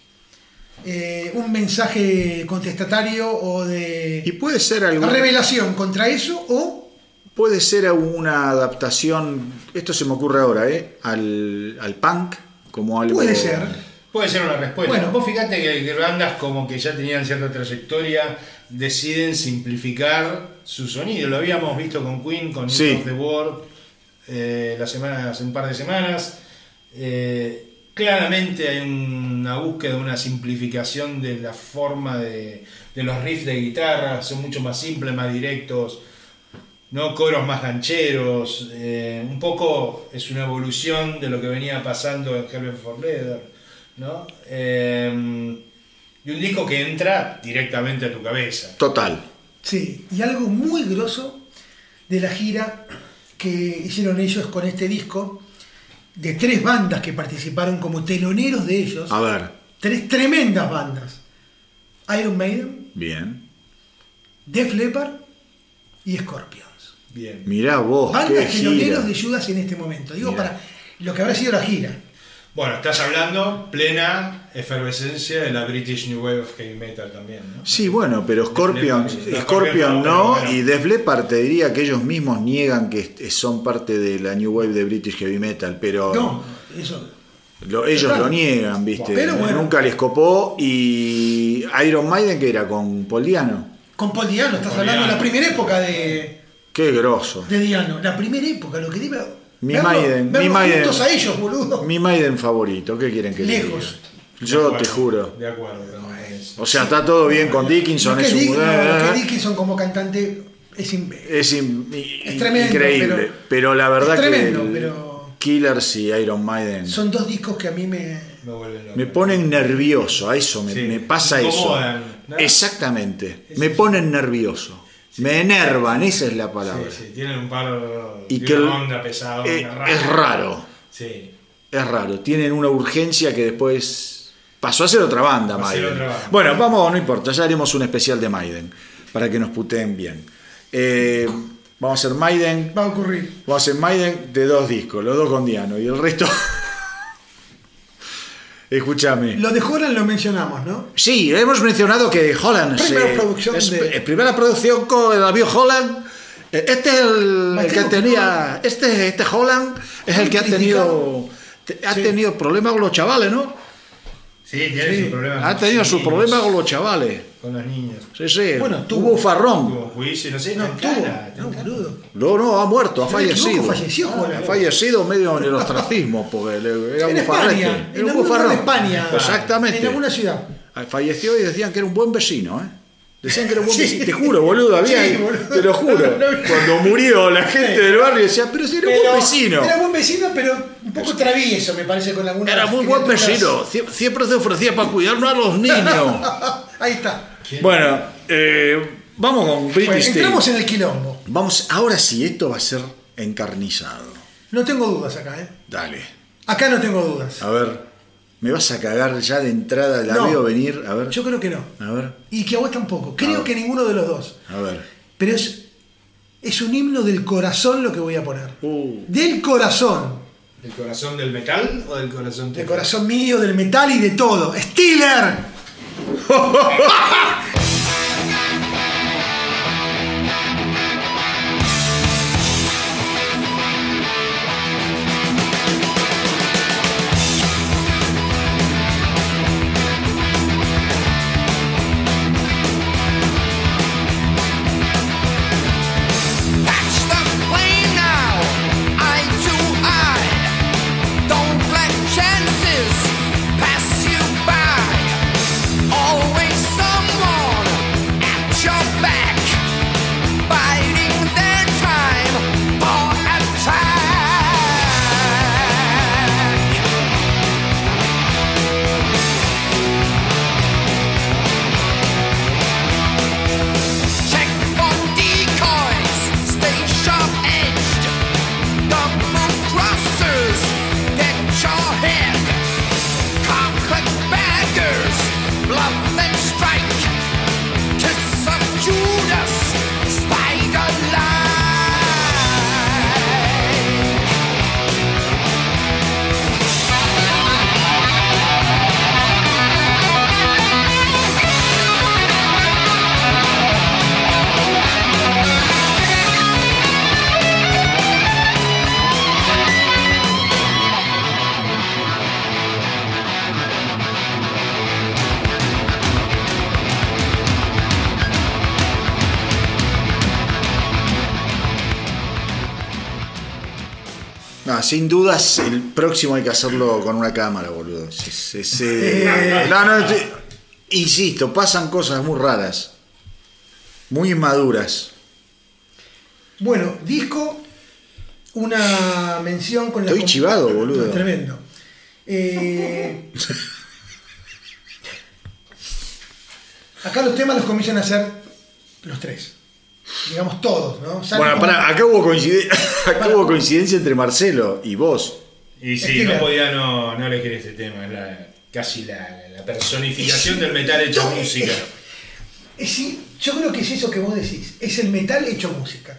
eh, un mensaje contestatario o de Y puede ser algún, revelación contra eso o puede ser una adaptación, esto se me ocurre ahora, ¿eh? Al, al punk, como algo... puede ser. Puede ser una respuesta. Bueno. vos fíjate que, bandas como que ya tenían cierta trayectoria deciden simplificar su sonido. Lo habíamos visto con Queen, con Sí. Of the World, eh, la semana, hace un par de semanas. Eh, claramente hay una búsqueda, una simplificación de la forma de, de los riffs de guitarra, son mucho más simples, más directos. ¿no? coros más gancheros, eh, un poco es una evolución de lo que venía pasando en Heaven for Leather, ¿no? Eh, y un disco que entra directamente a tu cabeza. Total. Sí, y algo muy grosso de la gira que hicieron ellos con este disco, de tres bandas que participaron como teloneros de ellos, A ver, tres tremendas bandas. Iron Maiden, bien. Def Leppard y Scorpions. Bien. Mirá vos, qué Bandas gira. teloneros de Judas en este momento. Digo, Mirá. para lo que habrá sido la gira. Bueno, estás hablando plena efervescencia de la British New Wave of Heavy Metal también, ¿no? Sí, bueno, pero Scorpion. Scorpion No, no, pero bueno. y Def Leppard te diría que ellos mismos niegan que son parte de la New Wave de British Heavy Metal, pero No, eso. lo- ellos Claro. lo niegan, ¿viste? Pero bueno. Nunca les copó y Iron Maiden que era con Paul Diano. Con Paul Diano, estás Paul hablando de la primera época de, Qué grosso. de Diano. La primera época, lo que debe. Mi verlo- Maiden, mi Maiden. juntos a ellos, boludo. Mi Maiden favorito, ¿qué quieren que les Lejos. diga? Yo te juro. De acuerdo. con eso. O sea, está todo bien con Dickinson, Lo que es un Dick- no, lo que eh, Dickinson como cantante es in- es in- Es tremendo, increíble, pero, pero- la verdad es tremendo, que el pero- Killers y Iron Maiden son dos discos que a mí me. Me me ponen nervioso, a eso me, Sí, me pasa eso. ¿no? Exactamente, me ponen nervioso, me enervan, esa es la palabra. Sí, sí, tienen un par Y de que onda pesada, eh, rara. es raro, Sí. es raro, tienen una urgencia que después pasó a ser otra banda, Maiden. otra banda. Bueno, vamos, no importa, ya haremos un especial de Maiden para que nos puteen bien. Eh, vamos a hacer Maiden, Va a ocurrir. vamos a hacer Maiden de dos discos, los dos con Diano y el resto. Escúchame. Lo de Horan lo mencionamos, ¿no? Sí, hemos mencionado que Holland Primera se- producción es de- eh, primera producción con David Holland. Eh, Este es el, el que tenía este este Holland es el que ha tenido te- ha Sí. tenido problemas con los chavales, ¿no? Sí, tiene Sí. sus problemas. Ha tenido sus problemas con los chavales. Con los niños. Sí, sí. Bueno, tuvo- Hubo un farrón. Tuvo juicio, no sé, No, tuvo. boludo. Ha muerto, ha no fallecido. falleció. Ha fallecido medio en el ostracismo, porque era En un. España, Era en un de España. Exactamente. En alguna ciudad. Falleció y decían que era un buen vecino, ¿eh? Decían que era un buen Sí. vecino. Te juro, boludo, había, Sí, boludo. te lo juro. Cuando murió la gente del barrio decía, pero si era un buen vecino. Era buen vecino, pero un poco travieso, me parece, con algunas Era muy buen vecino. Sie- Siempre se ofrecía para cuidarnos a los niños. Ahí está. bueno, eh, vamos con British Bueno, entramos en el quilombo. Vamos, ahora sí, esto va a ser encarnizado. No tengo dudas acá, ¿eh? Dale. Acá no tengo dudas. A ver, ¿me vas a cagar ya de entrada? La No. veo venir. A ver. Yo creo que no. A ver, Y que a vos tampoco. Creo que ninguno de los dos. a ver. Pero es, es un himno del corazón lo que voy a poner. Uh, Del corazón. ¿Del corazón del metal o del corazón Del corazón mío, del metal y de todo. ¡Steeler! sin dudas el próximo hay que hacerlo con una cámara, boludo. Es- es- eh, no, no, estoy- insisto, pasan cosas muy raras, muy inmaduras. Bueno, disco, una mención con la. Estoy chivado, boludo. No, tremendo. Eh, acá los temas los comienzan a hacer los tres. Digamos todos, ¿no? Sale Bueno, como- pará, acá hubo, coincide- acá hubo coincidencia entre Marcelo y vos. Y sí, Stiller. no podía no, no elegir este tema, es la, casi la, la personificación del metal hecho música. Eh, sí, yo creo que es eso que vos decís. Es el metal hecho música.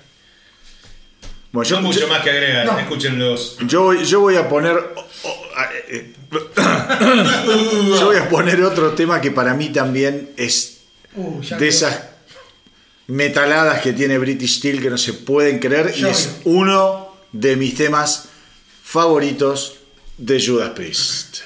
Bueno, yo, No mucho yo- más que agregar, No. escúchenlos. yo voy, yo voy a poner. oh, oh, ah, eh, yo voy a poner otro tema que para mí también es Uh, de esas metaladas que tiene British Steel que no se pueden creer y es uno de mis temas favoritos de Judas Priest.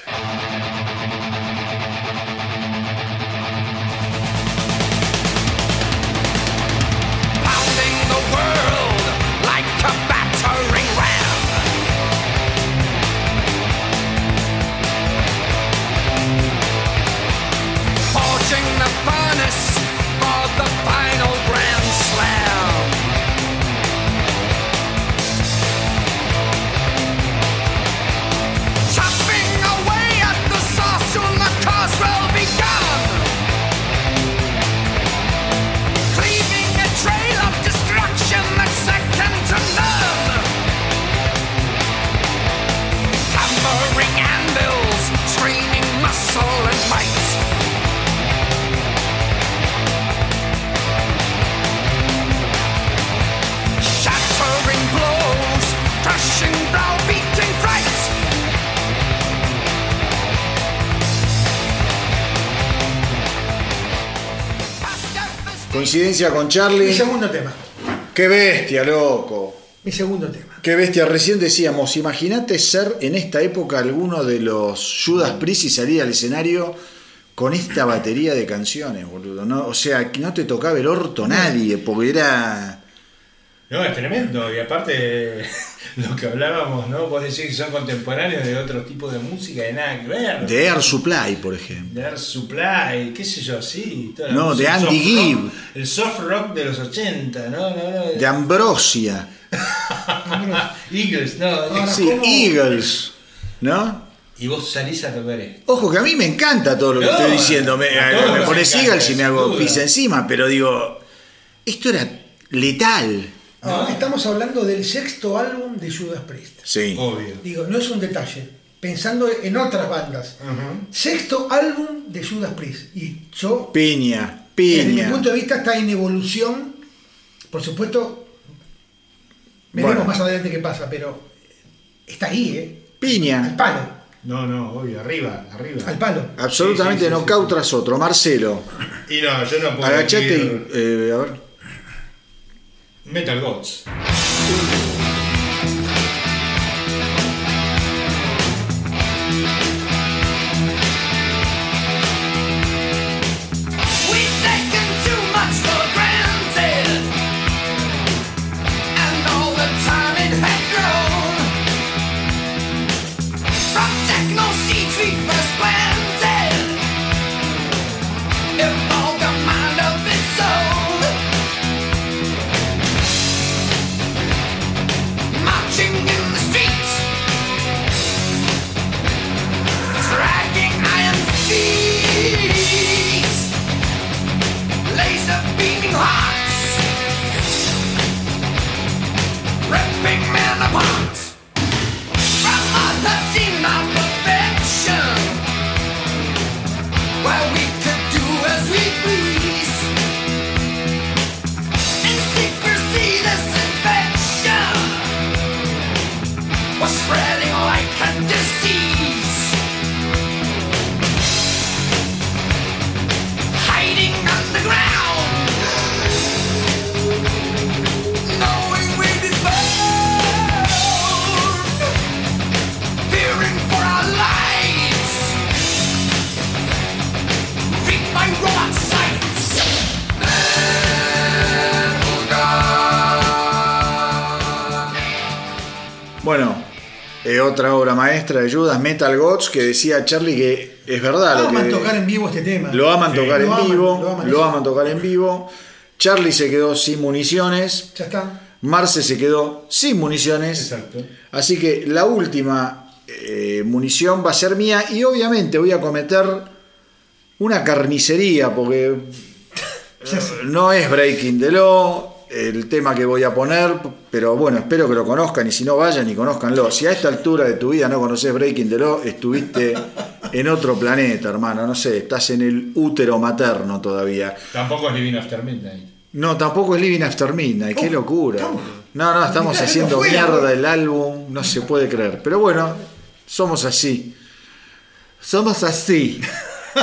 Coincidencia con Mi Charlie. segundo tema. Qué bestia, loco. Mi segundo tema. Qué bestia. Recién decíamos, imagínate ser en esta época alguno de los Judas Priest y salir al escenario con esta batería de canciones, boludo. ¿no? O sea, que no te tocaba el orto nadie, porque era... No, es tremendo. Y aparte, lo que hablábamos, ¿no? Vos decís que son contemporáneos de otro tipo de música, de nada que ver. De Air Supply, por ejemplo. De Air Supply, qué sé yo, sí. toda No, de Andy rock, Gibb. el soft rock de los 80, ¿no? no, no De Ambrosia. Eagles, no. Ahora, Sí, ¿cómo? Eagles. ¿No? Y vos salís a tocar esto. Ojo, que a mí me encanta todo lo que No, estoy diciendo. Me, me pones Eagles y me hago duda. pis encima, pero digo, esto era letal. No, estamos hablando del sexto álbum de Judas Priest. Sí. Obvio. Digo, no es un detalle. Pensando en otras bandas. Sexto álbum de Judas Priest. Y yo, Piña, desde mi piña. punto de vista, está en evolución. Por supuesto, veremos Bueno. más adelante qué pasa, pero está ahí, ¿eh? Al Piña. palo, No, no, obvio, arriba, arriba. al palo. Absolutamente Sí, sí, sí, knockout sí. tras otro. Marcelo, Y no, yo no puedo agachate eh, a ver. Metal Gods. big man. Eh, otra obra maestra de Judas, Metal Gods, que decía Charlie que es verdad. lo Aman que- tocar en vivo este tema. Lo aman Sí. tocar Lo en aman, vivo, lo aman, lo eso. aman tocar en vivo. Charlie se quedó sin municiones, Ya está. Marce se quedó sin municiones. Exacto. Así que la última eh, munición va a ser mía y obviamente voy a cometer una carnicería porque eh, no es Breaking the Law el tema que voy a poner, pero bueno, espero que lo conozcan y si no vayan y conozcanlo. Si a esta altura de tu vida no conoces Breaking the Law, estuviste en otro planeta, hermano, no sé, estás en el útero materno todavía. Tampoco es Living After Midnight. No, tampoco es Living After Midnight, qué Oh, locura. estamos- No, no, estamos Mirá, haciendo no mierda el álbum, no se puede creer. Pero bueno, somos así. Somos así.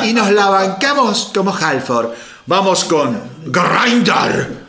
Y nos la bancamos como Halford. Vamos con Grinder.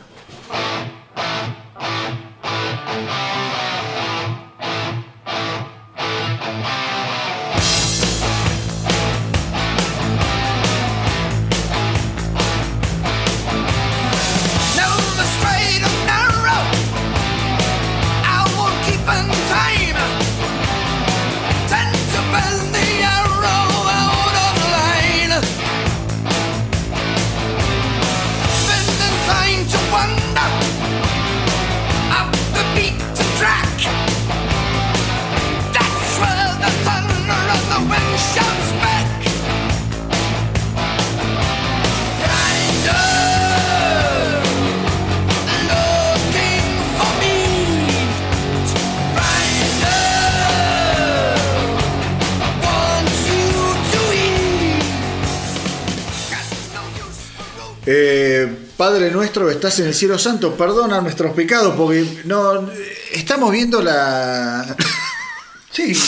Padre nuestro que estás en el cielo santo, perdona nuestros pecados porque no estamos viendo la, Sí.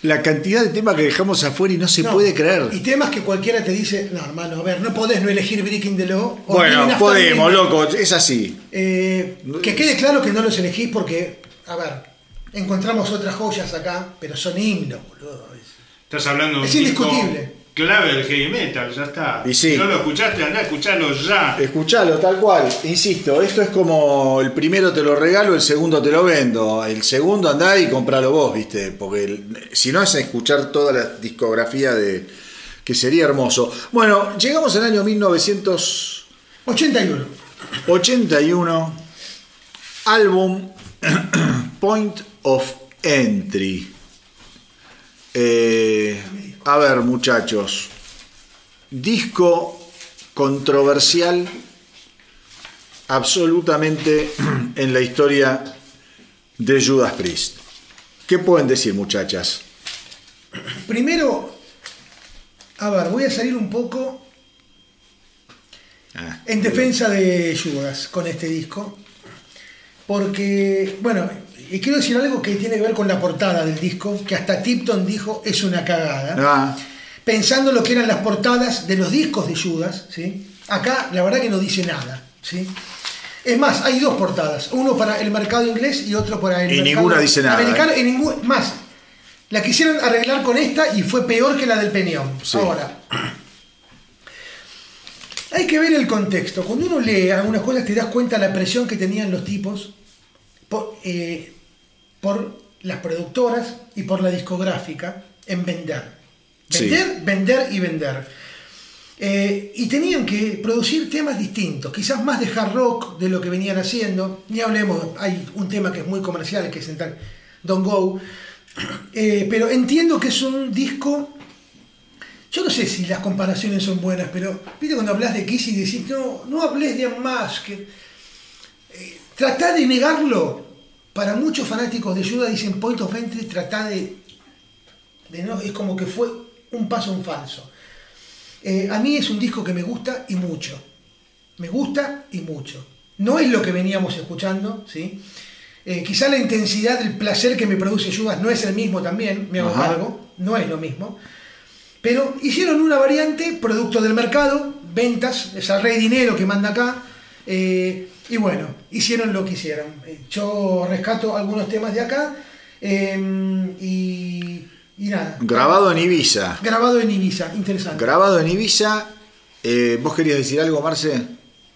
la cantidad de temas que dejamos afuera y no se No. puede creer. Y temas que cualquiera te dice, no, hermano, a ver, no podés no elegir Breaking the Law. o Bueno, podemos, loco, es así. Eh, que quede claro que no los elegís porque, a ver, encontramos otras joyas acá, pero son himnos, boludo. Estás hablando de un Es disco indiscutible. Clave del heavy metal, ya está. Y sí. Si no lo escuchaste, andá a escucharlo ya. Escuchalo, tal cual. Insisto, esto es como el primero te lo regalo, el segundo te lo vendo. El segundo andá y compralo vos, ¿viste? Porque el- si no es escuchar toda la discografía de. que sería hermoso. Bueno, llegamos al año 1981, 81. álbum Point of Entry. Eh, a ver, muchachos. Disco controversial absolutamente en la historia de Judas Priest. ¿Qué pueden decir, muchachas? Primero, a ver, voy a salir un poco Ah, en defensa de Judas con este disco. Porque, bueno, y quiero decir algo que tiene que ver con la portada del disco, que hasta Tipton dijo es una cagada. ah, Pensando lo que eran las portadas de los discos de Judas, ¿sí? Acá la verdad que no dice nada, ¿sí? Es más, hay dos portadas, uno para el mercado inglés y otro para el Y mercado ninguna dice nada, americano. ¿eh? Y más, la quisieron arreglar con esta y fue peor que la del Peñón. Sí. Ahora, hay que ver el contexto. Cuando uno lee algunas cosas te das cuenta de la presión que tenían los tipos eh, por las productoras y por la discográfica en vender. Sí. Vender, vender y vender. Eh, y tenían que producir temas distintos, quizás más de hard rock de lo que venían haciendo. Ni hablemos, hay un tema que es muy comercial, que es el tal Don't Go. Eh, pero entiendo que es un disco yo no sé si las comparaciones son buenas, pero viste cuando hablas de Kiss y decís, no, no hables de más, que eh, tratá de negarlo. Para muchos fanáticos de Judas dicen Point of Entry, tratá de, de no, es como que fue un paso en falso. Eh, a mí es un disco que me gusta y mucho. Me gusta y mucho. No es lo que veníamos escuchando, ¿sí? Eh, quizá la intensidad del placer que me produce Judas no es el mismo también, me hago cargo, no es lo mismo. Pero hicieron una variante, producto del mercado, ventas, es el rey dinero que manda acá. eh, y bueno, hicieron lo que hicieron. Eh, Yo rescato algunos temas de acá eh, y, y nada. grabado en Ibiza. Grabado en Ibiza, interesante. Grabado en Ibiza. Eh, ¿Vos querías decir algo, Marce?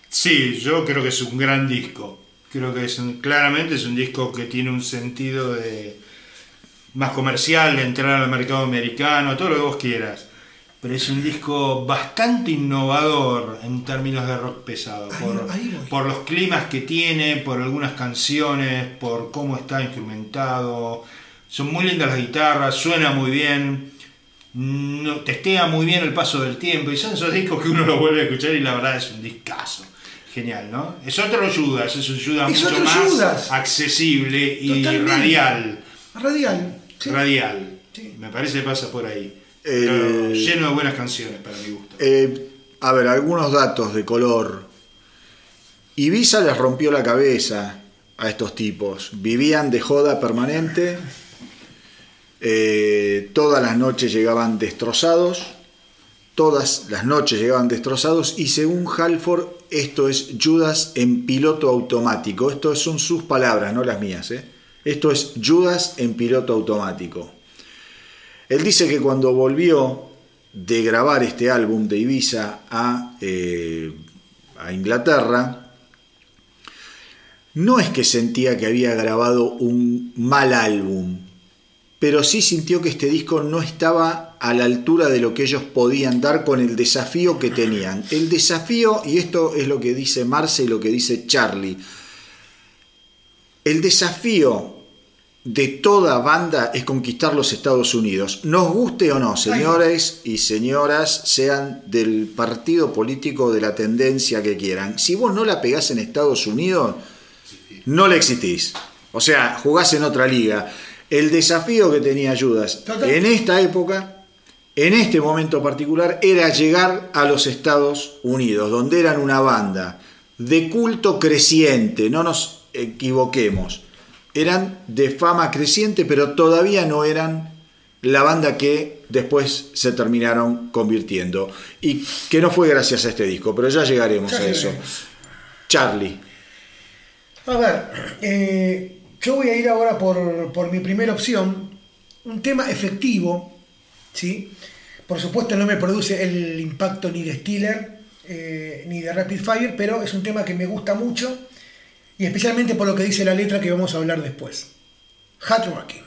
Sí, yo creo que es un gran disco. Creo que es un- claramente es un disco que tiene un sentido de, más comercial, de entrar al mercado americano, todo lo que vos quieras. Pero es un disco bastante innovador en términos de rock pesado, por, los climas que tiene, por algunas canciones, por cómo está instrumentado. Son muy lindas las guitarras, suena muy bien, no, testea muy bien el paso del tiempo. Y son esos discos que uno lo vuelve a escuchar y la verdad es un discazo. Genial, ¿no? Es otro Judas, es un Judas Es mucho más Judas. accesible y Totalmente. radial. Radial. sí. Radial. Sí. Me parece que pasa por ahí. Eh, lleno de buenas canciones para mi gusto. Eh, a ver, algunos datos de color. Ibiza les rompió la cabeza a estos tipos. Vivían de joda permanente. Eh, todas las noches llegaban destrozados. Todas las noches llegaban destrozados. Y según Halford, esto es Judas en piloto automático. Esto son sus palabras, no las mías. ¿eh? Esto es Judas en piloto automático. Él dice que cuando volvió de grabar este álbum de Ibiza a, eh, a Inglaterra, no es que sentía que había grabado un mal álbum, pero sí sintió que este disco no estaba a la altura de lo que ellos podían dar con el desafío que tenían. El desafío, y esto es lo que dice Marce y lo que dice Charlie, el desafío de toda banda es conquistar los Estados Unidos. Nos guste o no, señores y señoras, sean del partido político de la tendencia que quieran. Si vos no la pegás en Estados Unidos, no le existís. O sea, jugás en otra liga. El desafío que tenía Judas en esta época, en este momento particular, era llegar a los Estados Unidos, donde eran una banda de culto creciente, no nos equivoquemos. Eran de fama creciente, pero todavía no eran la banda que después se terminaron convirtiendo. Y que no fue gracias a este disco, pero ya llegaremos Ya a eso. llegaremos. Charlie. A ver, eh, yo voy a ir ahora por, por mi primera opción. Un tema efectivo, ¿sí? Por supuesto no me produce el impacto ni de Steeler eh, ni de Rapid Fire, pero es un tema que me gusta mucho y especialmente por lo que dice la letra que vamos a hablar después. Hat Rocking.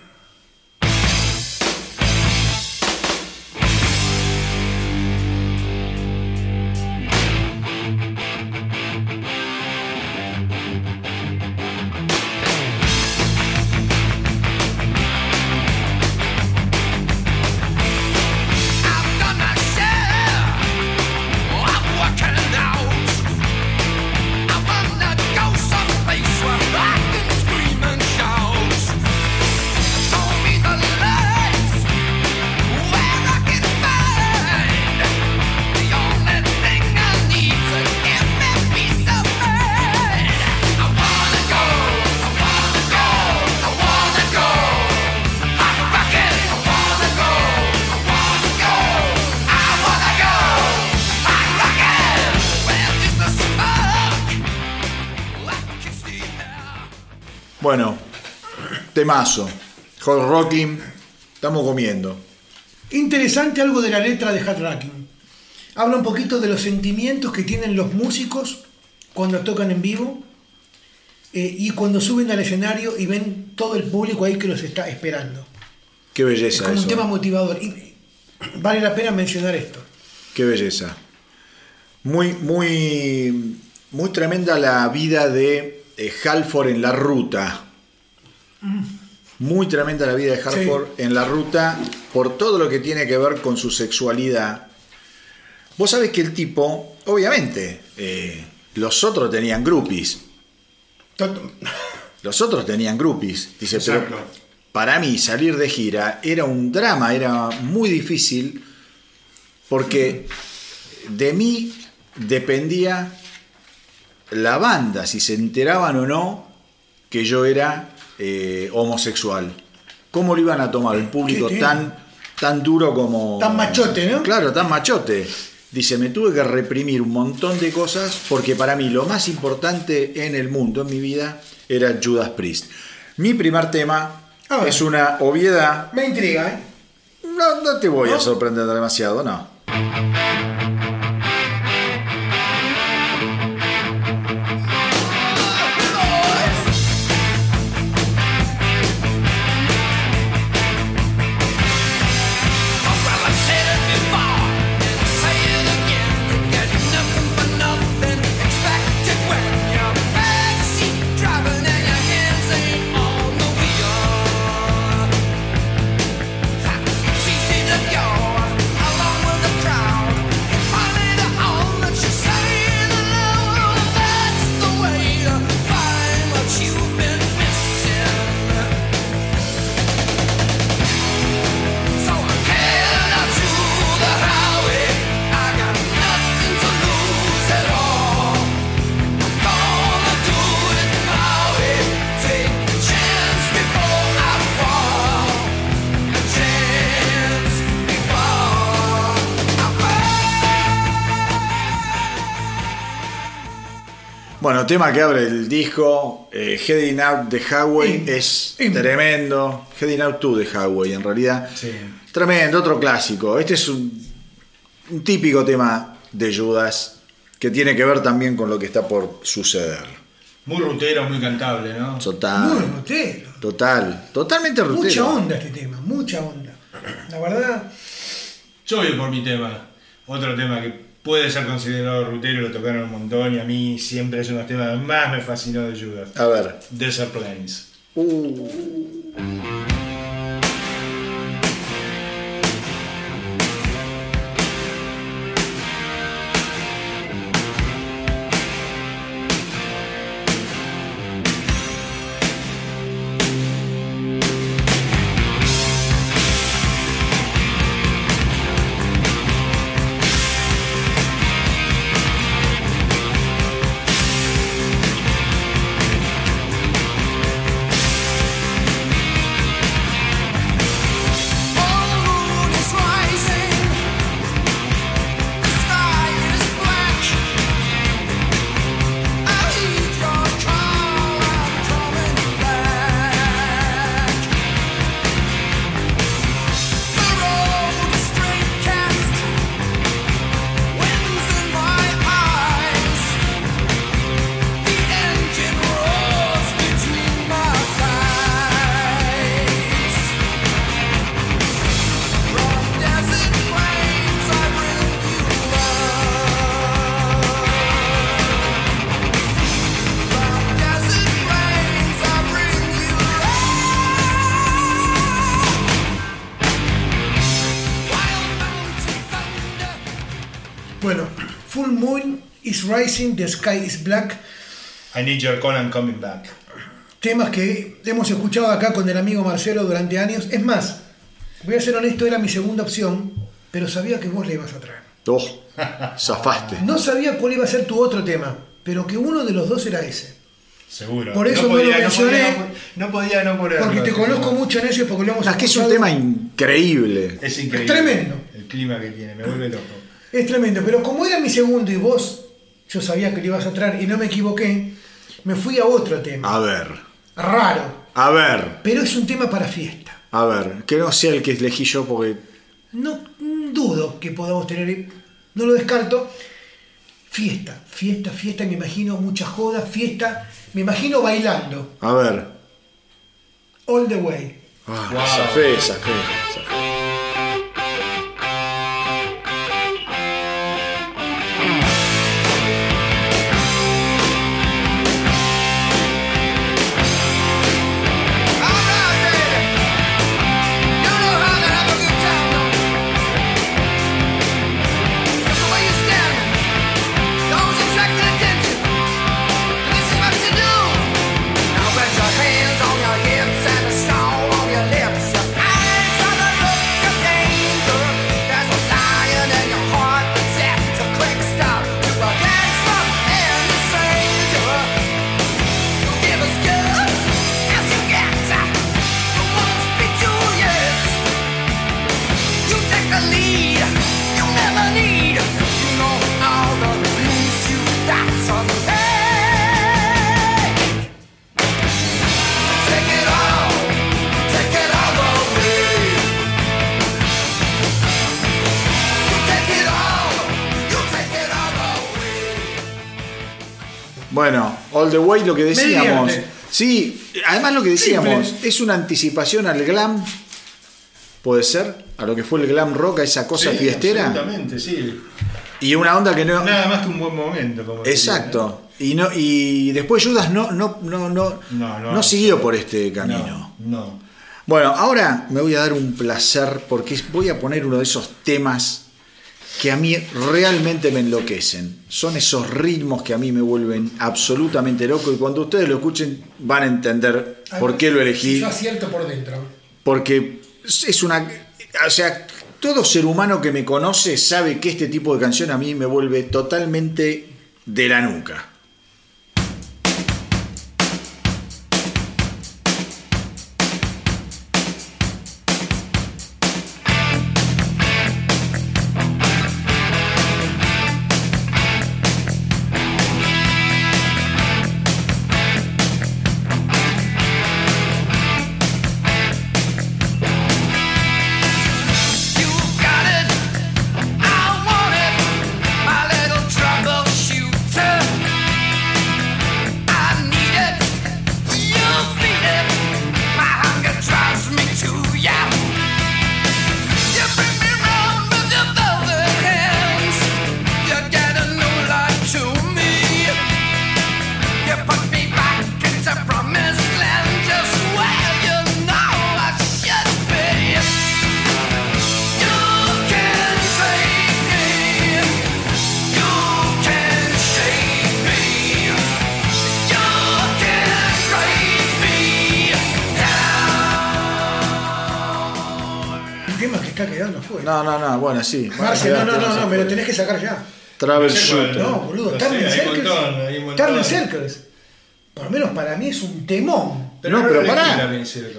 Temazo. Hot Rocking. Estamos comiendo. Interesante algo de la letra de Hat Rocking. Habla un poquito de los sentimientos que tienen los músicos cuando tocan en vivo eh, y cuando suben al escenario y ven todo el público ahí que los está esperando. Qué Es belleza como un tema motivador. Y vale la pena mencionar esto. Qué belleza. Muy, muy, muy tremenda la vida de eh, Halford en la ruta. Muy tremenda la vida de Halford en la ruta por todo lo que tiene que ver con su sexualidad. Vos sabés que el tipo, obviamente, eh, los otros tenían groupies. Los otros tenían groupies. Dice, Exacto. pero para mí salir de gira era un drama, era muy difícil porque de mí dependía la banda, si se enteraban o no que yo era eh, homosexual. ¿Cómo lo iban a tomar un público tan, tan duro como... Tan machote, ¿no? Claro, tan machote. Dice, me tuve que reprimir un montón de cosas porque para mí lo más importante en el mundo, en mi vida, era Judas Priest. Mi primer tema es una obviedad. Me intriga, ¿eh? No, no te voy a sorprender demasiado, no. Tema que abre el disco, eh, Heading Out the Highway, es tremendo. Heading Out to the Highway, en realidad. Sí. Tremendo, otro clásico. Este es un, un típico tema de Judas que tiene que ver también con lo que está por suceder. Muy rutero, muy cantable, ¿no? Total. Muy rutero. Total. Totalmente rutero. Mucha onda este tema, mucha onda. La verdad, Yo voy por mi tema. Otro tema que puede ser considerado rutero, lo tocaron un montón y a mí siempre es uno de los temas que más me fascinó de Judas. A ver. Desert Plains. moon Rising, The Sky is Black. I need your call and coming back. Temas que hemos escuchado acá con el amigo Marcelo durante años. Es más, voy a ser honesto, era mi segunda opción, pero sabía que vos le ibas a traer. Oh, zafaste. No sabía cuál iba a ser tu otro tema, pero que uno de los dos era ese. Seguro. Por eso no lo mencioné, podía, no, no podía no ponerlo. Porque te conozco mucho en ese, porque lo hemos Es que es un tema increíble. Es increíble. Es tremendo. El clima que tiene, me vuelve loco. Es tremendo, pero como era mi segundo y vos, yo sabía que le ibas a traer y no me equivoqué, me fui a otro tema. A ver. Raro, A ver. pero es un tema para fiesta. A ver. Que no sea el que elegí yo porque. No dudo que podamos tener, no lo descarto. Fiesta, fiesta, fiesta, me imagino mucha joda, fiesta, me imagino bailando, A ver. all the way. Ah, Wow. zafé, zafé, zafé. Alright, Bueno, All the Way, lo que decíamos. Sí, además lo que decíamos, Simple. es una anticipación al glam. Puede ser, a lo que fue el glam rock, a esa cosa Sí, fiestera. Absolutamente, sí. Y una onda que no. Nada más que un buen momento. Como Exacto. Y no, y después Judas no, no, no, no, No, no. no siguió por este camino. No, no. Bueno, ahora me voy a dar un placer porque voy a poner uno de esos temas que a mí realmente me enloquecen. Son esos ritmos que a mí me vuelven absolutamente loco y cuando ustedes lo escuchen van a entender por qué lo elegí. Yo acierto por dentro. Porque es una... O sea, todo ser humano que me conoce sabe que este tipo de canción a mí me vuelve totalmente de la nuca. No, no, bueno, sí. Marce, no, no, no, no, me lo tenés. que sacar ya. Travel Shooter. No, boludo, un Circles. Turning Circles. Por lo menos para mí es un temón. No, lo pero pará.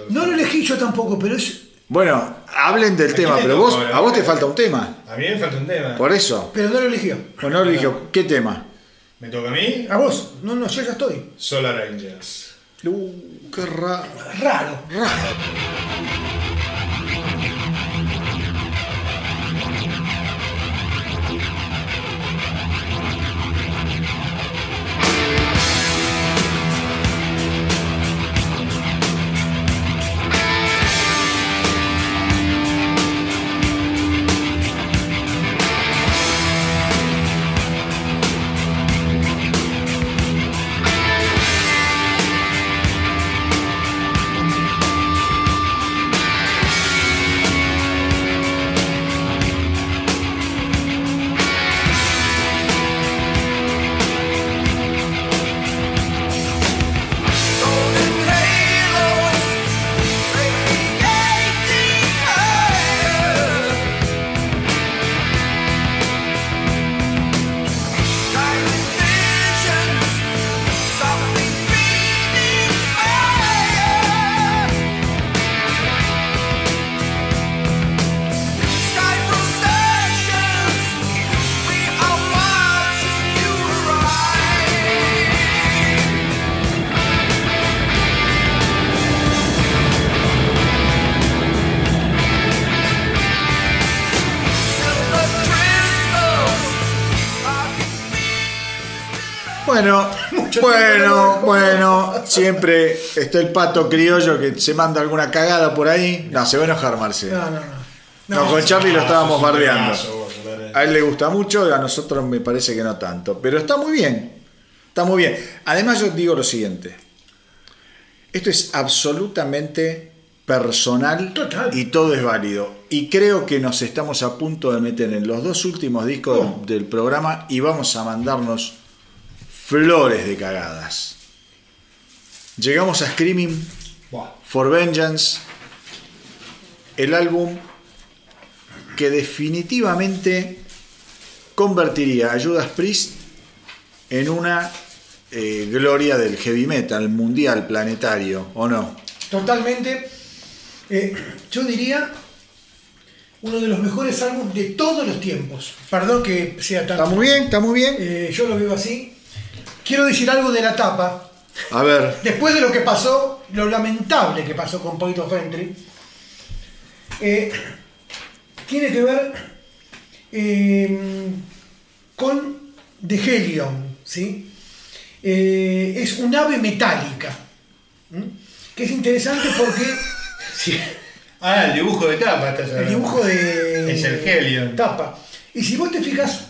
No lo elegí yo tampoco, pero es. Bueno, hablen del tema, te pero vos, a vos te falta un tema. A mí me falta un tema. Por eso. Pero no lo eligió. Bueno, no le dije, ¿qué tema? ¿Me toca a mí? A vos. No, no, yo ya estoy. Solar Angels. Uh, qué raro. Raro. Golden Bueno, bueno, bueno. Siempre está el pato criollo que se manda alguna cagada por ahí. No, se va a enojar, Marce. No, no, no. No, con Charlie lo estábamos bardeando. Angels. A él le gusta mucho, a nosotros me parece que no tanto. Pero está muy bien. Está muy bien. Además, yo digo lo siguiente. Esto es absolutamente personal Total. y todo es válido. Y creo que nos estamos a punto de meter en los dos últimos discos Oh. del programa y vamos a mandarnos flores de cagadas. Llegamos a Screaming. For Vengeance, el álbum que definitivamente convertiría a Judas Priest en una eh, gloria del heavy metal mundial, planetario, ¿o no? Totalmente. eh, yo diría uno de los mejores álbumes de todos los tiempos. Perdón que sea tan. Está muy bien, está muy bien. Eh, yo lo veo así. Quiero decir algo de la tapa. A ver, Después de lo que pasó, lo lamentable que pasó con Point of Entry, eh, tiene que ver eh, con The Helion, ¿sí? Eh, es un ave metálica, ¿m? que es interesante porque sí, Ah, el dibujo de tapa. estás el dibujo de Es el Helion. tapa. Y si vos te fijas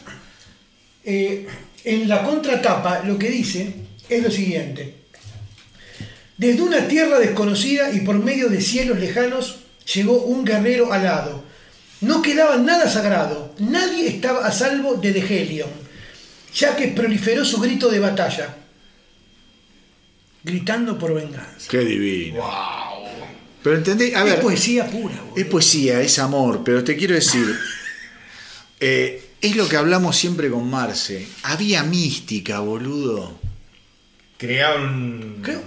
en la contratapa, lo que dice es lo siguiente. Desde una tierra desconocida y por medio de cielos lejanos llegó un guerrero alado. No quedaba nada sagrado, nadie estaba a salvo de The Helion, ya que proliferó su grito de batalla, gritando por venganza. qué divino. Pero entendí, a es ver, poesía pura, boludo. es poesía, es amor, pero te quiero decir, eh, es lo que hablamos siempre con Marce. Había mística, boludo. Creaban ¿Qué?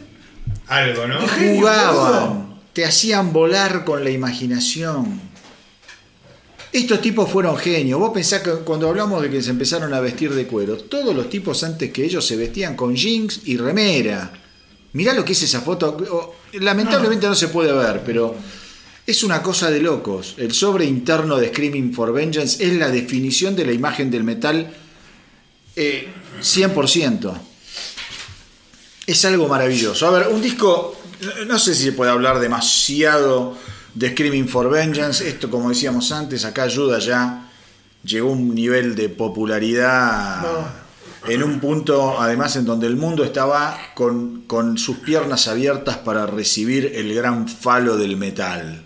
algo, ¿no? Jugaban, te hacían volar con la imaginación. Estos tipos fueron genios. Vos pensás que cuando hablamos de que se empezaron a vestir de cuero, todos los tipos antes que ellos se vestían con jeans y remera. Mirá lo que es esa foto. Lamentablemente no se puede ver, pero es una cosa de locos. El sobre interno de Screaming for Vengeance es la definición de la imagen del metal eh, 100%. Es algo maravilloso. A ver, un disco, no sé si se puede hablar demasiado de Screaming for Vengeance. Esto, como decíamos antes, acá ayuda ya. Llegó a un nivel de popularidad en un punto, además, en donde el mundo estaba con, con sus piernas abiertas para recibir el gran falo del metal.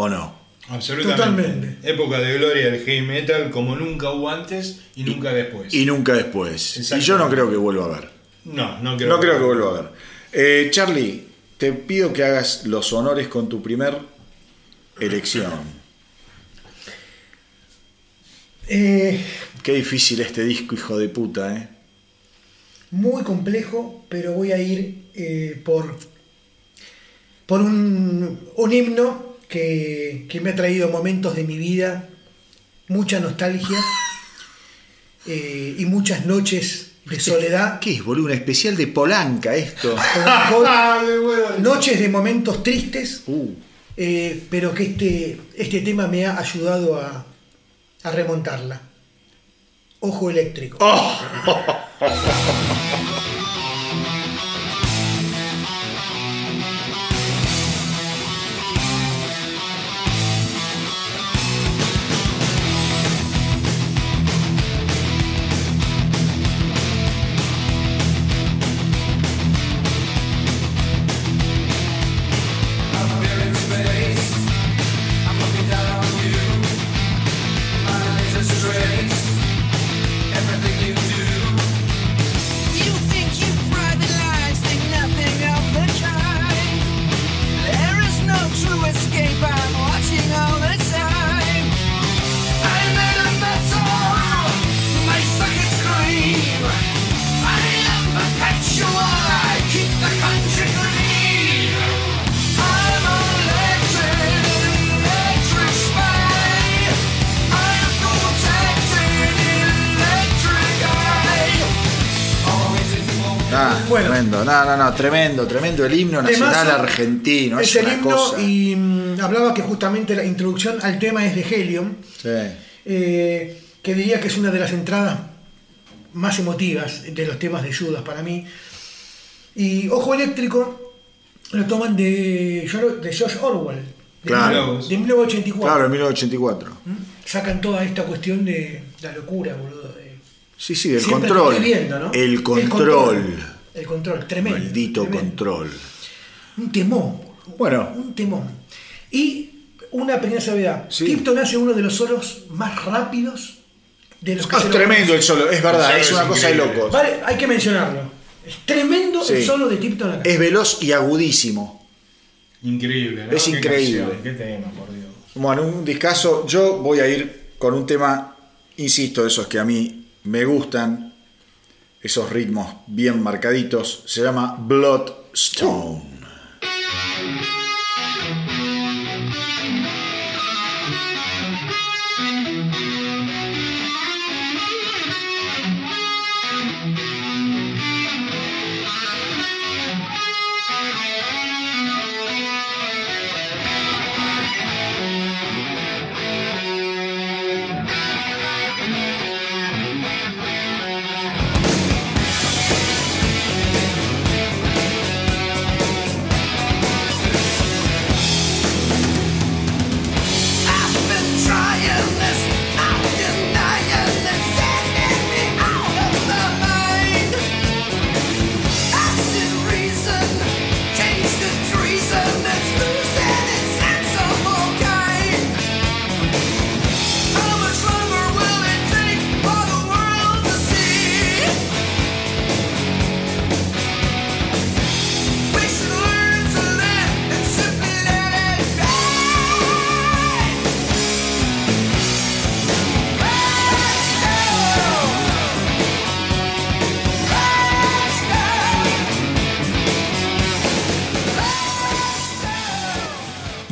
¿O no? Absolutamente. Totalmente. Época de gloria del heavy metal como nunca hubo antes y nunca después. Y nunca después. Y yo no creo que vuelva a ver. no, no creo, No creo que vuelva a ver. Eh, Charlie, te pido que hagas los honores con tu primer elección. Eh, Qué difícil este disco, hijo de puta, ¿eh? muy complejo, pero voy a ir eh, por, por un, un himno que, que me ha traído momentos de mi vida, mucha nostalgia eh, y muchas noches de soledad. ¿Qué es, boludo? Un especial de Polanca esto. noches de momentos tristes, Uh, eh, pero que este, este tema me ha ayudado a, a remontarla. Ojo eléctrico. You No, no, no, tremendo, tremendo el himno nacional Temazo. argentino. Es, Es el una himno cosa. y mm, hablaba que justamente la introducción al tema es de Helium, Sí. eh, que diría que es una de las entradas más emotivas de los temas de Judas para mí. Y Ojo Eléctrico lo toman de, de George Orwell, de, Claro. de 1984. Claro, en 1984. Sacan toda esta cuestión de la locura, boludo. de- Sí, sí, el Siempre control. estoy viendo, ¿no? El control. control. El control, tremendo. Maldito tremendo. control. Un temón. Bueno. Un temón. Y una pequeña salvedad. Sí. Tipton hace uno de los solos más rápidos de los que Ah, se es lo- tremendo el solo, es verdad, es es una cosa de locos. Vale, hay que mencionarlo. Es tremendo el solo de Tipton acá. Es veloz y agudísimo. Increíble, ¿no? Es Qué increíble. canción, Qué tema, por Dios. Bueno, un discazo. Yo voy a ir con un tema, insisto, de esos que a mí me gustan, esos ritmos bien marcaditos. Se llama Bloodstone.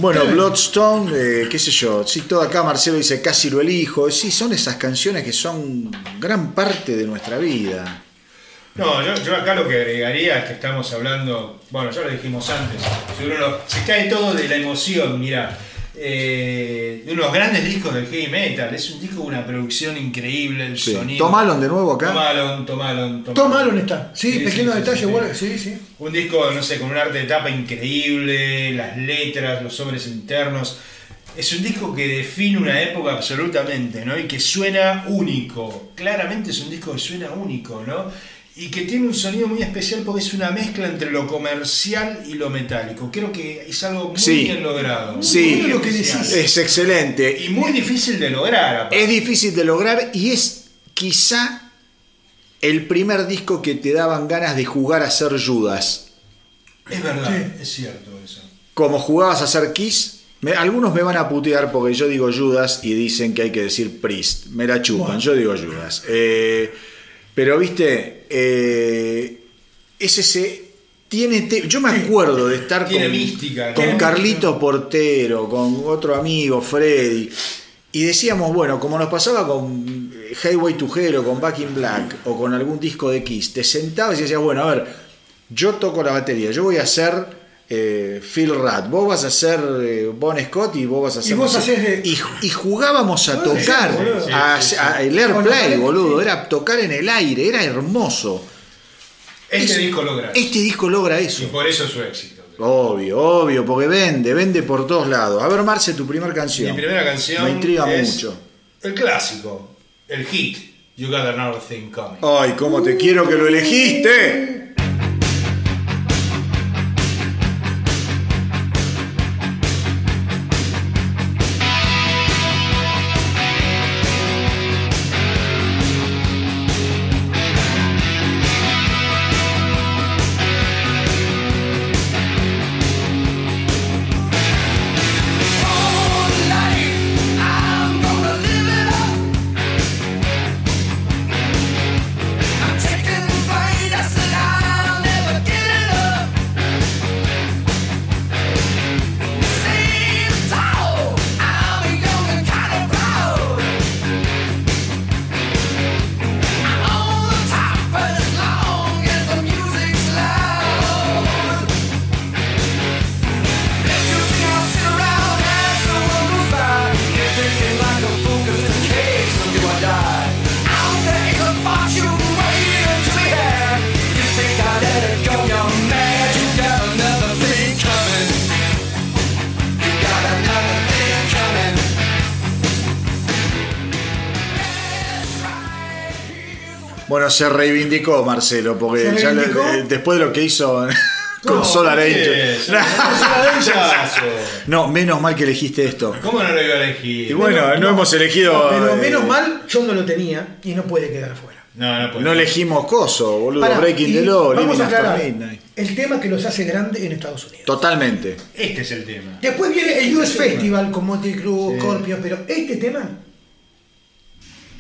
Bueno, Bloodstone, eh, qué sé yo. Sí, todo acá Marcelo dice casi lo elijo. Sí, son esas canciones que son gran parte de nuestra vida. No, yo, yo acá lo que agregaría es que estamos hablando, bueno, ya lo dijimos antes, si uno lo- se cae todo de la emoción, mira, eh, de unos grandes discos del heavy metal, es un disco con una producción increíble, el Sí. sonido. Tom Allen de nuevo acá. Tom Allen, Tom Allen, Tom Tom Allen. Allen está. Sí, Sí, pequeño sí, detalle, sí, bueno, sí. sí. Un disco, no sé, con un arte de tapa increíble, las letras, los sobres internos. Es un disco que define una época absolutamente, ¿no? Y que suena único. Claramente es un disco que suena único, ¿no? Y que tiene un sonido muy especial porque es una mezcla entre lo comercial y lo metálico. Creo que es algo muy Sí. bien logrado. Sí, Muy lo que decís. Es excelente. Y muy difícil de lograr. aparte. Es difícil de lograr y es quizá el primer disco que te daban ganas de jugar a ser Judas. Es verdad, Sí. es cierto eso. Como jugabas a ser Kiss, Me- algunos me van a putear porque yo digo Judas y dicen que hay que decir Priest. Me la chupan, Bueno. yo digo Judas. Eh, pero viste, eh, es ese. Tiene te- yo me acuerdo de estar Tiene con, mística, con tiene Carlito Portero, con otro amigo, Freddy. Y decíamos, bueno, como nos pasaba con Highway to Hell o con Back in Black o con algún disco de Kiss, te sentabas y decías, bueno, a ver, yo toco la batería, yo voy a hacer eh, Phil Rudd, vos vas a hacer eh, Bon Scott y vos vas a hacer... Y vos no sé. hacés de- y, y jugábamos a Bueno, tocar, sí, a, Sí, sí, a- el Con airplay, boludo, era tocar en el aire, era hermoso. Este Es- disco logra eso. Este disco logra Y eso. por eso su éxito. Obvio, obvio, porque vende, vende por todos lados. A ver, Marce, tu primera canción. Mi primera canción Me intriga es mucho. el clásico, el hit, You Got Another Thing Coming. Ay, cómo te quiero que lo elegiste. Se reivindicó Marcelo, porque ¿Se ya eh, después de lo que hizo con Solar Angel. No, menos mal que elegiste esto. ¿Cómo no lo iba a elegir? Y bueno, no, hemos elegido. Pero eh, menos mal, yo no lo tenía y no puede quedar fuera. No, no puede. No elegimos Coso, boludo. Breaking the Law, Vamos a aclarar Midnight. el tema que los hace grandes en Estados Unidos. Totalmente. Este es el tema. Después viene el US Festival con Motley Crue, Scorpio, pero este tema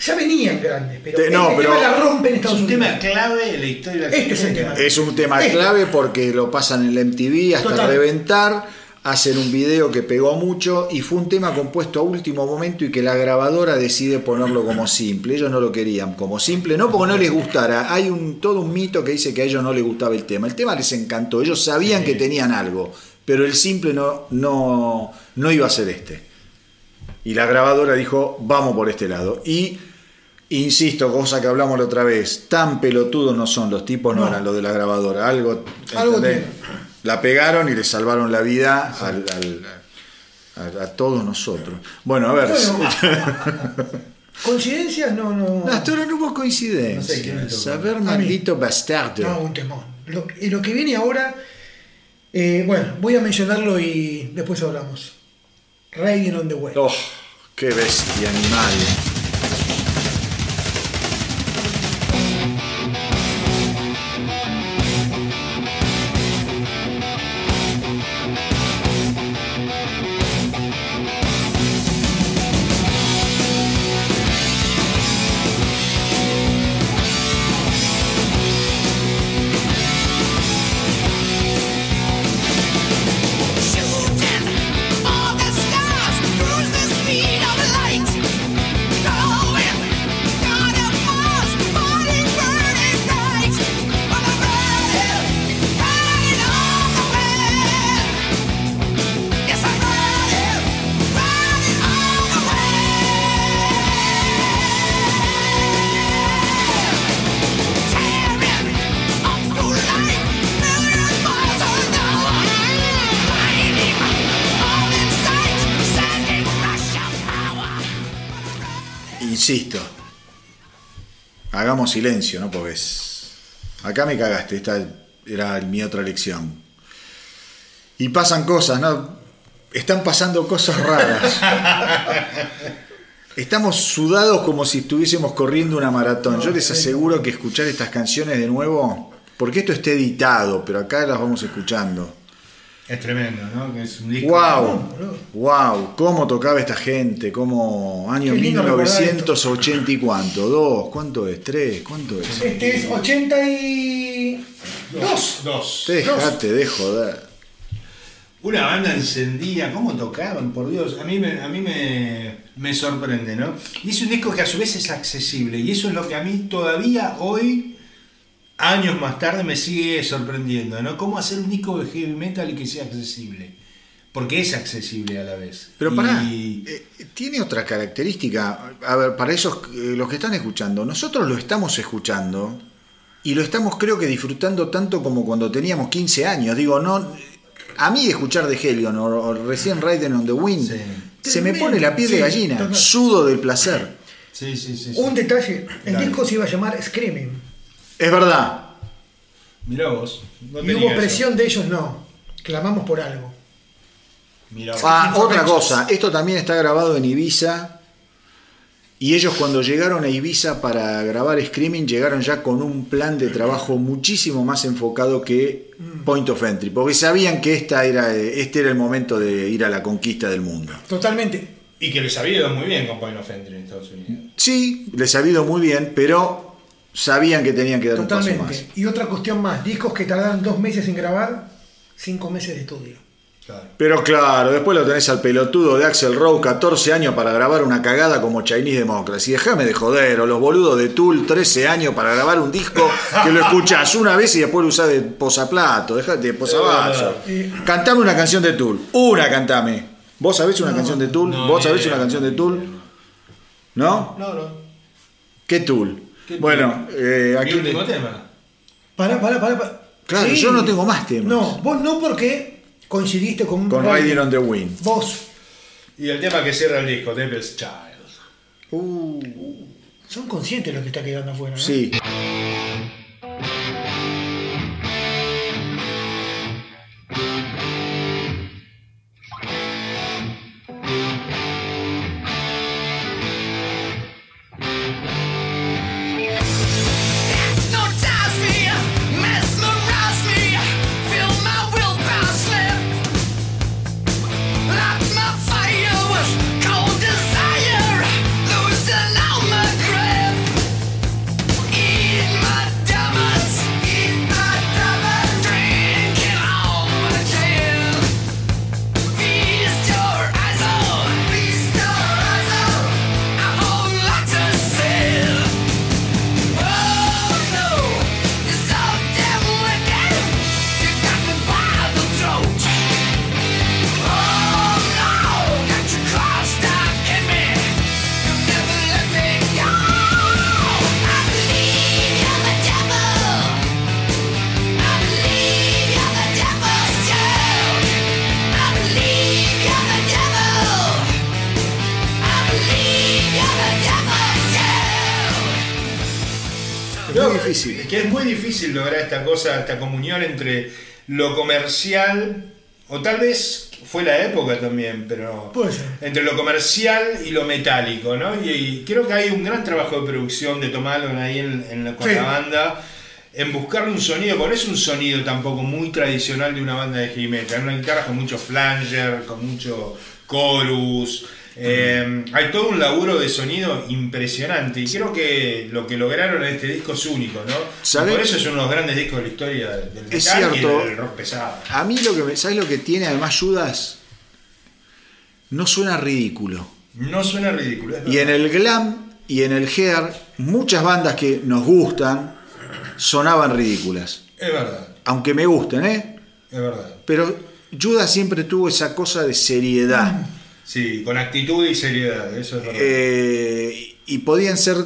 ya venían grandes, pero Te- este no, tema la rompe en Es un Unidos. tema clave en la historia de la Este es el música. tema. Es un tema Este. clave porque lo pasan en la MTV hasta Total. reventar. Hacen un video que pegó mucho y fue un tema compuesto a último momento y que la grabadora decide ponerlo como simple. Ellos no lo querían como simple, no porque no les gustara. Hay un, todo un mito que dice que a ellos no les gustaba el tema. El tema les encantó. Ellos sabían que tenían algo, pero el simple no, no, no iba a ser este. Y la grabadora dijo, vamos por este lado. Y insisto, cosa que hablamos la otra vez, tan pelotudos no son los tipos, no, No. eran los de la grabadora. Algo, Algo. La pegaron y le salvaron la vida al- al- a, a todos nosotros. Bueno, a ver. Bueno, coincidencias no, no. No, hasta ahora no hubo No sé coincidencias. ver, A mí. maldito bastardo. No, un temón. Lo, y lo que viene ahora, eh, bueno, voy a mencionarlo y después hablamos. Riding on the Way. Oh, qué bestia animal. Silencio, ¿no? Porque es. Acá me cagaste, esta era mi otra lección. Y pasan cosas, ¿no? Están pasando cosas raras. Estamos sudados como si estuviésemos corriendo una maratón. Yo les aseguro que escuchar estas canciones de nuevo, porque esto está editado, pero acá las vamos escuchando. Es tremendo, ¿no? Que es un disco. Wow, wow, cómo tocaba esta gente, cómo año Qué lindo recordar 1980 y cuánto, dos, ¿cuánto es? ¿Tres? ¿Cuánto es? Este es 82. Dos. Déjate de joder. Una banda encendida, ¿cómo tocaban? Por Dios, a mí, me, a mí me, me sorprende, ¿no? Y es un disco que a su vez es accesible, y eso es lo que a mí todavía hoy, años más tarde, me sigue sorprendiendo, ¿no? ¿Cómo hacer un disco de heavy metal y que sea accesible? Porque es accesible a la vez. Pero Y- pará, eh, tiene otra característica. A ver, para esos eh, los que están escuchando, nosotros lo estamos escuchando y lo estamos creo que disfrutando tanto como cuando teníamos 15 años. Digo, no, a mí escuchar de Helion o, o recién Riding on the Wind, Sí. se me pone la piel de gallina, total. sudo del placer. Sí, sí, sí. sí. Un detalle, el Dale. disco se iba a llamar Screaming. Es verdad. Mirá vos. no Y hubo eso. presión de ellos, no. Clamamos por algo. Mirá vos. Ah, otra cosa, esto también está grabado en Ibiza. Y ellos cuando llegaron a Ibiza para grabar Screaming llegaron ya con un plan de trabajo muchísimo más enfocado que Point of Entry, porque sabían que esta era, este era el momento de ir a la conquista del mundo. Totalmente. Y que les había ido muy bien con Point of Entry en Estados Unidos. Sí, les ha ido muy bien, pero sabían que tenían que dar un paso más. Totalmente. Y otra cuestión más, discos que tardaron dos meses en grabar, cinco meses de estudio. Claro. Pero claro, después lo tenés al pelotudo de Axel Rose, 14 años para grabar una cagada como Chinese Democracy. Déjame de joder, o los boludos de Tool, 13 años para grabar un disco que lo escuchás una vez y después lo usás de posaplato, dejate de posavasos. Eh, Cantame una canción de Tool, una cantame. ¿Vos sabés una canción de Tool? no, ¿Vos sabés idea. una canción de Tool? ¿No? No, no. ¿Qué Tool? Bueno, eh, Mi aquí último tema. Pará, pará, pará. pará. Claro, yo no tengo más temas. No, vos no porque coincidiste con, con Riding on the Wind. Vos. Y el tema que cierra el disco, Devil's Child. Uh, Son conscientes de lo que está quedando afuera, ¿no? sí. Esta cosa, esta comunión entre lo comercial, o tal vez fue la época también, pero entre lo comercial y lo metálico, ¿no? Y, y creo que hay un gran trabajo de producción de Tom Allen ahí en, en la, con Sí. la banda, en buscarle un sonido, porque no es un sonido tampoco muy tradicional de una banda de heavy metal, una guitarra con mucho flanger, con mucho chorus. Eh, hay todo un laburo de sonido impresionante y creo que lo que lograron en este disco es único, ¿no? Por eso es uno de los grandes discos de la historia del metal Es y del rock pesado. A mí lo que me, ¿sabes lo que tiene además Judas? No suena ridículo. No suena ridículo. Y en el glam y en el hair, muchas bandas que nos gustan sonaban ridículas. Es verdad, Aunque me gusten, ¿eh? es verdad. Pero Judas siempre tuvo esa cosa de seriedad. Sí, con actitud y seriedad, eso es verdad. Eh, y podían ser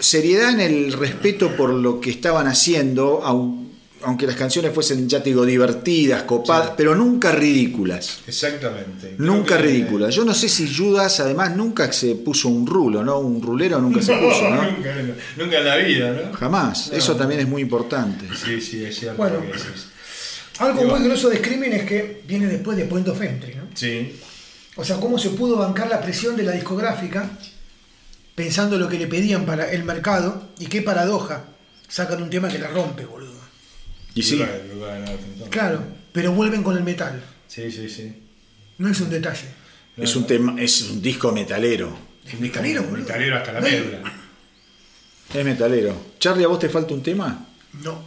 seriedad en el respeto por lo que estaban haciendo, aun- aunque las canciones fuesen, ya te digo, divertidas, copadas, Sí. pero nunca ridículas. Exactamente. Nunca ridículas. Yo no sé si Judas además nunca se puso un rulo, ¿no? Un rulero nunca se puso, ¿no? nunca, nunca en la vida, ¿no? Jamás. No. Eso también es muy importante. Sí, sí, es cierto Bueno. que. Algo muy grosso de Screaming es que viene después de Point of Entry, ¿no? Sí, O sea, cómo se pudo bancar la presión de la discográfica pensando lo que le pedían para el mercado y qué paradoja. Sacan un tema que la rompe, boludo. Y sí. Claro, pero vuelven con el metal. Sí, sí, sí. No es un detalle. Es un, tema, es un disco metalero. Es metalero, boludo. Metalero hasta la No, médula. Es metalero. Charlie, ¿a vos te falta un tema? No.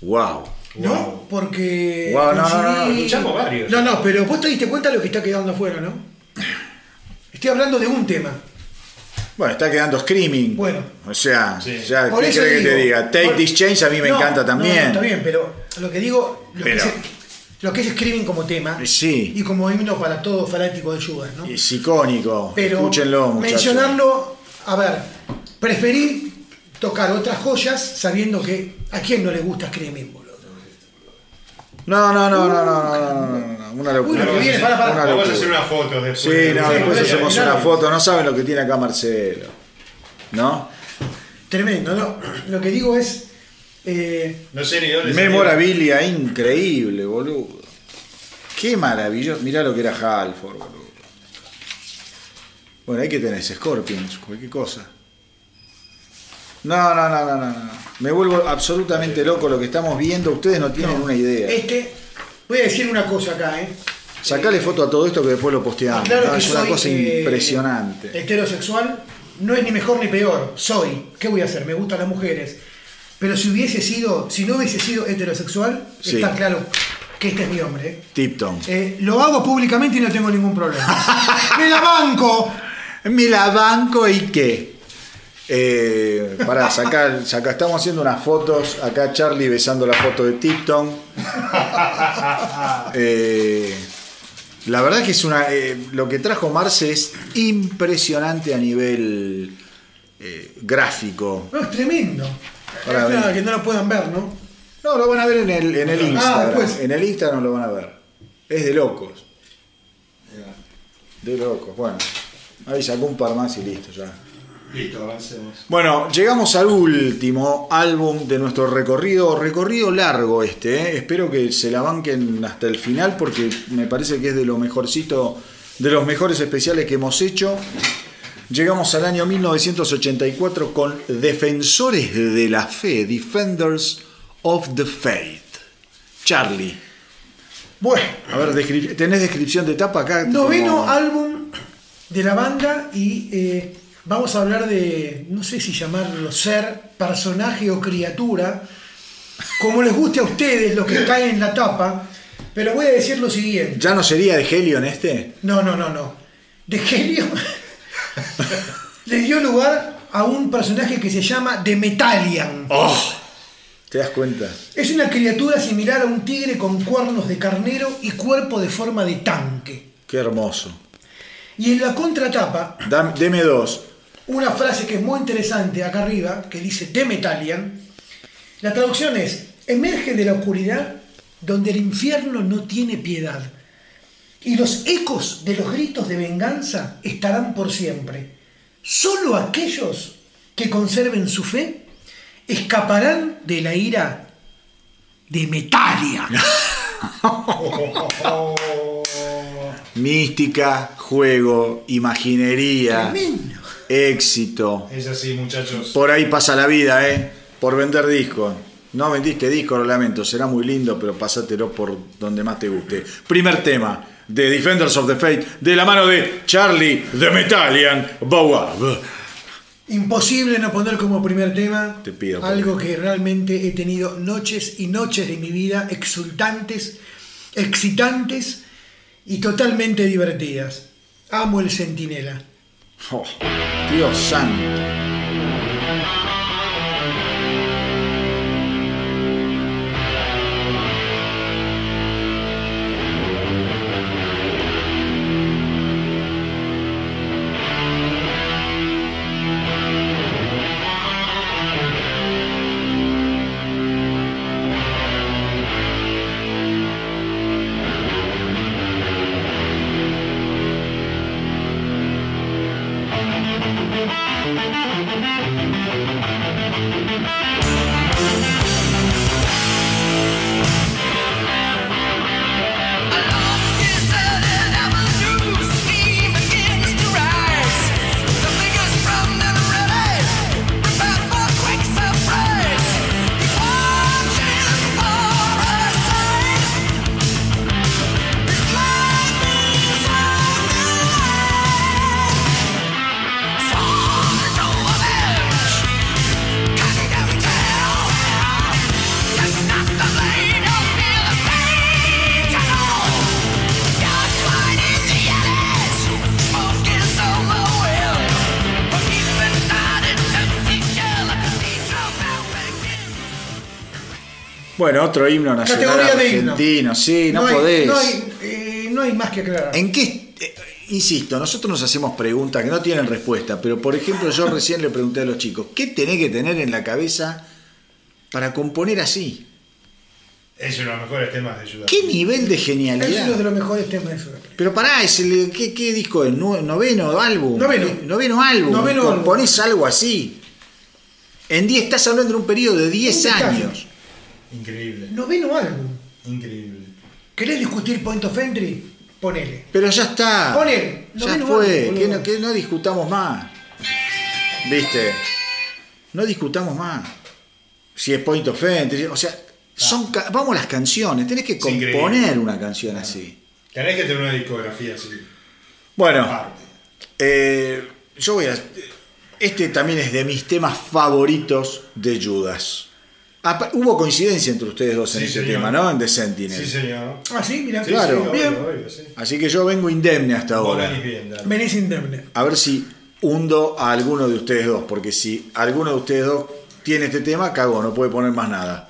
Wow. No, Wow. porque. Wow, no, no, no, coincidí- escuchamos varios. No, no, pero vos te diste cuenta de lo que está quedando afuera, ¿no? Estoy hablando de un tema. Bueno, está quedando Screaming. Bueno. O sea, Sí. ya, ¿qué querés que te diga? Take por- This Change a mí me No, encanta no, también. no, está bien, pero lo que digo, lo, Pero- que, es, lo que es Screaming como tema Sí. y como himno para todo fanático de Judas, ¿no? Es icónico. Pero Escúchenlo, muchachos. mencionarlo, a ver, preferí tocar otras joyas sabiendo que a quién no le gusta Screaming. No, no, no, no, no, no, no, no, no, una Uy, locura. lo que viene, para, para. Una Vamos a hacer una foto después. Sí, no, Sí, después hacemos una foto. No saben lo que tiene acá Marcelo. ¿No? Tremendo, ¿no? Lo que digo es. eh, No sé ni dónde salió. Memorabilia increíble, boludo. Qué maravilloso. Mirá lo que era Halford, boludo. Bueno, ahí que tenés Scorpions, cualquier cosa. No, no, no, no, no, no. Me vuelvo absolutamente loco lo que estamos viendo. Ustedes no tienen no, una idea. Este, voy a decir una cosa acá, ¿eh? Sacale foto a todo esto que después lo posteamos. Claro No, es una cosa eh, impresionante. Heterosexual no es ni mejor ni peor. Soy. ¿Qué voy a hacer? Me gustan las mujeres. Pero si hubiese sido, si no hubiese sido heterosexual, Sí. está claro que este es mi hombre. ¿eh? Tipton. Eh, lo hago públicamente y no tengo ningún problema. ¡Me la banco! Me la banco y qué. Eh, para sacar, saca, estamos haciendo unas fotos. Acá Charlie besando la foto de Tipton. Eh, la verdad que es una. eh, lo que trajo Marce es impresionante a nivel eh, gráfico. No, es tremendo. Es ven. que no lo puedan ver, ¿no? No, lo van a ver en el, en el Ah, Instagram. pues. En el Instagram lo van a ver. Es de locos. De locos. Bueno, ahí sacó un par más y listo ya. Listo, avancemos. Bueno, llegamos al último álbum de nuestro recorrido. Recorrido largo este, ¿eh? espero que se la banquen hasta el final porque me parece que es de lo mejorcito, de los mejores especiales que hemos hecho. Llegamos al año 1984 con Defensores de la Fe, Defenders of the Faith. Charlie, Bueno, a ver, descri- ¿tenés descripción de etapa acá? noveno Como- álbum de la banda y eh, vamos a hablar de, no sé si llamarlo ser, personaje o criatura, como les guste a ustedes los que caen en la tapa, pero voy a decir lo siguiente. ¿Ya no sería de Helion este? No, no, no, no. De genio le dio lugar a un personaje que se llama The Metallian. ¡Oh! ¿Te das cuenta? Es una criatura similar a un tigre con cuernos de carnero y cuerpo de forma de tanque. Qué hermoso. Y en la contratapa, Dam- deme dos. Una frase que es muy interesante acá arriba, que dice The Metallian. La traducción es, emerge de la oscuridad donde el infierno no tiene piedad. Y los ecos de los gritos de venganza estarán por siempre. Solo aquellos que conserven su fe escaparán de la ira de Metallian. Mística, juego, imaginería, Tremendo. Éxito. Es así, muchachos. Por ahí pasa la vida, ¿eh? Por vender discos. No vendiste disco, lo lamento. Será muy lindo, pero pasátelo por donde más te guste. Primer tema de Defenders of the Faith, de la mano de Charlie the Metallian Bowab. Imposible no poner como primer tema Te pido, algo que realmente he tenido noches y noches de mi vida exultantes, excitantes y totalmente divertidas. Amo el Centinela. Oh, Dios santo. Otro himno nacional Categoría de himno. argentino, sí, no, hay, podés. No hay, eh, no hay más que aclarar. ¿En qué? eh, insisto, nosotros nos hacemos preguntas que no tienen respuesta, pero por ejemplo yo recién le pregunté a los chicos, ¿qué tenés que tener en la cabeza para componer así? Es uno de los mejores temas de Judas. ¿Qué nivel de Es uno de genialidad? los mejores temas de Sudáfrica. Pero pará, es el, ¿qué, qué disco es? ¿Nu- ¿Noveno álbum? Noveno. Eh, Noveno álbum. Noveno álbum. Componés algo así. En 10, estás hablando de un periodo de 10 Un detalle. años. Increíble, Noveno álbum. increíble. ¿Querés discutir Point of Entry? Ponele. Pero ya está. Ponele, Ya fue. álbum, que, no, que no discutamos más. ¿Viste? No discutamos más. Si es Point of Entry. O sea, son ca- vamos a las canciones. Tenés que componer una canción así. Tenés que tener una discografía así. Bueno, eh, yo voy a. Este también es de mis temas favoritos de Judas. Hubo coincidencia entre ustedes dos en Sí, este señor. tema, ¿no? En The Sentinel. Sí, señor. Ah, sí, mira. Sí, Claro. sí, Bien. obvio, obvio, sí. Así que yo vengo indemne hasta ahora. venís bien, dale. Venís indemne. A ver si hundo a alguno de ustedes dos, porque si alguno de ustedes dos tiene este tema, cago, no puede poner más nada.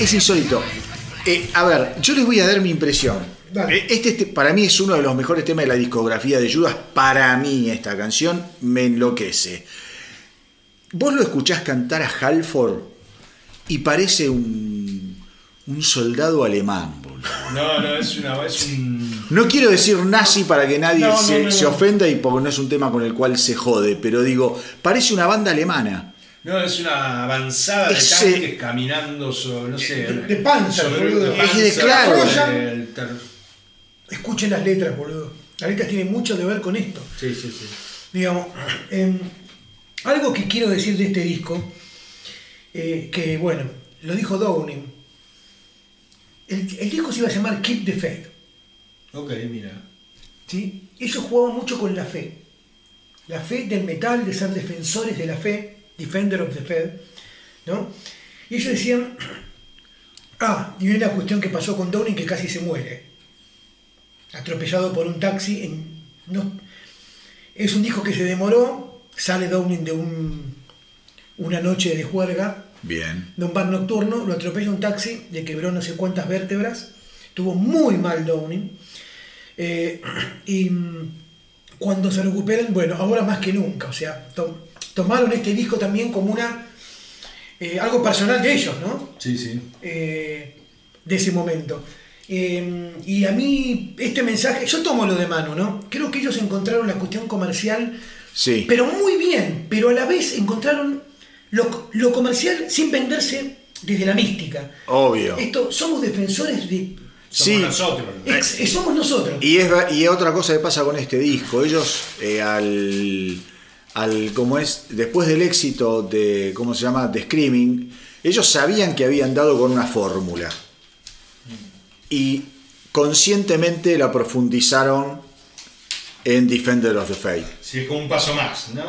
Es insólito. Eh, a ver, yo les voy a dar mi impresión. Dale. Este, este para mí es uno de los mejores temas de la discografía de Judas. Para mí esta canción me enloquece. Vos lo escuchás cantar a Halford y parece un, un soldado alemán. boludo. No, no, es una. Es un. No quiero decir nazi para que nadie No, se, no, se no. ofenda y porque no es un tema con el cual se jode, pero digo, parece una banda alemana. No, es una avanzada de Ese- tanques caminando sobre, no sé. De- de panza, sobre boludo. de Es de panza, claro. sobre el ter- Escuchen las letras, boludo. Las letras tienen mucho que ver con esto. Sí, sí, sí. Digamos, em, algo que quiero decir de este disco, eh, que bueno, lo dijo Downing. El, el disco se iba a llamar Keep the Faith. Ok, mira. ¿sí? Ellos jugaban mucho con la fe. La fe del metal, de ser defensores de la fe, defender of the faith, ¿no? Y ellos decían, ah, y una cuestión que pasó con Downing que casi se muere, atropellado por un taxi. En, no, es un disco que se demoró, sale Downing de un, una noche de juerga, Bien. de un bar nocturno, lo atropella un taxi, le quebró no sé cuántas vértebras, tuvo muy mal Downing. Eh, y mm, cuando se recuperan, bueno, ahora más que nunca, o sea, to- tomaron este disco también como una eh, algo personal de ellos, ¿no? Sí, sí. Eh, de ese momento. Eh, y a mí este mensaje, yo tomo lo de mano, ¿no? Creo que ellos encontraron la cuestión comercial Sí. pero muy bien, pero a la vez encontraron lo, lo comercial sin venderse desde la mística. Obvio. Esto, somos defensores de... Somos Sí. nosotros. ex- somos nosotros. Y, es, y otra cosa que pasa con este disco, ellos eh, al, al, como es, después del éxito de, ¿cómo se llama?, de Screaming, ellos sabían que habían dado con una fórmula. Y conscientemente la profundizaron en Defender of the Faith. Sí, como un paso más, ¿no?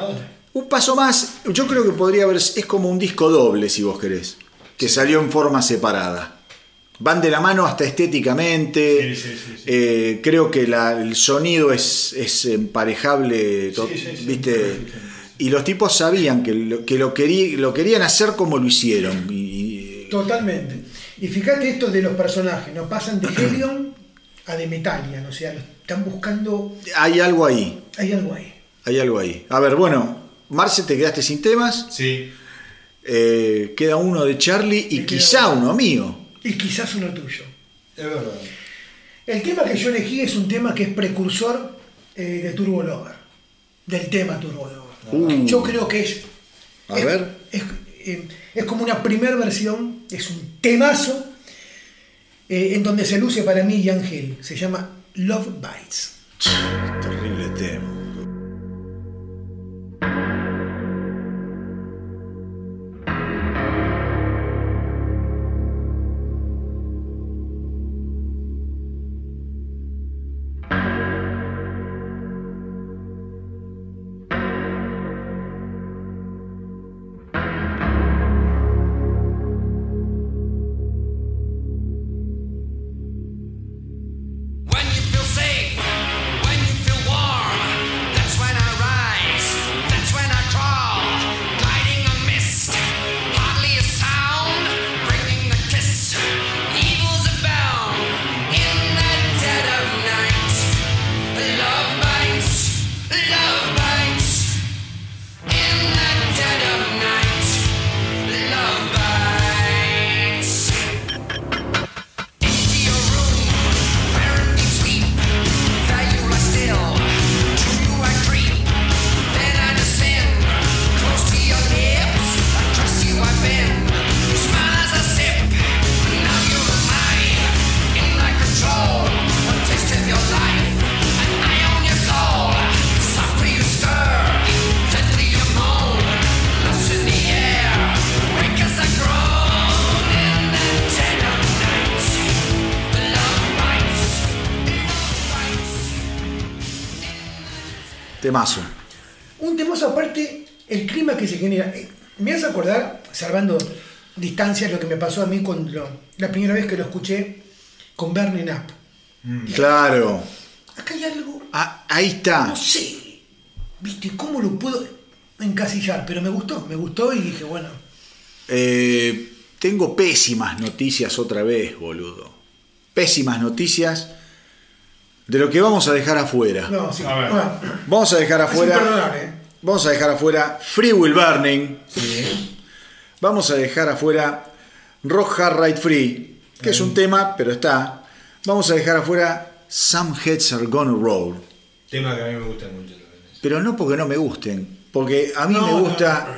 Un paso más, yo creo que podría haber, es como un disco doble, si vos querés, que salió en forma separada. Van de la mano hasta estéticamente, Sí, sí, sí, sí. eh, creo que la- el sonido es, es emparejable, to- Sí, sí, sí. ¿viste? Sí, sí. Y los tipos sabían que lo, que lo, querí- lo querían hacer como lo hicieron. Y, y- Totalmente. Y fíjate esto de los personajes, ¿no? Pasan de Helion a de Metalian, o sea, lo están buscando... hay algo ahí, Hay algo ahí. hay algo ahí. A ver, bueno, Marce, te quedaste sin temas. Sí. Eh, queda uno de Charlie y Me quizá uno mío. Y quizás uno tuyo. Es verdad. El tema que yo elegí es un tema que es precursor eh, de Turbo Lover. Del tema Turbo Lover. Uh. Yo creo que es. A es, ver. Es, eh, es como una primer versión, es un temazo eh, en donde se luce para mí Ian Hill. Se llama Love Bites. Terrible tema. Lo que me pasó a mí cuando la primera vez que lo escuché con Burning Up. Claro. Acá hay algo Ah, ahí está. no sé, ¿viste? ¿Cómo lo puedo encasillar? Pero me gustó, me gustó y dije, bueno, Eh, tengo pésimas noticias otra vez, boludo. Pésimas noticias de lo que vamos a dejar afuera. no, sí. A ver. bueno, Vamos a dejar afuera. Vamos a dejar afuera Free Will Burning. Vamos a dejar afuera Rock Hard Ride Free, que es un tema, pero está. Vamos a dejar afuera Some Heads Are Gonna Roll. Tema que a mí me gusta mucho. Pero no porque no me gusten, porque a mí No, me no, gusta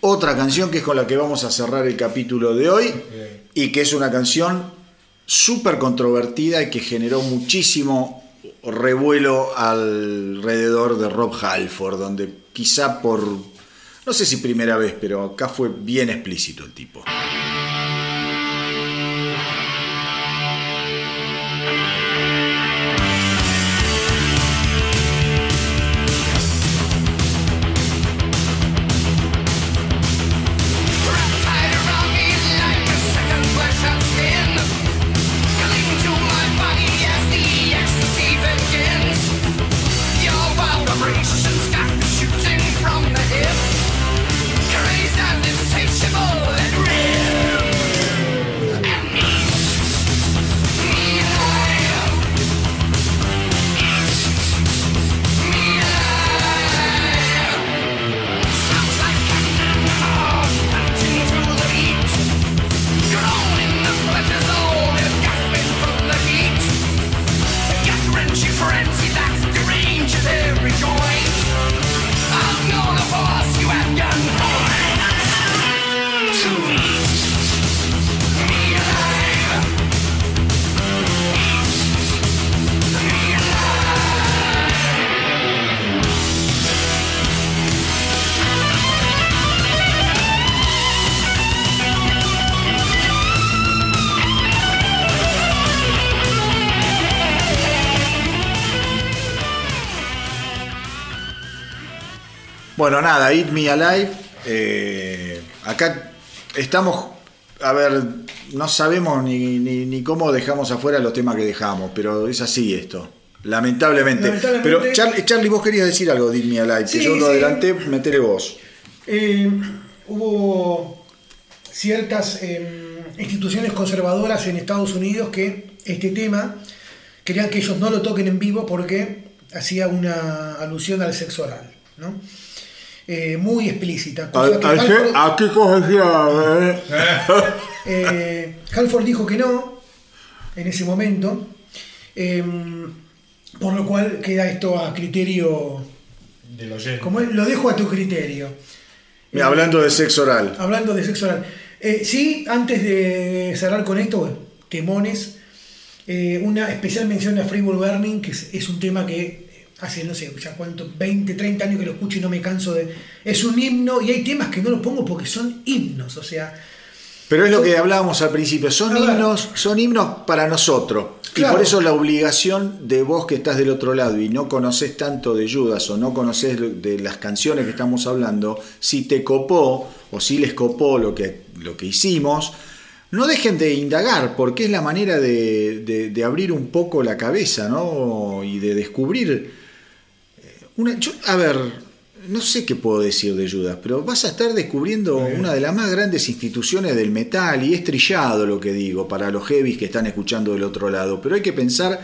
otra canción que es con la que vamos a cerrar el capítulo de hoy y que es una canción súper controvertida y que generó muchísimo revuelo alrededor de Rob Halford, donde quizá por, no sé si primera vez, pero acá fue bien explícito el tipo. Bueno, nada, Eat Me Alive. eh, acá estamos, a ver, no sabemos ni, ni- ni cómo dejamos afuera los temas que dejamos, pero es así esto. Lamentablemente. Lamentablemente. Pero Charlie, Charlie, vos querías decir algo de Eat Me Alive, que Sí, yo lo sí. adelanté, metele vos. Eh, hubo ciertas eh, instituciones conservadoras en Estados Unidos que este tema querían que ellos no lo toquen en vivo porque hacía una alusión al sexo oral. ¿no? Eh, muy explícita. ¿A, cosa que Halford- a qué cosa eh? eh, Halford dijo que no en ese momento, eh, por lo cual queda esto a criterio, Del oyente. como es, lo dejo a tu criterio. Mira, Hablando de sexo oral. Hablando de sexo oral. Eh, sí, antes de cerrar con esto, temones, eh, una especial mención a Free Will Burning, que es, es un tema que hace, no sé, ya cuánto, 20, 30 años que lo escucho y no me canso de... Es un himno y hay temas que no los pongo porque son himnos, o sea... Pero es lo que hablábamos al principio, son ver. himnos, son himnos para nosotros. Claro. Y por eso la obligación de vos que estás del otro lado y no conoces tanto de Judas o no conoces de las canciones que estamos hablando, si te copó o si les copó lo que, lo que hicimos, no dejen de indagar, porque es la manera de, de- de abrir un poco la cabeza, ¿no? Y de descubrir. Una, yo- a ver, no sé qué puedo decir de Judas, pero vas a estar descubriendo una de las más grandes instituciones del metal y es trillado lo que digo para los heavies que están escuchando del otro lado, pero hay que pensar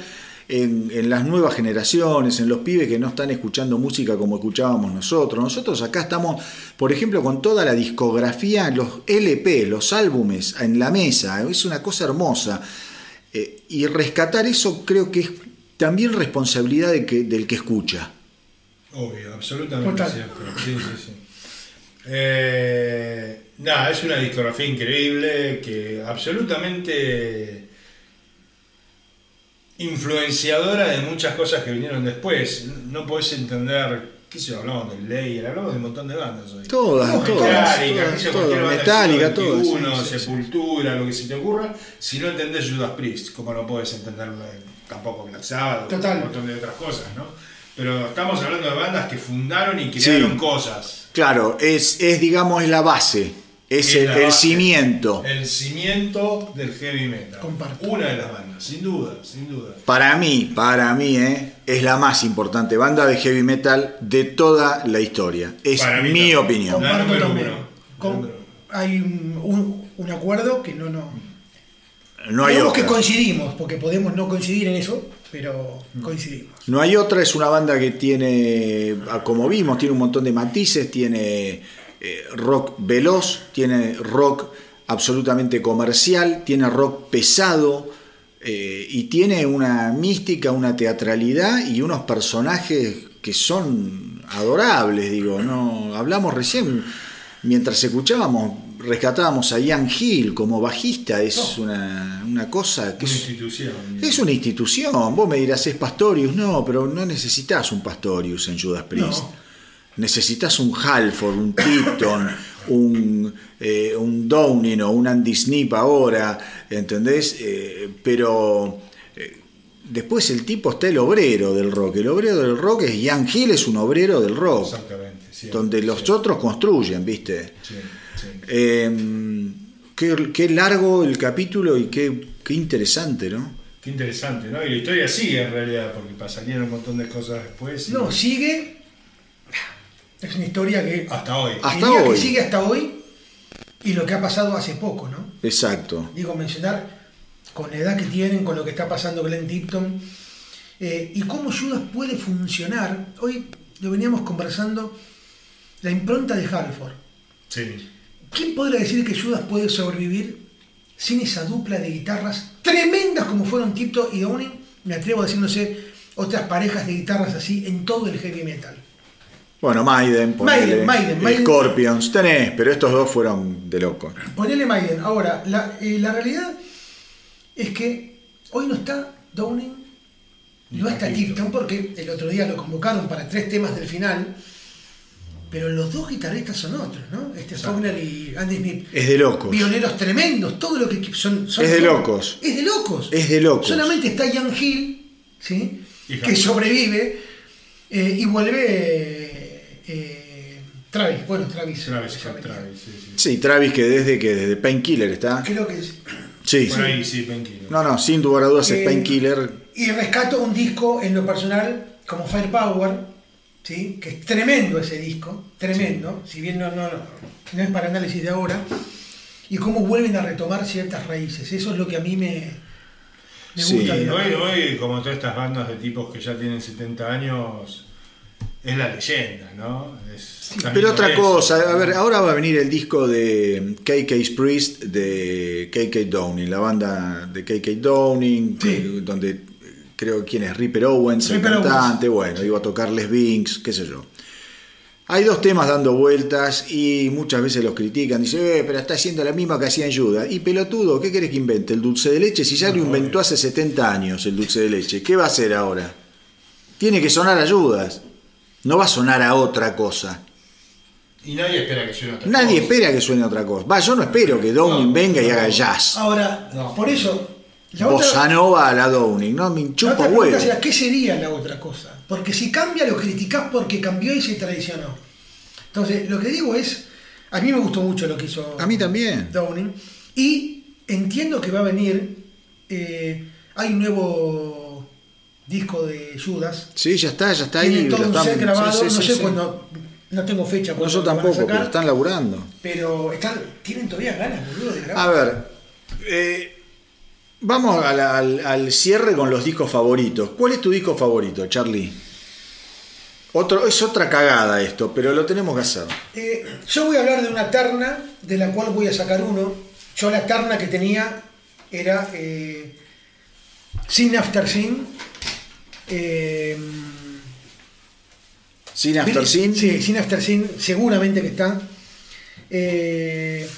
en, en las nuevas generaciones, en los pibes que no están escuchando música como escuchábamos nosotros. Nosotros acá estamos, por ejemplo, con toda la discografía, los LP, los álbumes en la mesa, es una cosa hermosa. Eh, y rescatar eso creo que es también responsabilidad de que- del que escucha. Obvio, absolutamente Total. cierto. Sí, sí, sí. Eh, nada, es una discografía increíble que absolutamente influenciadora de muchas cosas que vinieron después. No podés entender, qué sé yo, hablamos de Layer, hablamos de un montón de bandas hoy. Todas, No, todas, Metallica, todas, del Metallica. Sepultura, lo que se te ocurra, si no entendés Judas Priest, como no puedes entender eh, tampoco Black Sabbath, un montón de otras cosas, ¿no? Pero estamos hablando de bandas que fundaron y crearon Sí. cosas. Claro, es, es digamos es la base, es Es el, la el base. cimiento. El cimiento del heavy metal. Comparto. Una de las bandas, sin duda, sin duda. Para mí, para mí, ¿eh? es la más importante banda de heavy metal de toda la historia. Es Para mí mi también. opinión. La Comparto número también. uno. Con- La número hay un, un- un acuerdo que no, no, No hay Digamos que coincidimos, porque podemos no coincidir en eso, pero coincidimos. No hay otra, es una banda que tiene, ah, como vimos, tiene un montón de matices, tiene eh, rock veloz, tiene rock absolutamente comercial, tiene rock pesado eh, y tiene una mística, una teatralidad y unos personajes que son adorables, digo, no hablamos recién mientras escuchábamos rescatábamos a Ian Hill como bajista, es una, una cosa que Una es, institución. es una institución. Vos me dirás, ¿es Pastorius? No, pero no necesitas un Pastorius en Judas Priest. No. Necesitas un Halford, un Tipton, un, eh, un Downing o un Andy Snip ahora, ¿entendés? Eh, pero eh, después el tipo está el obrero del rock. El obrero del rock es Ian Hill, es un obrero del rock. Exactamente. donde los otros construyen, ¿viste? sí, sí. Eh, qué, qué largo el capítulo y qué, qué interesante, ¿no? Qué interesante, ¿no? Y la historia sigue en realidad, porque pasarían un montón de cosas después. y- No, sigue. Es una historia que. Hasta hoy. Hasta hoy. que sigue hasta hoy y lo que ha pasado hace poco, ¿no? Exacto. Digo, mencionar con la edad que tienen, con lo que está pasando Glenn Tipton eh, y cómo Judas puede funcionar. Hoy lo veníamos conversando, la impronta de Halford. Sí. ¿Quién podría decir que Judas puede sobrevivir sin esa dupla de guitarras tremendas como fueron Tipton y Downing? Me atrevo a decir, no sé, otras parejas de guitarras así en todo el heavy metal. Bueno, Maiden, ponele, Maiden, Maiden, Maiden. Scorpions, tenés, pero estos dos fueron de locos. Ponele Maiden. Ahora, la, eh, la realidad es que hoy no está Downing, Ni no está Tipton. Tipton, porque el otro día lo convocaron para tres temas del final, pero los dos guitarristas son otros, ¿no? Este Faulkner y Andy Smith. Es de locos. Pioneros tremendos, todo lo que son. son Es de locos. Es de locos. Es de locos. Solamente está Ian Hill, ¿sí? Y que sobrevive eh, y vuelve eh, Travis. Bueno, Travis. Travis. Travis, sí, sí. Sí, Travis que desde que desde Painkiller está. Creo que es. Sí, Por sí. ahí sí, tranquilo. No, no, sin lugar a dudas es Eh, Painkiller. Y rescato un disco en lo personal como Firepower, ¿sí? que es tremendo ese disco, tremendo, si bien no, no, no es para análisis de ahora, y cómo vuelven a retomar ciertas raíces. Eso es lo que a mí me, me Sí, gusta. de hoy, hoy, como todas estas bandas de tipos que ya tienen 70 años, es la leyenda, ¿no? Es- Pero otra eso. cosa, a ver, ahora va a venir el disco de KK's Priest de KK Downing, la banda de KK Downing, Sí. donde creo quién es Ripper Owens, Ripper el cantante, bueno, iba a tocar Les Binks, qué sé yo. Hay dos temas dando vueltas y muchas veces los critican, dicen, eh, pero está haciendo la misma que hacía en Judas. Y pelotudo, ¿qué querés que invente? ¿El dulce de leche? Si ya lo inventó hace 70 años el dulce de leche, ¿qué va a hacer ahora? Tiene que sonar a Judas, no va a sonar a otra cosa. Y nadie espera que suene otra Nadie cosa. espera que suene otra cosa. Va, yo no espero que Downing No, venga y haga jazz. Ahora, No. por eso, la Bossa otra, Nova a la Downing, no me chupa huevo. ¿qué sería la otra cosa? Porque si cambia, lo criticás porque cambió y se traicionó. Entonces, lo que digo es, a mí me gustó mucho lo que hizo A mí también. Downing. Y entiendo que va a venir, eh, hay un nuevo disco de Judas. Sí, ya está, ya está ahí. Todo están- set grabado, sí, sí, no sé sí. cuándo, no tengo fecha. No, yo tampoco, sacar, pero están laburando. pero están, tienen todavía ganas, boludo, de grabar. A ver, eh, vamos al, al cierre con los discos favoritos. ¿Cuál es tu disco favorito, Charlie? Otro, es otra cagada esto, pero lo tenemos que hacer. Eh, yo voy a hablar de una terna de la cual voy a sacar uno. Yo la terna que tenía era eh, Sin After Sin. eh, Sin After Sin. Sí, Sin After Sin, seguramente que está. Eh,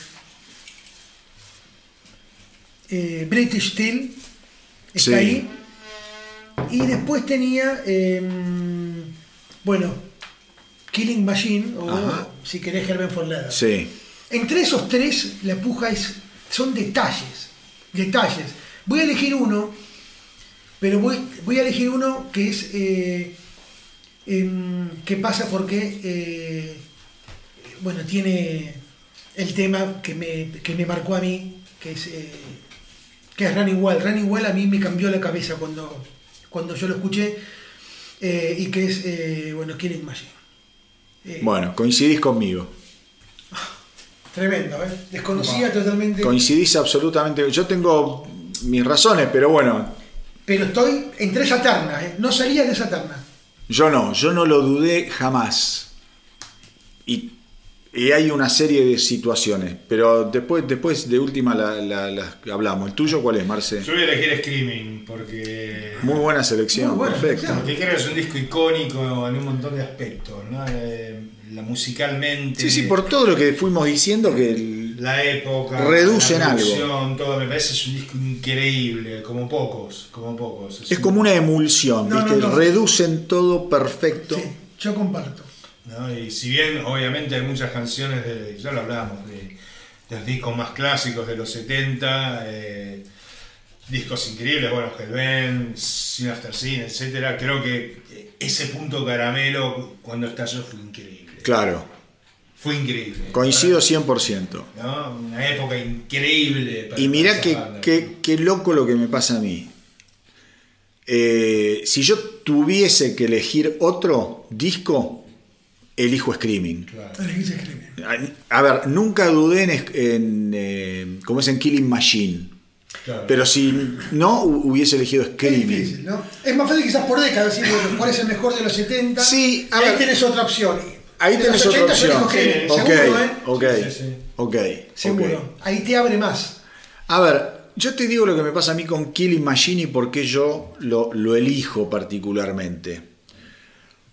eh, British Steel está Sí. ahí. Y después tenía, eh, bueno, Killing Machine, o Ajá. si querés, Heaven for Leather. Sí. Entre esos tres, la puja es, son detalles. Detalles. Voy a elegir uno, pero voy, voy a elegir uno que es. eh, em, que pasa porque. eh, bueno, tiene el tema que me, que me marcó a mí, que es. eh, que es Running Wild. Running Wild a mí me cambió la cabeza cuando, cuando yo lo escuché. eh, y que es, eh, bueno, Killing Machine. Eh, Bueno, coincidís conmigo. Tremendo, ¿eh? Desconocía totalmente. Coincidís absolutamente. Yo tengo mis razones, pero bueno, Pero estoy entre esa terna, ¿eh? No salía de esa terna. yo no, yo no lo dudé jamás. Y, y hay una serie de situaciones, pero después, después de última la- la- las hablamos. ¿El tuyo cuál es, Marce? Yo voy a elegir Screaming porque. Muy buena selección, Muy buena perfecto. Porque creo que es un disco icónico en un montón de aspectos, ¿no? Eh, la musicalmente. Sí, sí, por todo lo que fuimos diciendo que el- la época, Reducen la algo. todo me parece es un disco increíble, como pocos, como pocos. es un- como una emulsión, No, ¿viste? no, no. Reducen todo perfecto. Sí, yo comparto. ¿No? Y si bien obviamente hay muchas canciones, de, ya lo hablamos, de, de los discos más clásicos de los 70, eh, discos increíbles, bueno, Hellbent, Sin After Sin, etcétera, creo que ese punto caramelo cuando estalló fue increíble. Claro, Fue increíble. coincido 100%. ¿no? Una época increíble. para- Y mirá qué, qué- qué loco lo que me pasa a mí. Eh, si yo tuviese que elegir otro disco, elijo Screaming. Claro. Crimen. A, a ver, nunca dudé en, en, eh, como es en Killing Machine. Claro. Pero si no, hu- hubiese elegido Es Screaming. difícil, ¿no? Es más fácil quizás por década decir, bueno, cuál es el mejor de los 70. Sí, a y ahí ver. tenés otra opción. Ahí De tenés los otra 80 yo elijo opción. Crimen, Ok, seguro, ¿eh? ok, Sí, sí, sí. ok. Seguro. Ahí te abre más. A ver, yo te digo lo que me pasa a mí con Killing Machine y por qué yo lo, lo elijo particularmente.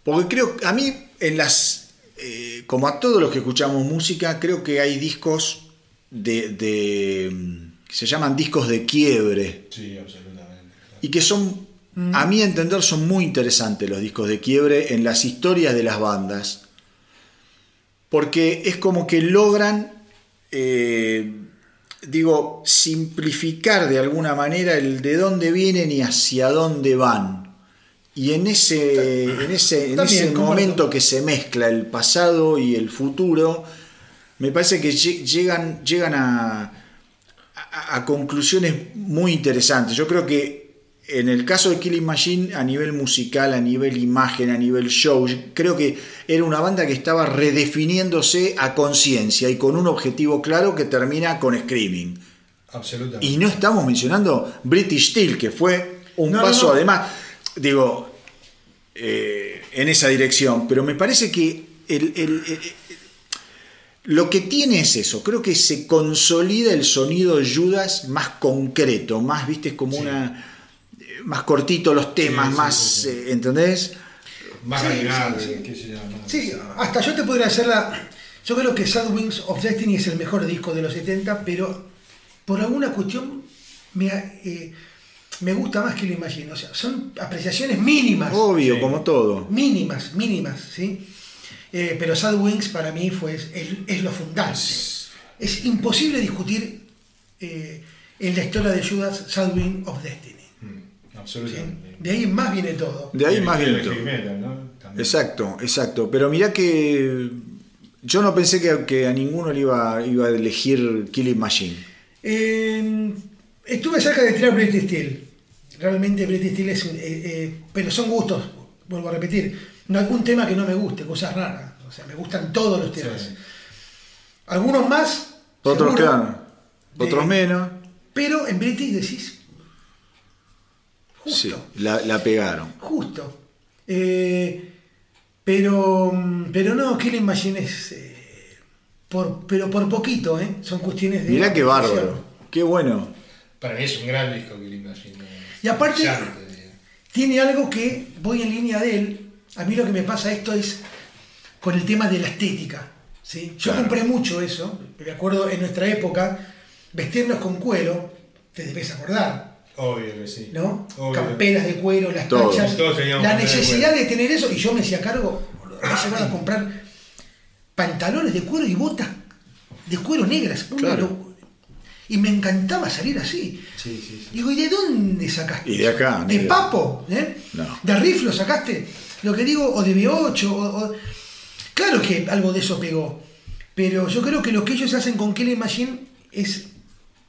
Porque creo, a mí, en las, eh, como a todos los que escuchamos música, creo que hay discos de, de, mm, que se llaman discos de quiebre Sí, absolutamente. y que son, a mi entender, son muy interesantes los discos de quiebre en las historias de las bandas, porque es como que logran, eh, digo, simplificar de alguna manera el de dónde vienen y hacia dónde van. Y en ese, en ese, en ese momento que se mezcla el pasado y el futuro, me parece que lle- llegan, llegan a, a- a conclusiones muy interesantes. Yo creo que en el caso de Killing Machine, a nivel musical, a nivel imagen, a nivel show, creo que era una banda que estaba redefiniéndose a conciencia y con un objetivo claro que termina con Screaming. Absolutamente. Y no estamos mencionando British Steel, que fue un no, paso no. además, digo, eh, en esa dirección, pero me parece que el- el- el- lo que tiene es eso, creo que se consolida el sonido Judas más concreto, más, viste, como una... más cortito los temas, Sí, sí, más, sí, sí. eh, ¿entendés? Más Sí, amigable, sí, sí. qué sé yo, más- Sí, hasta yo te podría hacer la. Yo creo que Sad Wings of Destiny es el mejor disco de los 70, pero por alguna cuestión me, eh, me gusta más que lo imagino. O sea, son apreciaciones mínimas. Obvio, Sí. como todo. Mínimas, mínimas, ¿sí? Eh, pero Sad Wings para mí fue, es, es lo fundante. Es imposible discutir eh, en la historia de Judas Sad Wings of Destiny. Mm, ¿sí? Absolutamente. De ahí más viene todo. De ahí más bien todo. Exacto, exacto. Pero mirá que yo no pensé que, que a ninguno le iba, iba a elegir Killing Machine. Eh, estuve cerca de tirar Britney Steel. Realmente Britney Steel es. un- eh, eh, pero son gustos, vuelvo a repetir. No hay un tema que no me guste, cosas raras. O sea, me gustan todos los temas. Sí. Algunos más. Otros claro, de- otros menos. Pero en Britney decís. Justo. Sí, la, la pegaron. Justo. Eh, pero, pero no, Killing Machine es. eh, por, pero por poquito, ¿eh? Son cuestiones de. Mirá qué bárbaro. Qué bueno. Para mí es un gran disco que le imagino. Y aparte- digo. tiene algo que voy en línea de él. A mí lo que me pasa esto es con el tema de la estética. ¿sí? Yo Claro. compré mucho eso. Me acuerdo en nuestra época, vestirnos con cuero, te debes acordar, Obvio que sí. ¿no? Obvio. Camperas de cuero, las Todos. tachas. Todos La de necesidad de tener eso, y yo me hacía cargo, me a comprar pantalones de cuero y botas de cuero negras. una Claro. Y me encantaba salir así. Sí, sí, sí. Digo, ¿y de dónde sacaste? Y de acá, ¿De Papo? ¿eh? No. ¿De Riff lo sacaste? Lo que digo, o de B8. o- o- Claro que algo de eso pegó. Pero yo creo que lo que ellos hacen con Killing Machine es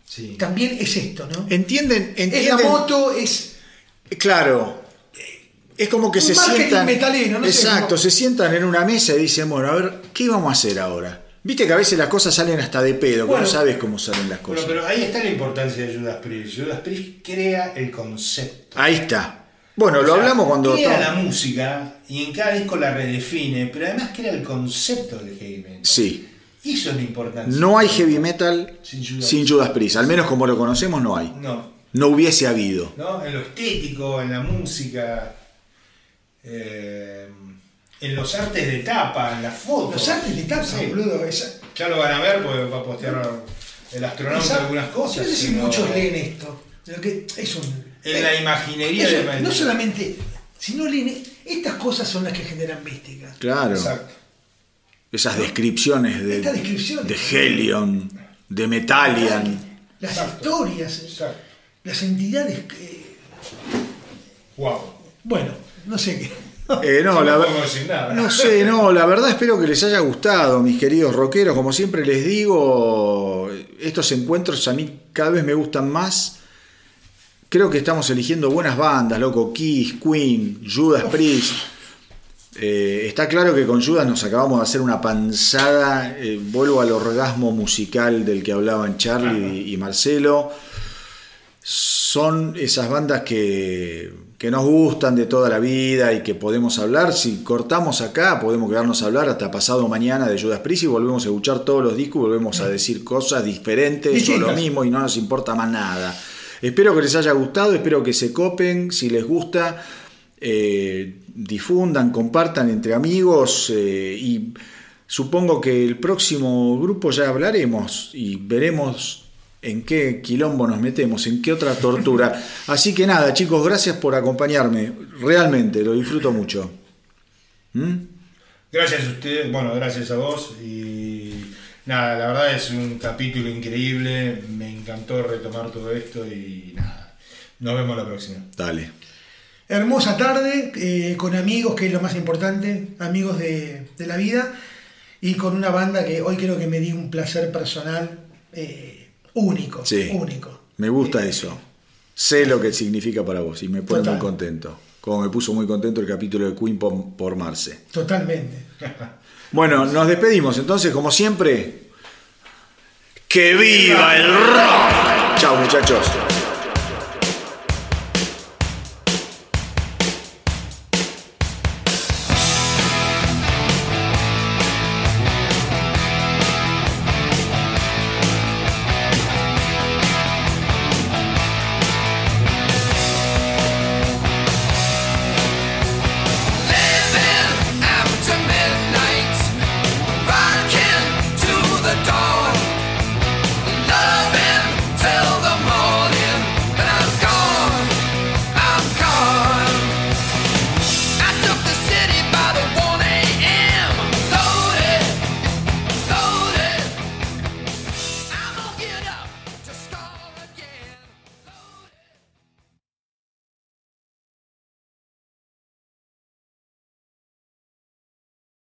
Sí. también es esto, ¿no? ¿Entienden? Es entienden la moto, es. Claro. Es como que Un se sientan. metalero, no sé, exacto, como- se sientan en una mesa y dicen, bueno, a ver, ¿qué vamos a hacer ahora? Viste que a veces las cosas salen hasta de pedo, Bueno. no sabes cómo salen las Bueno, cosas. pero ahí está la importancia de Judas Priest. Judas Priest crea el concepto. Ahí está. Bueno, O lo sea, hablamos cuando. Crea la música y en cada disco la redefine, pero además crea el concepto del heavy metal. Sí. Y eso es lo importante. No hay heavy metal Sin Judas sin Judas Priest. Al menos como lo conocemos, no hay. No, No hubiese habido. ¿no? En lo estético, en la música, eh, en los artes de tapa, en las fotos. Los artes de tapa, Sí. boludo. esa- Ya lo van a ver porque va a postear el astronauta esa- algunas cosas. No sé si muchos leen esto. Lo que es un. En la imaginería Eso, de no solamente. Si no leen. Estas cosas son las que generan mística. Claro. Exacto. Esas descripciones de, Estas descripciones. de Helion, de Metallian. Las Exacto. historias, Exacto. las entidades que. Wow. Bueno, no sé qué. Eh, no, la, ver- no sé, no, la verdad espero que les haya gustado, mis queridos rockeros. Como siempre les digo, estos encuentros a mí cada vez me gustan más. Creo que estamos eligiendo buenas bandas, loco. Kiss, Queen, Judas Priest. Eh, está claro que con Judas nos acabamos de hacer una panzada. eh, vuelvo al orgasmo musical del que hablaban Charlie y Marcelo. Son esas bandas que, que nos gustan de toda la vida y que podemos hablar. Si cortamos acá, podemos quedarnos a hablar hasta pasado mañana de Judas Priest y volvemos a escuchar todos los discos y volvemos a decir cosas diferentes o Distintas. lo mismo y no nos importa más nada. Espero que les haya gustado, espero que se copen, si les gusta, eh, difundan, compartan entre amigos eh, y supongo que el próximo grupo ya hablaremos y veremos en qué quilombo nos metemos, en qué otra tortura. Así que nada, chicos, gracias por acompañarme, realmente, lo disfruto mucho. ¿Mm? Gracias a ustedes, bueno, gracias a vos y nada, la verdad es un capítulo increíble, me encantó retomar todo esto y nada, nos vemos la próxima. Dale. Hermosa tarde, eh, con amigos, que es lo más importante, amigos de, de la vida, y con una banda que hoy creo que me di un placer personal eh, único. Sí. Único. Me gusta Eh, eso. Sé lo que significa para vos y me pone Total. muy contento. Como me puso muy contento el capítulo de Queen por, por Marce. Totalmente. Bueno, nos despedimos entonces, como siempre. ¡Que viva el rock! Chao muchachos.